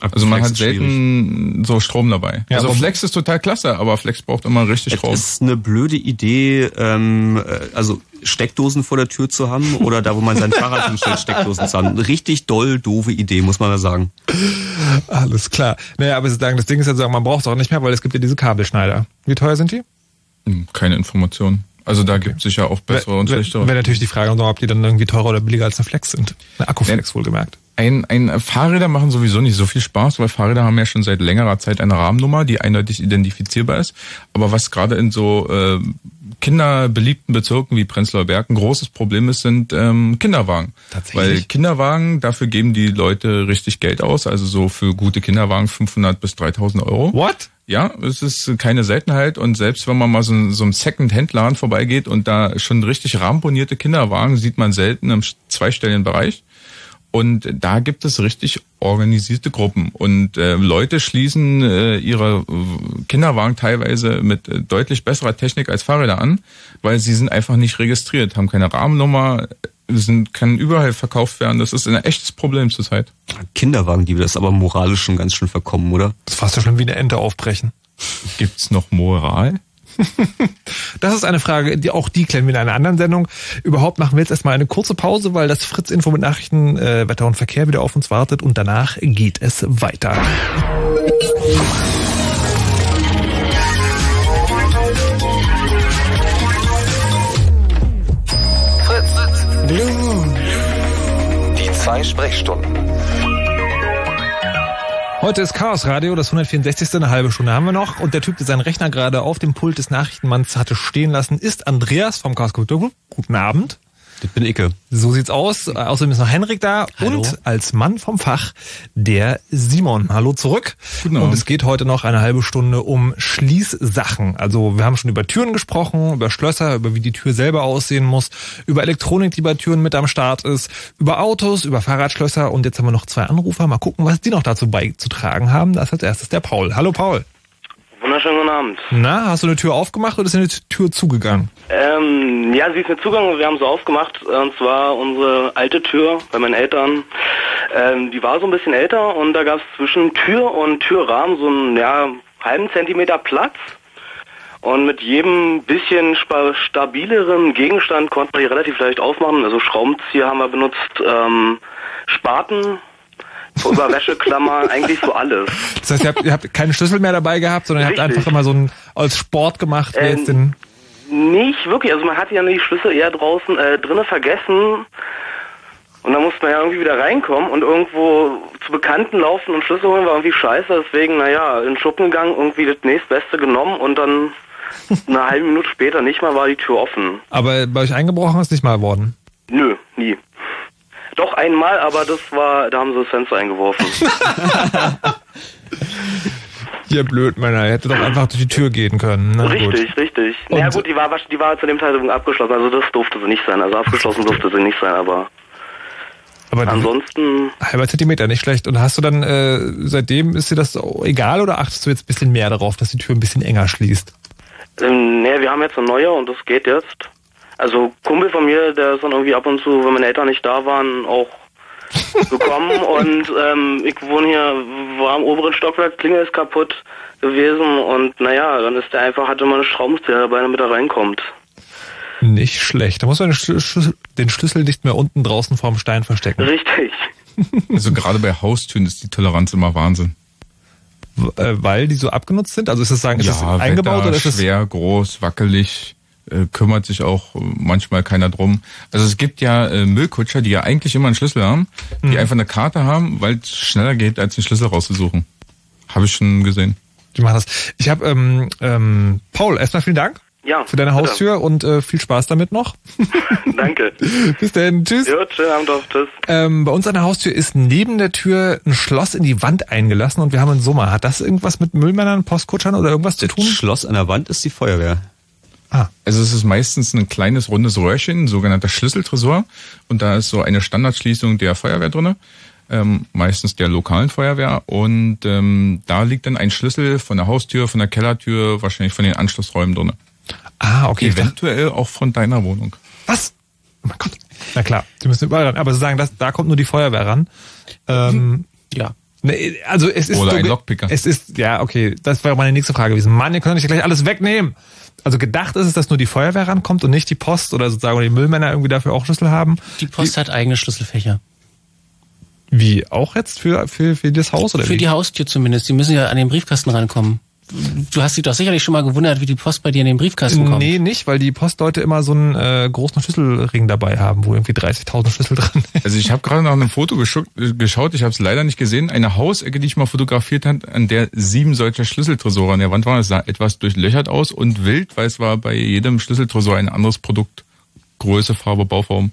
Also man Flex hat ist schwierig. selten so Strom dabei. Ja, also Flex ist total klasse, aber Flex braucht immer richtig Es Strom. ist eine blöde Idee, ähm, äh, also Steckdosen vor der Tür zu haben oder da, wo man sein Fahrrad hinstellt, Steckdosen zu haben. Richtig doll doofe Idee, muss man da sagen. alles klar. Naja, aber sie sagen, das Ding ist ja so, man braucht es auch nicht mehr, weil es gibt ja diese Kabelschneider. Wie teuer sind die? Hm, Keine Information. Also da gibt es sicher auch bessere und Wäre schlechtere. wär natürlich die Frage, ob die dann irgendwie teurer oder billiger als eine Flex sind. Eine Akkuflex wohlgemerkt. Ein, ein Fahrräder machen sowieso nicht so viel Spaß, weil Fahrräder haben ja schon seit längerer Zeit eine Rahmennummer, die eindeutig identifizierbar ist. Aber was gerade in so äh, kinderbeliebten Bezirken wie Prenzlauer Berg ein großes Problem ist, sind ähm, Kinderwagen. Tatsächlich? Weil Kinderwagen, dafür geben die Leute richtig Geld aus. Also so für gute Kinderwagen 500 bis 3000 Euro. What? Ja, es ist keine Seltenheit und selbst wenn man mal so, so einem Second-Hand-Laden vorbeigeht und da schon richtig ramponierte Kinderwagen sieht man selten im zweistelligen Bereich. Und da gibt es richtig organisierte Gruppen. Und äh, Leute schließen äh, ihre äh, Kinderwagen teilweise mit äh, deutlich besserer Technik als Fahrräder an, weil sie sind einfach nicht registriert, haben keine Rahmennummer, sind, können überall verkauft werden. Das ist ein echtes Problem zurzeit. Kinderwagendiebe, das ist aber moralisch schon ganz schön verkommen, oder? Das fast so schlimm wie eine Ente aufbrechen. Gibt's noch Moral? *laughs* Das ist eine Frage, die auch die klären wir in einer anderen Sendung. Überhaupt machen wir jetzt erstmal eine kurze Pause, weil das Fritz-Info mit Nachrichten, äh, Wetter und Verkehr wieder auf uns wartet und danach geht es weiter. Fritz. Blue Moon. Die zwei Sprechstunden. Heute ist Chaos Radio, das 164. Eine halbe Stunde haben wir noch. Und der Typ, der seinen Rechner gerade auf dem Pult des Nachrichtenmanns hatte stehen lassen, ist Andreas vom Chaos Computer Group. Guten Abend. Das bin Icke. So sieht's aus. Äh, Außerdem ist noch Henrik da Hallo. und als Mann vom Fach der Simon. Hallo zurück. Guten und Abend. es geht heute noch eine halbe Stunde um Schließsachen. Also wir haben schon über Türen gesprochen, über Schlösser, über wie die Tür selber aussehen muss, über Elektronik, die bei Türen mit am Start ist, über Autos, über Fahrradschlösser und jetzt haben wir noch zwei Anrufer. Mal gucken, was die noch dazu beizutragen haben. Das ist als erstes der Paul. Hallo Paul. Wunderschönen guten Abend. Na, hast du eine Tür aufgemacht oder ist eine Tür zugegangen? Ähm, ja, sie ist mir zugegangen, wir haben sie aufgemacht. Und zwar unsere alte Tür bei meinen Eltern. Ähm, die war so ein bisschen älter und da gab es zwischen Tür und Türrahmen so einen ja, halben Zentimeter Platz. Und mit jedem bisschen stabileren Gegenstand konnte man die relativ leicht aufmachen. Also Schraubenzieher haben wir benutzt, ähm, Spaten, über Wäscheklammer, eigentlich so alles. Das heißt, ihr habt, ihr habt keine Schlüssel mehr dabei gehabt, sondern ihr habt Richtig. einfach immer so ein als Sport gemacht, Ähm, jetzt den Nicht wirklich, also man hatte ja nur die Schlüssel eher draußen äh, drinnen vergessen und dann musste man ja irgendwie wieder reinkommen und irgendwo zu Bekannten laufen und Schlüssel holen war irgendwie scheiße, deswegen, naja, in den Schuppen gegangen, irgendwie das nächstbeste genommen und dann eine halbe Minute später nicht mal war die Tür offen. Aber bei euch eingebrochen ist nicht mal worden. Nö, nie. Doch einmal, aber das war, da haben sie das Fenster eingeworfen. *laughs* Ihr Blödmänner, ihr hättet doch einfach durch die Tür gehen können. Na, richtig, gut. richtig. Na gut, die war, die war zu dem Zeitpunkt abgeschlossen, also das durfte sie nicht sein. Also abgeschlossen durfte sie nicht sein, aber Aber ansonsten, halber Zentimeter, nicht schlecht. Und hast du dann, äh, seitdem ist dir das so egal oder achtest du jetzt ein bisschen mehr darauf, dass die Tür ein bisschen enger schließt? ähm, nee, wir haben jetzt eine neue und das geht jetzt. Also Kumpel von mir, der ist dann irgendwie ab und zu, wenn meine Eltern nicht da waren, auch gekommen *laughs* und ähm, ich wohne hier, war im oberen Stockwerk, Klingel ist kaputt gewesen und naja, dann ist der einfach, hatte mal eine Schraubenzieher dabei, damit er reinkommt. Nicht schlecht. Da muss man den Schlüssel, nicht mehr unten draußen vorm Stein verstecken. Richtig. *laughs* Also gerade bei Haustüren ist die Toleranz immer Wahnsinn. Äh, Weil die so abgenutzt sind? Also ist das sagen, ist das ja, eingebaut Wetter, oder ist das schwer, groß, wackelig, äh, kümmert sich auch manchmal keiner drum. Also es gibt ja äh, Müllkutscher, die ja eigentlich immer einen Schlüssel haben, die Mhm. einfach eine Karte haben, weil es schneller geht, als den Schlüssel rauszusuchen. Habe ich schon gesehen. Die machen das. Ich habe ähm, ähm, Paul, erstmal vielen Dank Ja, für deine bitte. Haustür und äh, viel Spaß damit noch. *laughs* Danke. *laughs* Bis dann, tschüss. Ja, schönen Abend auf, tschüss. Ähm, bei uns an der Haustür ist neben der Tür ein Schloss in die Wand eingelassen und wir haben einen Sommer. Hat das irgendwas mit Müllmännern, Postkutschern oder irgendwas zu tun? Schloss an der Wand ist die Feuerwehr. Also es ist meistens ein kleines rundes Röhrchen, ein sogenannter Schlüsseltresor. Und da ist so eine Standardschließung der Feuerwehr drinne, ähm, meistens der lokalen Feuerwehr. Und ähm, da liegt dann ein Schlüssel von der Haustür, von der Kellertür, wahrscheinlich von den Anschlussräumen drinne. Ah, okay. Eventuell auch von deiner Wohnung. Was? Oh mein Gott. Na klar, die müssen überall ran. Aber sie sagen, das, da kommt nur die Feuerwehr ran. Ähm, ja. Ne, also es ist Oder ein Lockpicker. Es ist ja okay. Das wäre meine nächste Frage gewesen. Mann, ihr könnt nicht gleich alles wegnehmen. Also gedacht ist es, dass nur die Feuerwehr rankommt und nicht die Post oder sozusagen die Müllmänner irgendwie dafür auch Schlüssel haben. Die Post hat eigene Schlüsselfächer. Wie auch jetzt für für für das Haus oder Für wie? die Haustür zumindest. Die müssen ja an den Briefkasten rankommen. Du hast dich doch sicherlich schon mal gewundert, wie die Post bei dir in den Briefkasten kommt. Nee, nicht, weil die Postleute immer so einen äh, großen Schlüsselring dabei haben, wo irgendwie 30.000 Schlüssel *laughs* dran sind. Also ich habe gerade nach einem Foto äh, geschaut, ich habe es leider nicht gesehen. Eine Hausecke, die ich mal fotografiert habe, an der sieben solcher Schlüsseltresore an der Wand waren. Es sah etwas durchlöchert aus und wild, weil es war bei jedem Schlüsseltresor ein anderes Produkt. Größe, Farbe, Bauform.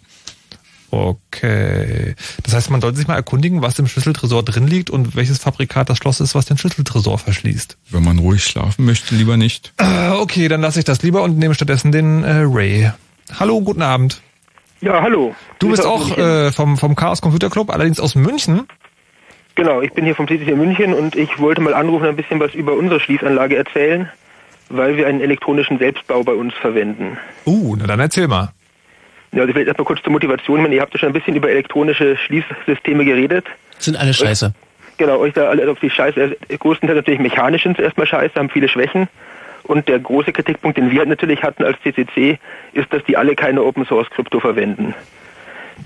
Okay. Das heißt, man sollte sich mal erkundigen, was im Schlüsseltresor drin liegt und welches Fabrikat das Schloss ist, was den Schlüsseltresor verschließt. Wenn man ruhig schlafen möchte, lieber nicht. Äh, okay, dann lasse ich das lieber und nehme stattdessen den äh, Ray. Hallo, guten Abend. Ja, hallo. Du bist auch äh, vom, vom Chaos Computer Club, allerdings aus München. Genau, ich bin hier vom CCC München und ich wollte mal anrufen und ein bisschen was über unsere Schließanlage erzählen, weil wir einen elektronischen Selbstbau bei uns verwenden. Uh, na dann erzähl mal. Ja, also vielleicht erstmal kurz zur Motivation. Ich meine, ihr habt ja schon ein bisschen über elektronische Schließsysteme geredet. Sind alle scheiße. Genau, euch da alle auf die Scheiße. Größtenteils natürlich mechanisch sind erstmal scheiße, haben viele Schwächen. Und der große Kritikpunkt, den wir halt natürlich hatten als CCC, ist, dass die alle keine Open Source Krypto verwenden.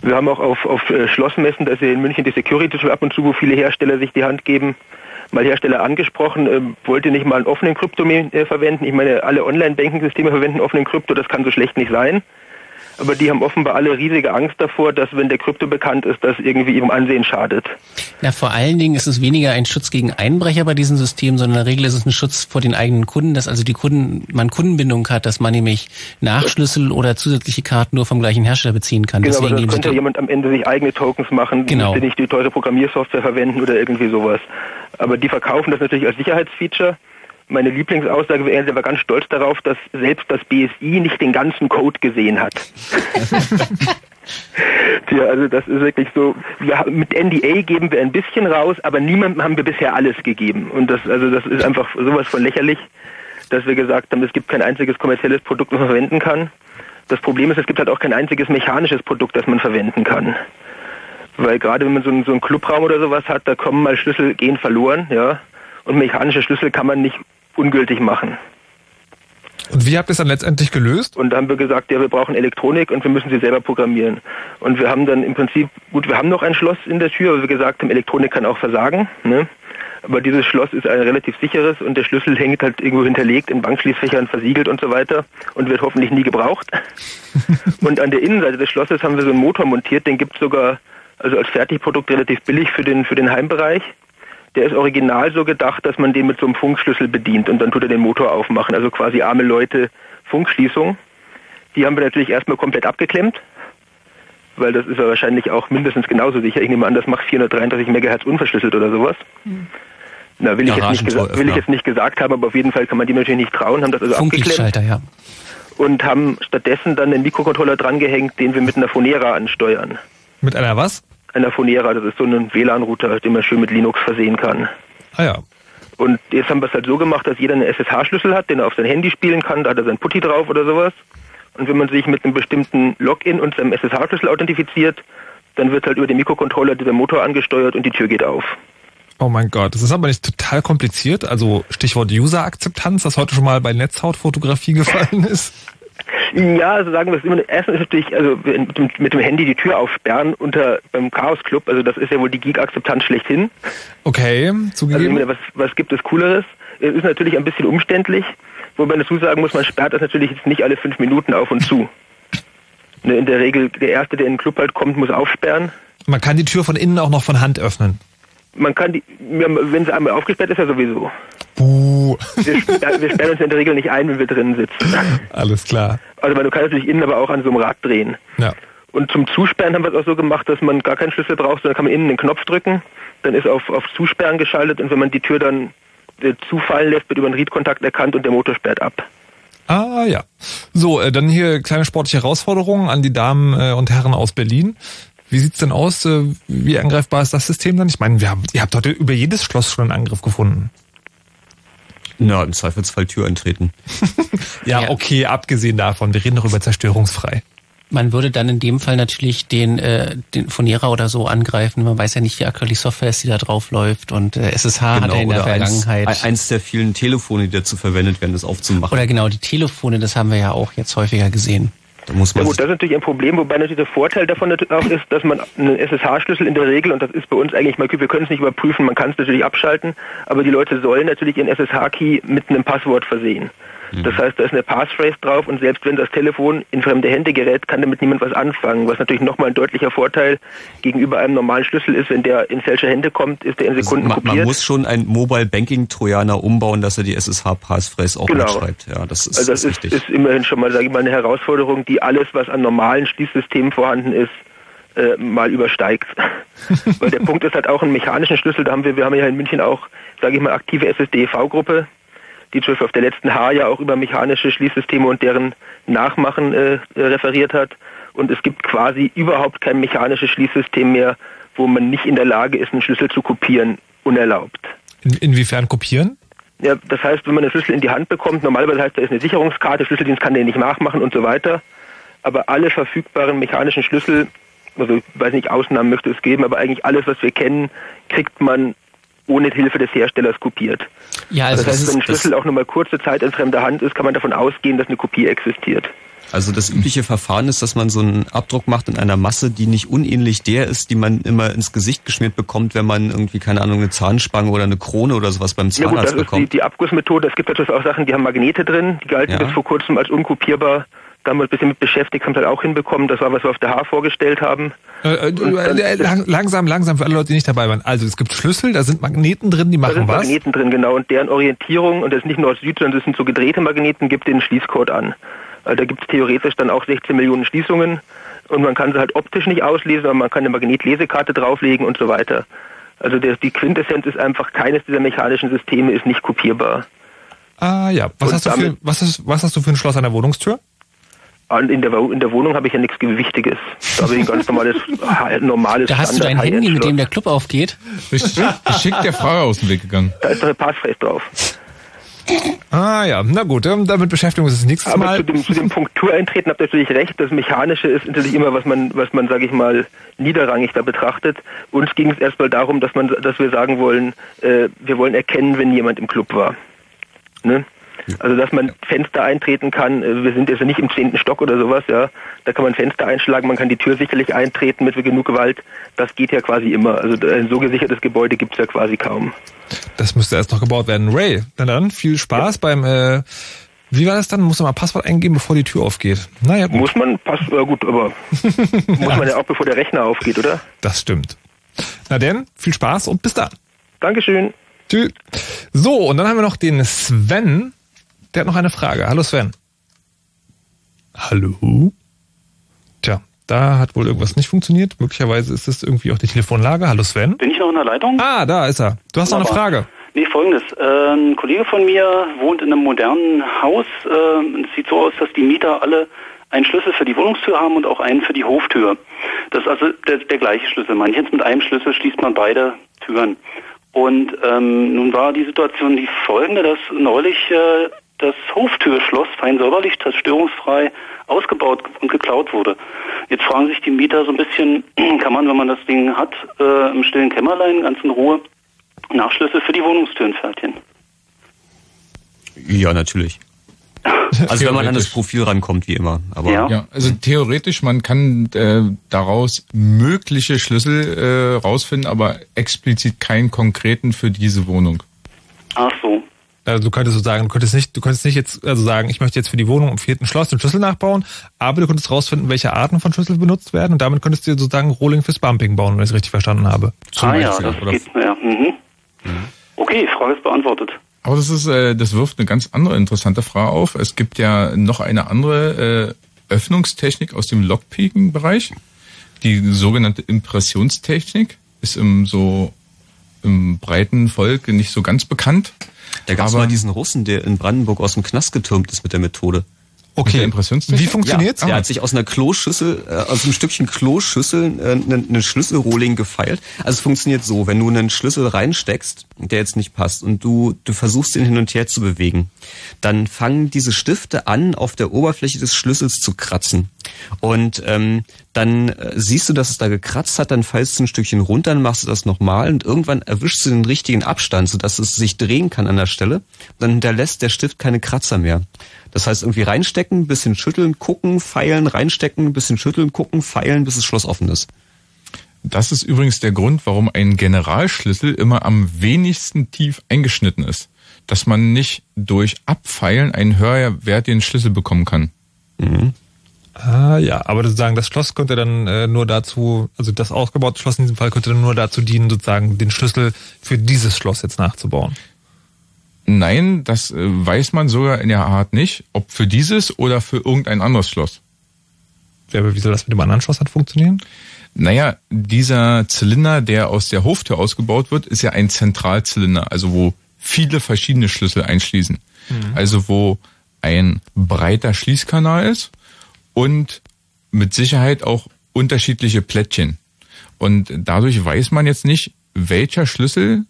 Wir haben auch auf, auf äh, Schlossmessen, dass in München die Security schon ab und zu, wo viele Hersteller sich die Hand geben, mal Hersteller angesprochen, äh, wollt ihr nicht mal einen offenen Krypto äh, verwenden? Ich meine, alle Online-Banking-Systeme verwenden offenen Krypto, das kann so schlecht nicht sein. Aber die haben offenbar alle riesige Angst davor, dass wenn der Krypto bekannt ist, das irgendwie ihrem Ansehen schadet. Na, vor allen Dingen ist es weniger ein Schutz gegen Einbrecher bei diesem System, sondern in der Regel ist es ein Schutz vor den eigenen Kunden, dass also die Kunden, man Kundenbindung hat, dass man nämlich Nachschlüssel oder zusätzliche Karten nur vom gleichen Hersteller beziehen kann. Genau, aber Deswegen sie könnte ja jemand am Ende sich eigene Tokens machen, Genau. müsste nicht die teure Programmiersoftware verwenden oder irgendwie sowas. Aber die verkaufen das natürlich als Sicherheitsfeature. Meine Lieblingsaussage wäre, sie war ganz stolz darauf, dass selbst das BSI nicht den ganzen Code gesehen hat. *laughs* Tja, also das ist wirklich so. Wir, mit NDA geben wir ein bisschen raus, aber niemandem haben wir bisher alles gegeben. Und das, also das ist einfach sowas von lächerlich, dass wir gesagt haben, es gibt kein einziges kommerzielles Produkt, das man verwenden kann. Das Problem ist, es gibt halt auch kein einziges mechanisches Produkt, das man verwenden kann. Weil gerade wenn man so einen, so einen Clubraum oder sowas hat, da kommen mal Schlüssel, gehen verloren, ja. Und mechanische Schlüssel kann man nicht ungültig machen. Und wie habt ihr es dann letztendlich gelöst? Und da haben wir gesagt, ja, wir brauchen Elektronik und wir müssen sie selber programmieren. Und wir haben dann im Prinzip, gut, wir haben noch ein Schloss in der Tür, weil wir gesagt haben, Elektronik kann auch versagen. Ne? Aber dieses Schloss ist ein relativ sicheres und der Schlüssel hängt halt irgendwo hinterlegt in Bankschließfächern versiegelt und so weiter und wird hoffentlich nie gebraucht. *laughs* und an der Innenseite des Schlosses haben wir so einen Motor montiert, den gibt es sogar also als Fertigprodukt relativ billig für den, für den Heimbereich. Der ist original so gedacht, dass man den mit so einem Funkschlüssel bedient und dann tut er den Motor aufmachen. Also quasi arme Leute Funkschließung. Die haben wir natürlich erstmal komplett abgeklemmt. weil das ist ja wahrscheinlich auch mindestens genauso sicher. Ich nehme an, das macht 433 Megahertz unverschlüsselt oder sowas. Na, will ich, jetzt nicht gesa- will ich jetzt nicht gesagt haben, aber auf jeden Fall kann man die natürlich nicht trauen, haben das also abgeklemmt ja. und haben stattdessen dann einen Mikrocontroller drangehängt, den wir mit einer Phonera ansteuern. Mit einer was? Einer Phonera, das ist so ein WLAN-Router, den man schön mit Linux versehen kann. Ah ja. Und jetzt haben wir es halt so gemacht, dass jeder einen SSH-Schlüssel hat, den er auf sein Handy spielen kann, da hat er sein Putty drauf oder sowas. Und wenn man sich mit einem bestimmten Login und seinem SSH-Schlüssel authentifiziert, dann wird halt über den Mikrocontroller dieser Motor angesteuert und die Tür geht auf. Oh mein Gott, das ist aber nicht total kompliziert. Also Stichwort User-Akzeptanz, das heute schon mal bei Netzhautfotografie gefallen ist. Ja, also sagen wir es immer. Erstens ist natürlich, also mit dem, mit dem Handy die Tür aufsperren unter beim Chaos Club. Also das ist ja wohl die Geek-Akzeptanz schlechthin. Okay, Also zugegeben. meine, was, was gibt es Cooleres? Es ist natürlich ein bisschen umständlich, wobei man dazu sagen muss, man sperrt das natürlich jetzt nicht alle fünf Minuten auf und zu. Ne, in der Regel, der Erste, der in den Club halt kommt, muss aufsperren. Man kann die Tür von innen auch noch von Hand öffnen. Man kann die, wenn sie einmal aufgesperrt ist, ja sowieso. Buh. Wir, sperren- wir sperren uns in der Regel nicht ein, wenn wir drinnen sitzen. Alles klar. Also man kann natürlich innen aber auch an so einem Rad drehen. Ja. Und zum Zusperren haben wir es auch so gemacht, dass man gar keinen Schlüssel braucht, sondern kann man innen einen Knopf drücken, dann ist auf, auf Zusperren geschaltet und wenn man die Tür dann äh, zufallen lässt, wird über einen Read-Kontakt erkannt und der Motor sperrt ab. Ah ja. So, äh, dann hier kleine sportliche Herausforderungen an die Damen äh, und Herren aus Berlin. Wie sieht's denn aus? Äh, wie angreifbar ist das System dann? Ich meine, wir haben, ihr habt heute über jedes Schloss schon einen Angriff gefunden. Na, im Zweifelsfall Tür eintreten. *laughs* Ja, okay, abgesehen davon, wir reden doch über zerstörungsfrei. Man würde dann in dem Fall natürlich den, äh, den Phonera oder so angreifen. Man weiß ja nicht, wie aktuell die Software ist, die da drauf läuft. Und äh, SSH hat er in der Genau, oder eins, Vergangenheit. eins der vielen Telefone, die dazu verwendet werden, das aufzumachen. oder genau, die Telefone, das haben wir ja auch jetzt häufiger gesehen. Da muss Ja man gut, das ist natürlich ein Problem, wobei natürlich der Vorteil davon natürlich auch ist, dass man einen SSH-Schlüssel in der Regel, und das ist bei uns eigentlich mal, wir können es nicht überprüfen, man kann es natürlich abschalten, aber die Leute sollen natürlich ihren SSH-Key mit einem Passwort versehen. Das heißt, da ist eine Passphrase drauf und selbst wenn das Telefon in fremde Hände gerät, kann damit niemand was anfangen, was natürlich nochmal ein deutlicher Vorteil gegenüber einem normalen Schlüssel ist. Wenn der in falsche Hände kommt, ist der in also Sekunden man, kopiert. man muss schon ein Mobile Banking Trojaner umbauen, dass er die SSH Passphrase auch Genau. mitschreibt. Ja, das ist, Also das ist ist immerhin schon mal, sage ich mal, eine Herausforderung, die alles, was an normalen Schließsystemen vorhanden ist, äh, mal übersteigt. *laughs* Weil der Punkt ist halt auch einen mechanischen Schlüssel, da haben wir, wir haben ja in München auch, sage ich mal, aktive SSD-V-Gruppe, die zum Beispiel auf der letzten H ja auch über mechanische Schließsysteme und deren Nachmachen äh, referiert hat. Und es gibt quasi überhaupt kein mechanisches Schließsystem mehr, wo man nicht in der Lage ist, einen Schlüssel zu kopieren, unerlaubt. In, inwiefern kopieren? Ja, das heißt, wenn man einen Schlüssel in die Hand bekommt, normalerweise heißt, da ist eine Sicherungskarte, Schlüsseldienst kann den nicht nachmachen und so weiter. Aber alle verfügbaren mechanischen Schlüssel, also ich weiß nicht, Ausnahmen möchte es geben, aber eigentlich alles, was wir kennen, kriegt man ohne Hilfe des Herstellers kopiert. Ja, also das heißt, wenn ein Schlüssel auch nur mal kurze Zeit in fremder Hand ist, kann man davon ausgehen, dass eine Kopie existiert. Also das übliche Verfahren ist, dass man so einen Abdruck macht in einer Masse, die nicht unähnlich der ist, die man immer ins Gesicht geschmiert bekommt, wenn man irgendwie, keine Ahnung, eine Zahnspange oder eine Krone oder sowas beim Ja gut, das Zahnarzt ist die, bekommt. die Abgussmethode. Es gibt natürlich auch Sachen, die haben Magnete drin, die galten Ja. bis vor kurzem als unkopierbar. Da haben wir uns ein bisschen mit beschäftigt, haben es halt auch hinbekommen. Das war, was wir auf der H vorgestellt haben. Äh, äh, äh, lang, langsam, langsam für alle Leute, die nicht dabei waren. Also es gibt Schlüssel, da sind Magneten drin, die Da machen sind was. Magneten drin, genau. Und deren Orientierung, und das ist nicht Nord-Süd, sondern das sind so gedrehte Magneten, gibt den Schließcode an. Also da gibt es theoretisch dann auch 16 Millionen Schließungen. Und man kann sie halt optisch nicht auslesen, aber man kann eine Magnetlesekarte drauflegen und so weiter. Also der, die Quintessenz ist einfach, keines dieser mechanischen Systeme ist nicht kopierbar. Ah ja. Was Und hast, du für, was, hast, was hast du für ein Schloss an der Wohnungstür? In der, in der Wohnung habe ich ja nichts Gewichtiges. Da habe ich ein ganz normales, normales da hast du dein Handy, mit dem der Club aufgeht. Geschickt der Frage aus dem Weg gegangen. Da ist doch eine Passphrase drauf. Ah ja, na gut, ähm, damit beschäftigen wir uns das nächste Aber Mal. zu dem, zu dem Punkt Tour eintreten habt ihr natürlich recht. Das Mechanische ist natürlich immer, was man, was man, sage ich mal, niederrangig da betrachtet. Uns ging es erstmal darum, dass man, dass wir sagen wollen, äh, wir wollen erkennen, wenn jemand im Club war. Ne? Also dass man Fenster eintreten kann, äh, wir sind jetzt nicht im zehnten Stock oder sowas, ja. Da kann man Fenster einschlagen, man kann die Tür sicherlich eintreten mit genug Gewalt. Das geht ja quasi immer. Also ein so gesichertes Gebäude gibt's ja quasi kaum. Das müsste erst noch gebaut werden. Ray, na dann, viel Spaß beim, äh, wie war das dann? Muss man mal Passwort eingeben, bevor die Tür aufgeht? Naja, gut. Muss man, passt, äh, gut, aber *laughs* muss man ja auch bevor der Rechner aufgeht, oder? Das stimmt. Na denn, viel Spaß und bis dann. Dankeschön. Tschüss. So, und dann haben wir noch den Sven. Der hat noch eine Frage. Hallo Sven. Hallo? Tja, Da hat wohl irgendwas nicht funktioniert. Möglicherweise ist es irgendwie auch die Telefonlage. Hallo Sven. Bin ich noch in der Leitung? Ah, da ist er. Du hast noch eine. Frage. Nee, folgendes. Äh, ein Kollege von mir wohnt in einem modernen Haus. Äh, es sieht so aus, dass die Mieter alle einen Schlüssel für die Wohnungstür haben und auch einen für die Hoftür. Das ist also der, der gleiche Schlüssel. Manches mit einem Schlüssel schließt man beide Türen. Und ähm, nun war die Situation die folgende, dass neulich äh, das Hoftürschloss fein säuberlich, zerstörungsfrei ausgebaut und geklaut wurde. Jetzt fragen sich die Mieter so ein bisschen, *clears throat* kann man, wenn man das Ding hat, äh, im stillen Kämmerlein, ganz in Ruhe, Nachschlüsse für die Wohnungstüren fertigen? Ja, natürlich. *laughs* Also wenn man an das Profil rankommt, wie immer. Aber ja. also theoretisch, man kann äh, daraus mögliche Schlüssel äh, rausfinden, aber explizit keinen konkreten für diese Wohnung. Also du könntest so sagen, du könntest nicht, du könntest nicht jetzt also sagen, ich möchte jetzt für die Wohnung im vierten Schloss den Schlüssel nachbauen, aber du könntest rausfinden, welche Arten von Schlüssel benutzt werden und damit könntest du sozusagen Rolling fürs Bumping bauen, wenn ich es richtig verstanden habe. ah ja, das geht, ja. Mhm. Okay, Frage ist beantwortet. Aber das ist, äh, das wirft eine ganz andere interessante Frage auf. Es gibt ja noch eine andere äh, Öffnungstechnik aus dem Lockpicking-Bereich. Die sogenannte Impressionstechnik ist im so im breiten Volk nicht so ganz bekannt. Da gab es mal diesen Russen, der in Brandenburg aus dem Knast getürmt ist mit der Methode. Der Impressionstechnik? Wie funktioniert's? Ja, er hat sich aus einer Kloschüssel, äh, aus einem Stückchen Kloschüssel äh, einen, einen Schlüsselrohling gefeilt. Also es funktioniert so, wenn du einen Schlüssel reinsteckst, der jetzt nicht passt, und du, du versuchst ihn hin und her zu bewegen, dann fangen diese Stifte an, auf der Oberfläche des Schlüssels zu kratzen. Und ähm, dann äh, siehst du, dass es da gekratzt hat, dann fallst du ein Stückchen runter, dann machst du das nochmal und irgendwann erwischst du den richtigen Abstand, sodass es sich drehen kann an der Stelle. Dann hinterlässt der Stift keine Kratzer mehr. Das heißt, irgendwie reinstecken, bisschen schütteln, gucken, feilen, reinstecken, bisschen schütteln, gucken, feilen, bis das Schloss offen ist. Das ist übrigens der Grund, warum ein Generalschlüssel immer am wenigsten tief eingeschnitten ist. Dass man nicht durch Abfeilen einen höherwertigen Schlüssel bekommen kann. Ah ja, aber sozusagen das Schloss könnte dann äh, nur dazu, also das ausgebaute Schloss in diesem Fall könnte dann nur dazu dienen, sozusagen den Schlüssel für dieses Schloss jetzt nachzubauen. Nein, das äh, weiß man sogar in der Art nicht, ob für dieses oder für irgendein anderes Schloss. Ja, aber wie soll das mit dem anderen Schloss dann funktionieren? Naja, dieser Zylinder, der aus der Hoftür ausgebaut wird, ist ja ein Zentralzylinder, also wo viele verschiedene Schlüssel einschließen. Also wo ein breiter Schließkanal ist und mit Sicherheit auch unterschiedliche Plättchen. Und dadurch weiß man jetzt nicht, welcher Schlüssel,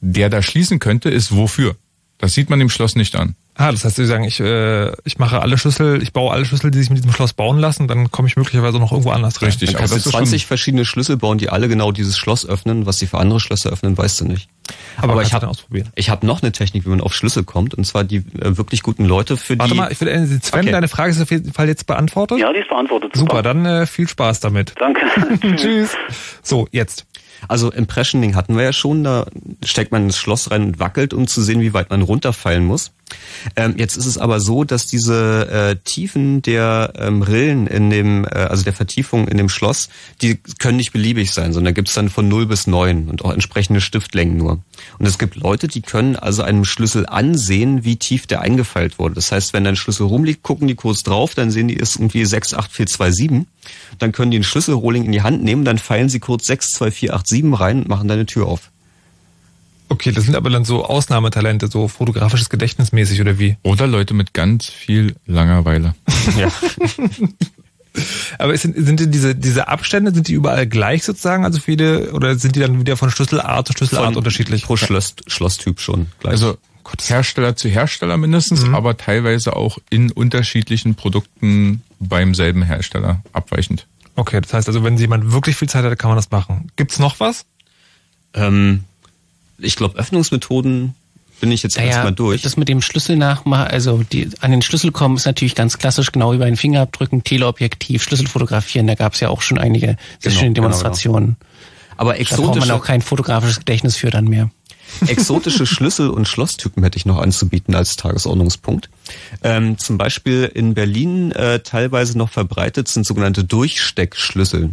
der da schließen könnte, ist wofür. Das sieht man dem Schloss nicht an. Ah, das heißt, Sie sagen, ich, äh, ich mache alle Schlüssel, ich baue alle Schlüssel, die sich mit diesem Schloss bauen lassen, dann komme ich möglicherweise noch irgendwo anders rein. Dann kannst du 20 verschiedene Schlüssel bauen, die alle genau dieses Schloss öffnen. Was sie für andere Schlösser öffnen, weißt du nicht. Aber kannst ich habe ich hab noch eine Technik, wie man auf Schlüssel kommt, und zwar die äh, wirklich guten Leute für Warte die. mal, ich will, äh, Sven, Okay. deine Frage ist auf jeden Fall jetzt beantwortet. Ja, die ist beantwortet. Super, dann äh, viel Spaß damit. Danke. *laughs* *laughs* Tschüss. So, jetzt. Also Impressioning hatten wir ja schon, da steckt man ins Schloss rein und wackelt, um zu sehen, wie weit man runterfallen muss. Ähm, jetzt ist es aber so, dass diese äh, Tiefen der ähm, Rillen in dem, äh, also der Vertiefung in dem Schloss, die können nicht beliebig sein, sondern gibt's dann von 0 bis 9 und auch entsprechende Stiftlängen nur. Und es gibt Leute, die können also einem Schlüssel ansehen, wie tief der eingefeilt wurde. Das heißt, wenn dein Schlüssel rumliegt, gucken die kurz drauf, dann sehen die, ist irgendwie 68427. Dann können die einen Schlüsselrohling in die Hand nehmen, dann feilen sie kurz 62487 rein und machen deine Tür auf. Okay, das sind aber dann so Ausnahmetalente, so fotografisches Gedächtnis mäßig oder wie? Oder Leute mit ganz viel Langeweile. *laughs* Ja. Aber sind, sind denn diese, diese Abstände, sind die überall gleich sozusagen? Also viele, oder sind die dann wieder von Schlüsselart zu Schlüsselart Von- unterschiedlich? Pro Schloss, Schlosstyp schon. Gleich. Also Hersteller zu Hersteller mindestens, aber teilweise auch in unterschiedlichen Produkten beim selben Hersteller abweichend. Okay, das heißt also, wenn jemand wirklich viel Zeit hat, kann man das machen. Gibt's noch was? ähm, ich glaube, Öffnungsmethoden bin ich jetzt erstmal durch. Das mit dem Schlüssel nachmachen, also die, an den Schlüssel kommen, ist natürlich ganz klassisch, genau bei den Fingerabdrücken, Teleobjektiv, Schlüssel fotografieren, da gab es ja auch schon einige sehr Genau, schöne genau, Demonstrationen. Aber Da braucht man exotische, auch kein fotografisches Gedächtnis für dann mehr. exotische *laughs* Schlüssel- und Schlosstypen hätte ich noch anzubieten als Tagesordnungspunkt. Ähm, zum Beispiel in Berlin äh, teilweise noch verbreitet sind sogenannte Durchsteckschlüssel.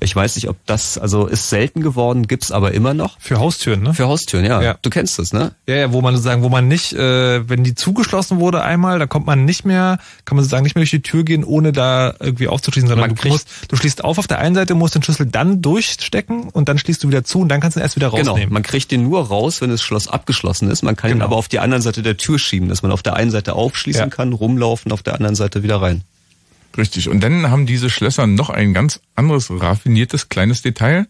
Ich weiß nicht, ob das, also ist selten geworden, gibt's aber immer noch. Für Haustüren, ne? Für Haustüren, ja. Ja. Du kennst das, ne? Ja, ja, wo man sozusagen, wo man nicht, äh, wenn die zugeschlossen wurde einmal, dann kommt man nicht mehr, kann man sozusagen nicht mehr durch die Tür gehen, ohne da irgendwie aufzuschließen, sondern Man du kriegt- musst, du schließt auf auf der einen Seite, musst den Schlüssel dann durchstecken und dann schließt du wieder zu und dann kannst du ihn erst wieder Genau, rausnehmen. man kriegt den nur raus, wenn das Schloss abgeschlossen ist. Man kann ihn Genau. aber auf die andere Seite der Tür schieben, dass man auf der einen Seite aufschließen Ja. kann, rumlaufen, auf der anderen Seite wieder rein. Richtig. Und dann haben diese Schlösser noch ein ganz anderes raffiniertes kleines Detail.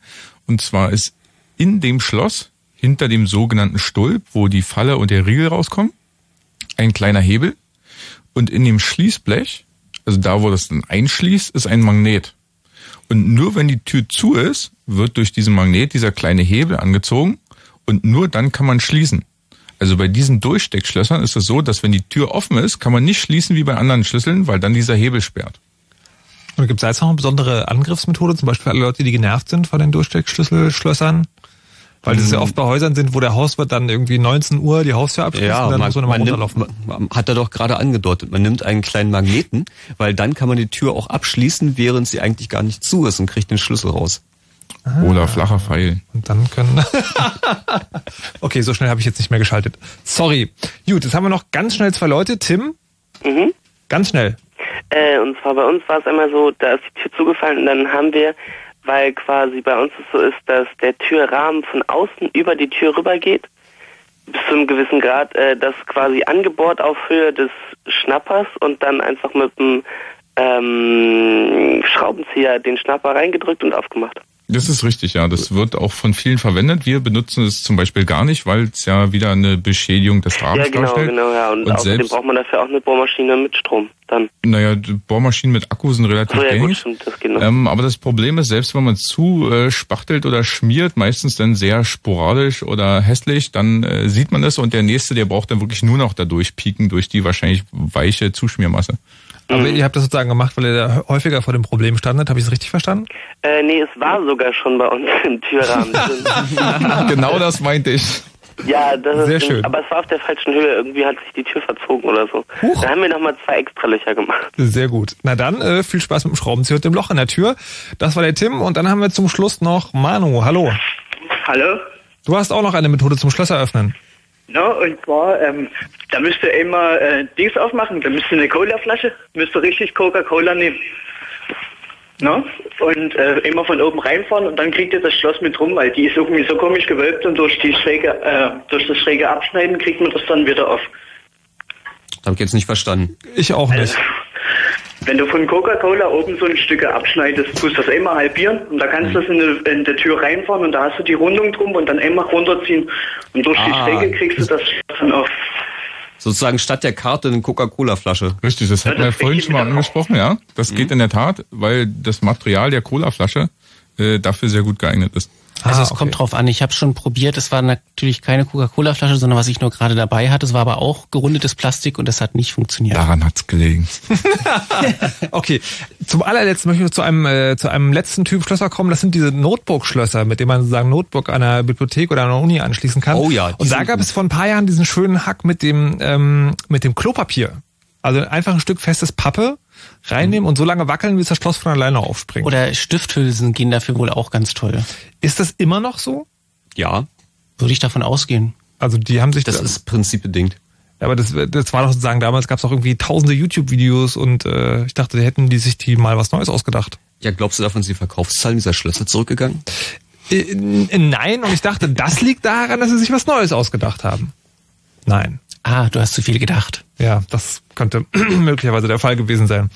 Und zwar ist in dem Schloss, hinter dem sogenannten Stulp, wo die Falle und der Riegel rauskommen, ein kleiner Hebel. Und in dem Schließblech, also da, wo das dann einschließt, ist ein Magnet. Und nur wenn die Tür zu ist, wird durch diesen Magnet dieser kleine Hebel angezogen und nur dann kann man schließen. Also bei diesen Durchsteckschlössern ist es so, dass wenn die Tür offen ist, kann man nicht schließen wie bei anderen Schlüsseln, weil dann dieser Hebel sperrt. Und gibt es jetzt noch eine besondere Angriffsmethode, zum Beispiel für alle Leute, die genervt sind von den Durchsteckschlüsselschlössern? Weil das ja oft bei Häusern sind, wo der Hauswirt dann irgendwie 19 Uhr die Haustür abschließt Ja, und dann man, muss man nochmal nimmt, runterlaufen. man, hat er doch gerade angedeutet, man nimmt einen kleinen Magneten, weil dann kann man die Tür auch abschließen, während sie eigentlich gar nicht zu ist und kriegt den Schlüssel raus. Oder flacher Pfeil. Und dann können. *laughs* okay, so schnell habe ich jetzt nicht mehr geschaltet. Sorry. Gut, jetzt haben wir noch ganz schnell zwei Leute. Tim, Mhm. ganz schnell. Äh, und zwar bei uns war es einmal so, da ist die Tür zugefallen und dann haben wir, weil quasi bei uns es so ist, dass der Türrahmen von außen über die Tür rübergeht, bis zu einem gewissen Grad, äh, das quasi angebohrt auf Höhe des Schnappers und dann einfach mit dem ähm, Schraubenzieher den Schnapper reingedrückt und aufgemacht. Das ist richtig, ja. Das wird auch von vielen verwendet. Wir benutzen es zum Beispiel gar nicht, weil es ja wieder eine Beschädigung des Rahmens ja, genau, darstellt. genau, ja. Und, Und außerdem selbst- braucht man dafür auch eine Bohrmaschine mit Strom. Dann. Naja, Bohrmaschinen mit Akku sind relativ So, ja, gut, gängig. stimmt, das geht noch. Ähm, aber das Problem ist, selbst wenn man zu äh, spachtelt oder schmiert, meistens dann sehr sporadisch oder hässlich, dann äh, sieht man das und der nächste, der braucht dann wirklich nur noch da durchpieken durch die wahrscheinlich weiche Zuschmiermasse. Aber ihr habt das sozusagen gemacht, weil ihr da häufiger vor dem Problem standet. Habe ich es richtig verstanden? Äh, nee, es war sogar schon bei uns im Türrahmen *laughs* genau das meinte ich. Ja, das ist Sehr schön. aber es war auf der falschen Höhe. Irgendwie hat sich die Tür verzogen oder so. Da haben wir nochmal zwei extra Löcher gemacht. Sehr gut. Na dann, äh, viel Spaß mit dem Schraubenzieher und dem Loch in der Tür. Das war der Tim. Und dann haben wir zum Schluss noch Manu. Hallo. Hallo? Du hast auch noch eine Methode zum Schlösser öffnen. No, und zwar, ähm, da müsst ihr immer äh, Dings aufmachen, da müsst ihr eine Colaflasche, müsst ihr richtig Coca-Cola nehmen. No? Und äh, immer von oben reinfahren und dann kriegt ihr das Schloss mit rum, weil die ist irgendwie so komisch gewölbt und durch die schräge, äh, durch das schräge Abschneiden kriegt man das dann wieder auf. Habe ich jetzt nicht verstanden. Ich auch nicht. Wenn du von Coca-Cola oben so ein Stück abschneidest, tust du das immer halbieren und da kannst du das in die, in die Tür reinfahren und da hast du die Rundung drum und dann immer runterziehen und durch die Ah. Schräge kriegst du das dann auf. Sozusagen statt der Karte eine Coca-Cola-Flasche. Richtig, das hatten wir vorhin schon mal angesprochen, ja. Das geht in der Tat, weil das Material der Colaflasche äh, dafür sehr gut geeignet ist. Also es kommt drauf an. Ich habe schon probiert. Es war natürlich keine Coca-Cola-Flasche, sondern was ich nur gerade dabei hatte. Es war aber auch gerundetes Plastik und das hat nicht funktioniert. Daran hat's gelegen. *laughs* Okay, zum allerletzten möchte ich noch zu einem, äh, zu einem letzten Typ Schlösser kommen. Das sind diese Notebook-Schlösser, mit denen man sozusagen Notebook einer Bibliothek oder einer Uni anschließen kann. Oh ja, Und da gab gut. es vor ein paar Jahren diesen schönen Hack mit dem, ähm, mit dem Klopapier. Also einfach ein Stück festes Pappe reinnehmen und so lange wackeln, bis das Schloss von alleine aufspringt. Oder Stifthülsen gehen dafür wohl auch ganz toll. Ist das immer noch so? Ja. Würde ich davon ausgehen. Also die haben sich Das da- ist prinzipbedingt. Ja, aber das, das war doch sozusagen, damals gab es auch irgendwie tausende YouTube-Videos und äh, ich dachte, hätten die sich die mal was Neues ausgedacht. Ja, glaubst du, davon sind die Verkaufszahlen dieser Schlösser zurückgegangen? Äh, nein, und ich dachte, das liegt daran, dass sie sich was Neues ausgedacht haben. Nein. Ah, du hast zu viel gedacht. Ja, das könnte *clears throat* möglicherweise der Fall gewesen sein.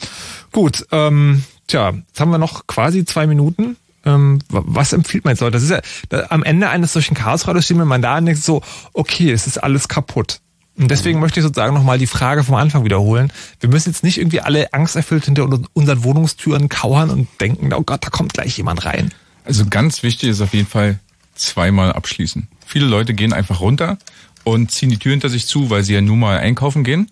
Gut, ähm, tja, jetzt haben wir noch quasi zwei Minuten. Ähm, wa- was empfiehlt man jetzt? Leute? Das ist ja da, am Ende eines solchen Chaosradios steht man da und denkt so, okay, es ist alles kaputt. Und deswegen möchte ich sozusagen nochmal die Frage vom Anfang wiederholen. Wir müssen jetzt nicht irgendwie alle angsterfüllt hinter un- unseren Wohnungstüren kauern und denken, oh Gott, da kommt gleich jemand rein. Also ganz wichtig ist auf jeden Fall zweimal abschließen. Viele Leute gehen einfach runter und ziehen die Tür hinter sich zu, weil sie ja nun mal einkaufen gehen.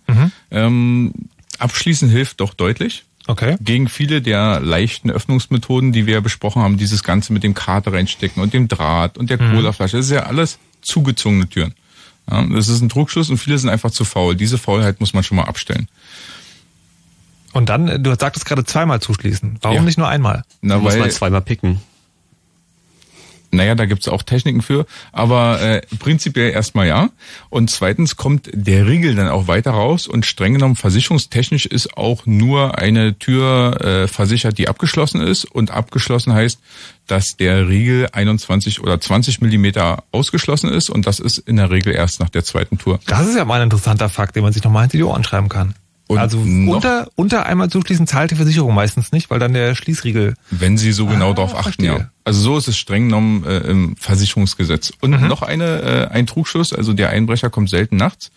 Ähm, abschließen hilft doch deutlich. Okay. Gegen viele der leichten Öffnungsmethoden, die wir ja besprochen haben, dieses Ganze mit dem Karte reinstecken und dem Draht und der Mhm. Colaflasche, das ist ja alles zugezogene Türen. Ja, das ist ein Trugschluss und viele sind einfach zu faul. Diese Faulheit muss man schon mal abstellen. Und dann, du sagtest gerade zweimal zuschließen. Warum Ja. nicht nur einmal? Na, Muss weil, man zweimal picken. Naja, da gibt's auch Techniken für, aber äh, prinzipiell erstmal ja. Und zweitens kommt der Riegel dann auch weiter raus und streng genommen versicherungstechnisch ist auch nur eine Tür äh, versichert, die abgeschlossen ist. Und abgeschlossen heißt, dass der Riegel 21 oder 20 Millimeter ausgeschlossen ist und das ist in der Regel erst nach der zweiten Tour. Das ist ja mal ein interessanter Fakt, den man sich nochmal hinter die Ohren schreiben kann. Und also unter, unter einmal zuschließen zahlt die Versicherung meistens nicht, weil dann der Schließriegel. Wenn Sie so genau Ah, darauf achten, verstehe. ja. Also so ist es streng genommen äh, im Versicherungsgesetz. Und Mhm. noch eine, äh, ein Trugschluss, also der Einbrecher kommt selten nachts.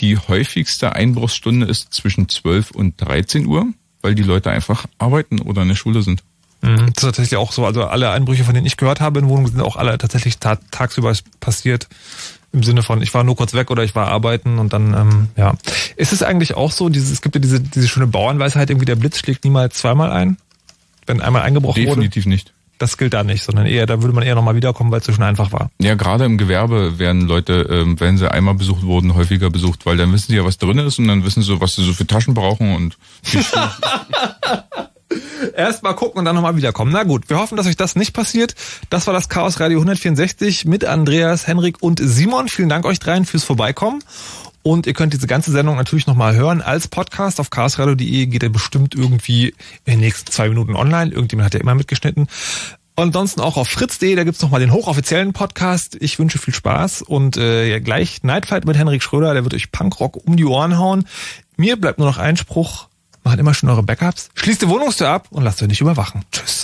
Die häufigste Einbruchsstunde ist zwischen 12 und 13 Uhr, weil die Leute einfach arbeiten oder in der Schule sind. Mhm. Das ist tatsächlich auch so. Also alle Einbrüche, von denen ich gehört habe in Wohnungen, sind auch alle tatsächlich ta tagsüber passiert. Im Sinne von, ich war nur kurz weg oder ich war arbeiten und dann, ähm, ja. Ist es eigentlich auch so, dieses, es gibt ja diese, diese schöne Bauernweisheit, irgendwie der Blitz schlägt niemals zweimal ein? Wenn einmal eingebrochen Definitiv wurde? nicht. Das gilt da nicht, sondern eher, da würde man eher nochmal wiederkommen, weil es so schon einfach war. Ja, gerade im Gewerbe werden Leute, ähm, wenn sie einmal besucht wurden, häufiger besucht, weil dann wissen sie ja, was drin ist und dann wissen sie, was sie so für Taschen brauchen und *laughs* Erst mal gucken und dann nochmal wiederkommen. Na gut, wir hoffen, dass euch das nicht passiert. Das war das Chaos Radio 164 mit Andreas, Henrik und Simon. Vielen Dank euch dreien fürs Vorbeikommen. Und ihr könnt diese ganze Sendung natürlich nochmal hören als Podcast auf chaosradio.de. Geht er bestimmt irgendwie in den nächsten zwei Minuten online. Irgendjemand hat ja immer mitgeschnitten. Und ansonsten auch auf fritz.de, da gibt's noch nochmal den hochoffiziellen Podcast. Ich wünsche viel Spaß und äh, ja, gleich Nightfight mit Henrik Schröder, der wird euch Punkrock um die Ohren hauen. Mir bleibt nur noch ein Spruch, macht immer schon eure Backups, schließt die Wohnungstür ab und lasst euch nicht überwachen. Tschüss.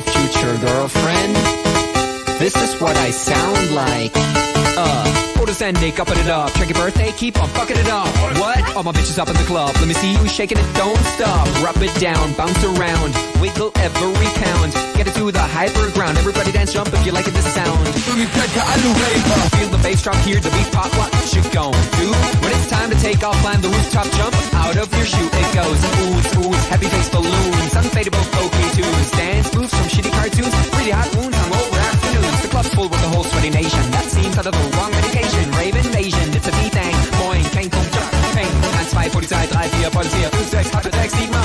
Future girlfriend. This is what I sound like. Uh, photosending, upping it up. Check your birthday, keep on fucking it up. What? All my bitches up in the club. Let me see you shaking it, don't stop. Rub it down, bounce around, wiggle every pound. Get it to the hyper ground. Everybody dance, jump if you like it, this sound. Feel the bass drop, hear the beat pop. What you gon' do? When it's time to take off, climb the rooftop, jump out of your shoe. It goes oohs, oohs, heavy face balloons, unfadable folky tunes, dance moves from shitty cartoons, really hot wounds lustful with the whole sweaty nation. That seems out of the wrong medication. Rave invasion, it's a beat thing. Moin, kein Punkt, kein 1, 2, 3, 4, 5, 6, 7, 8, 9, 10,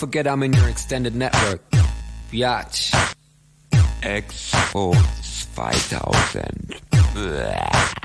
forget I'm in your extended network. Biatch. X force 2000. Bäh.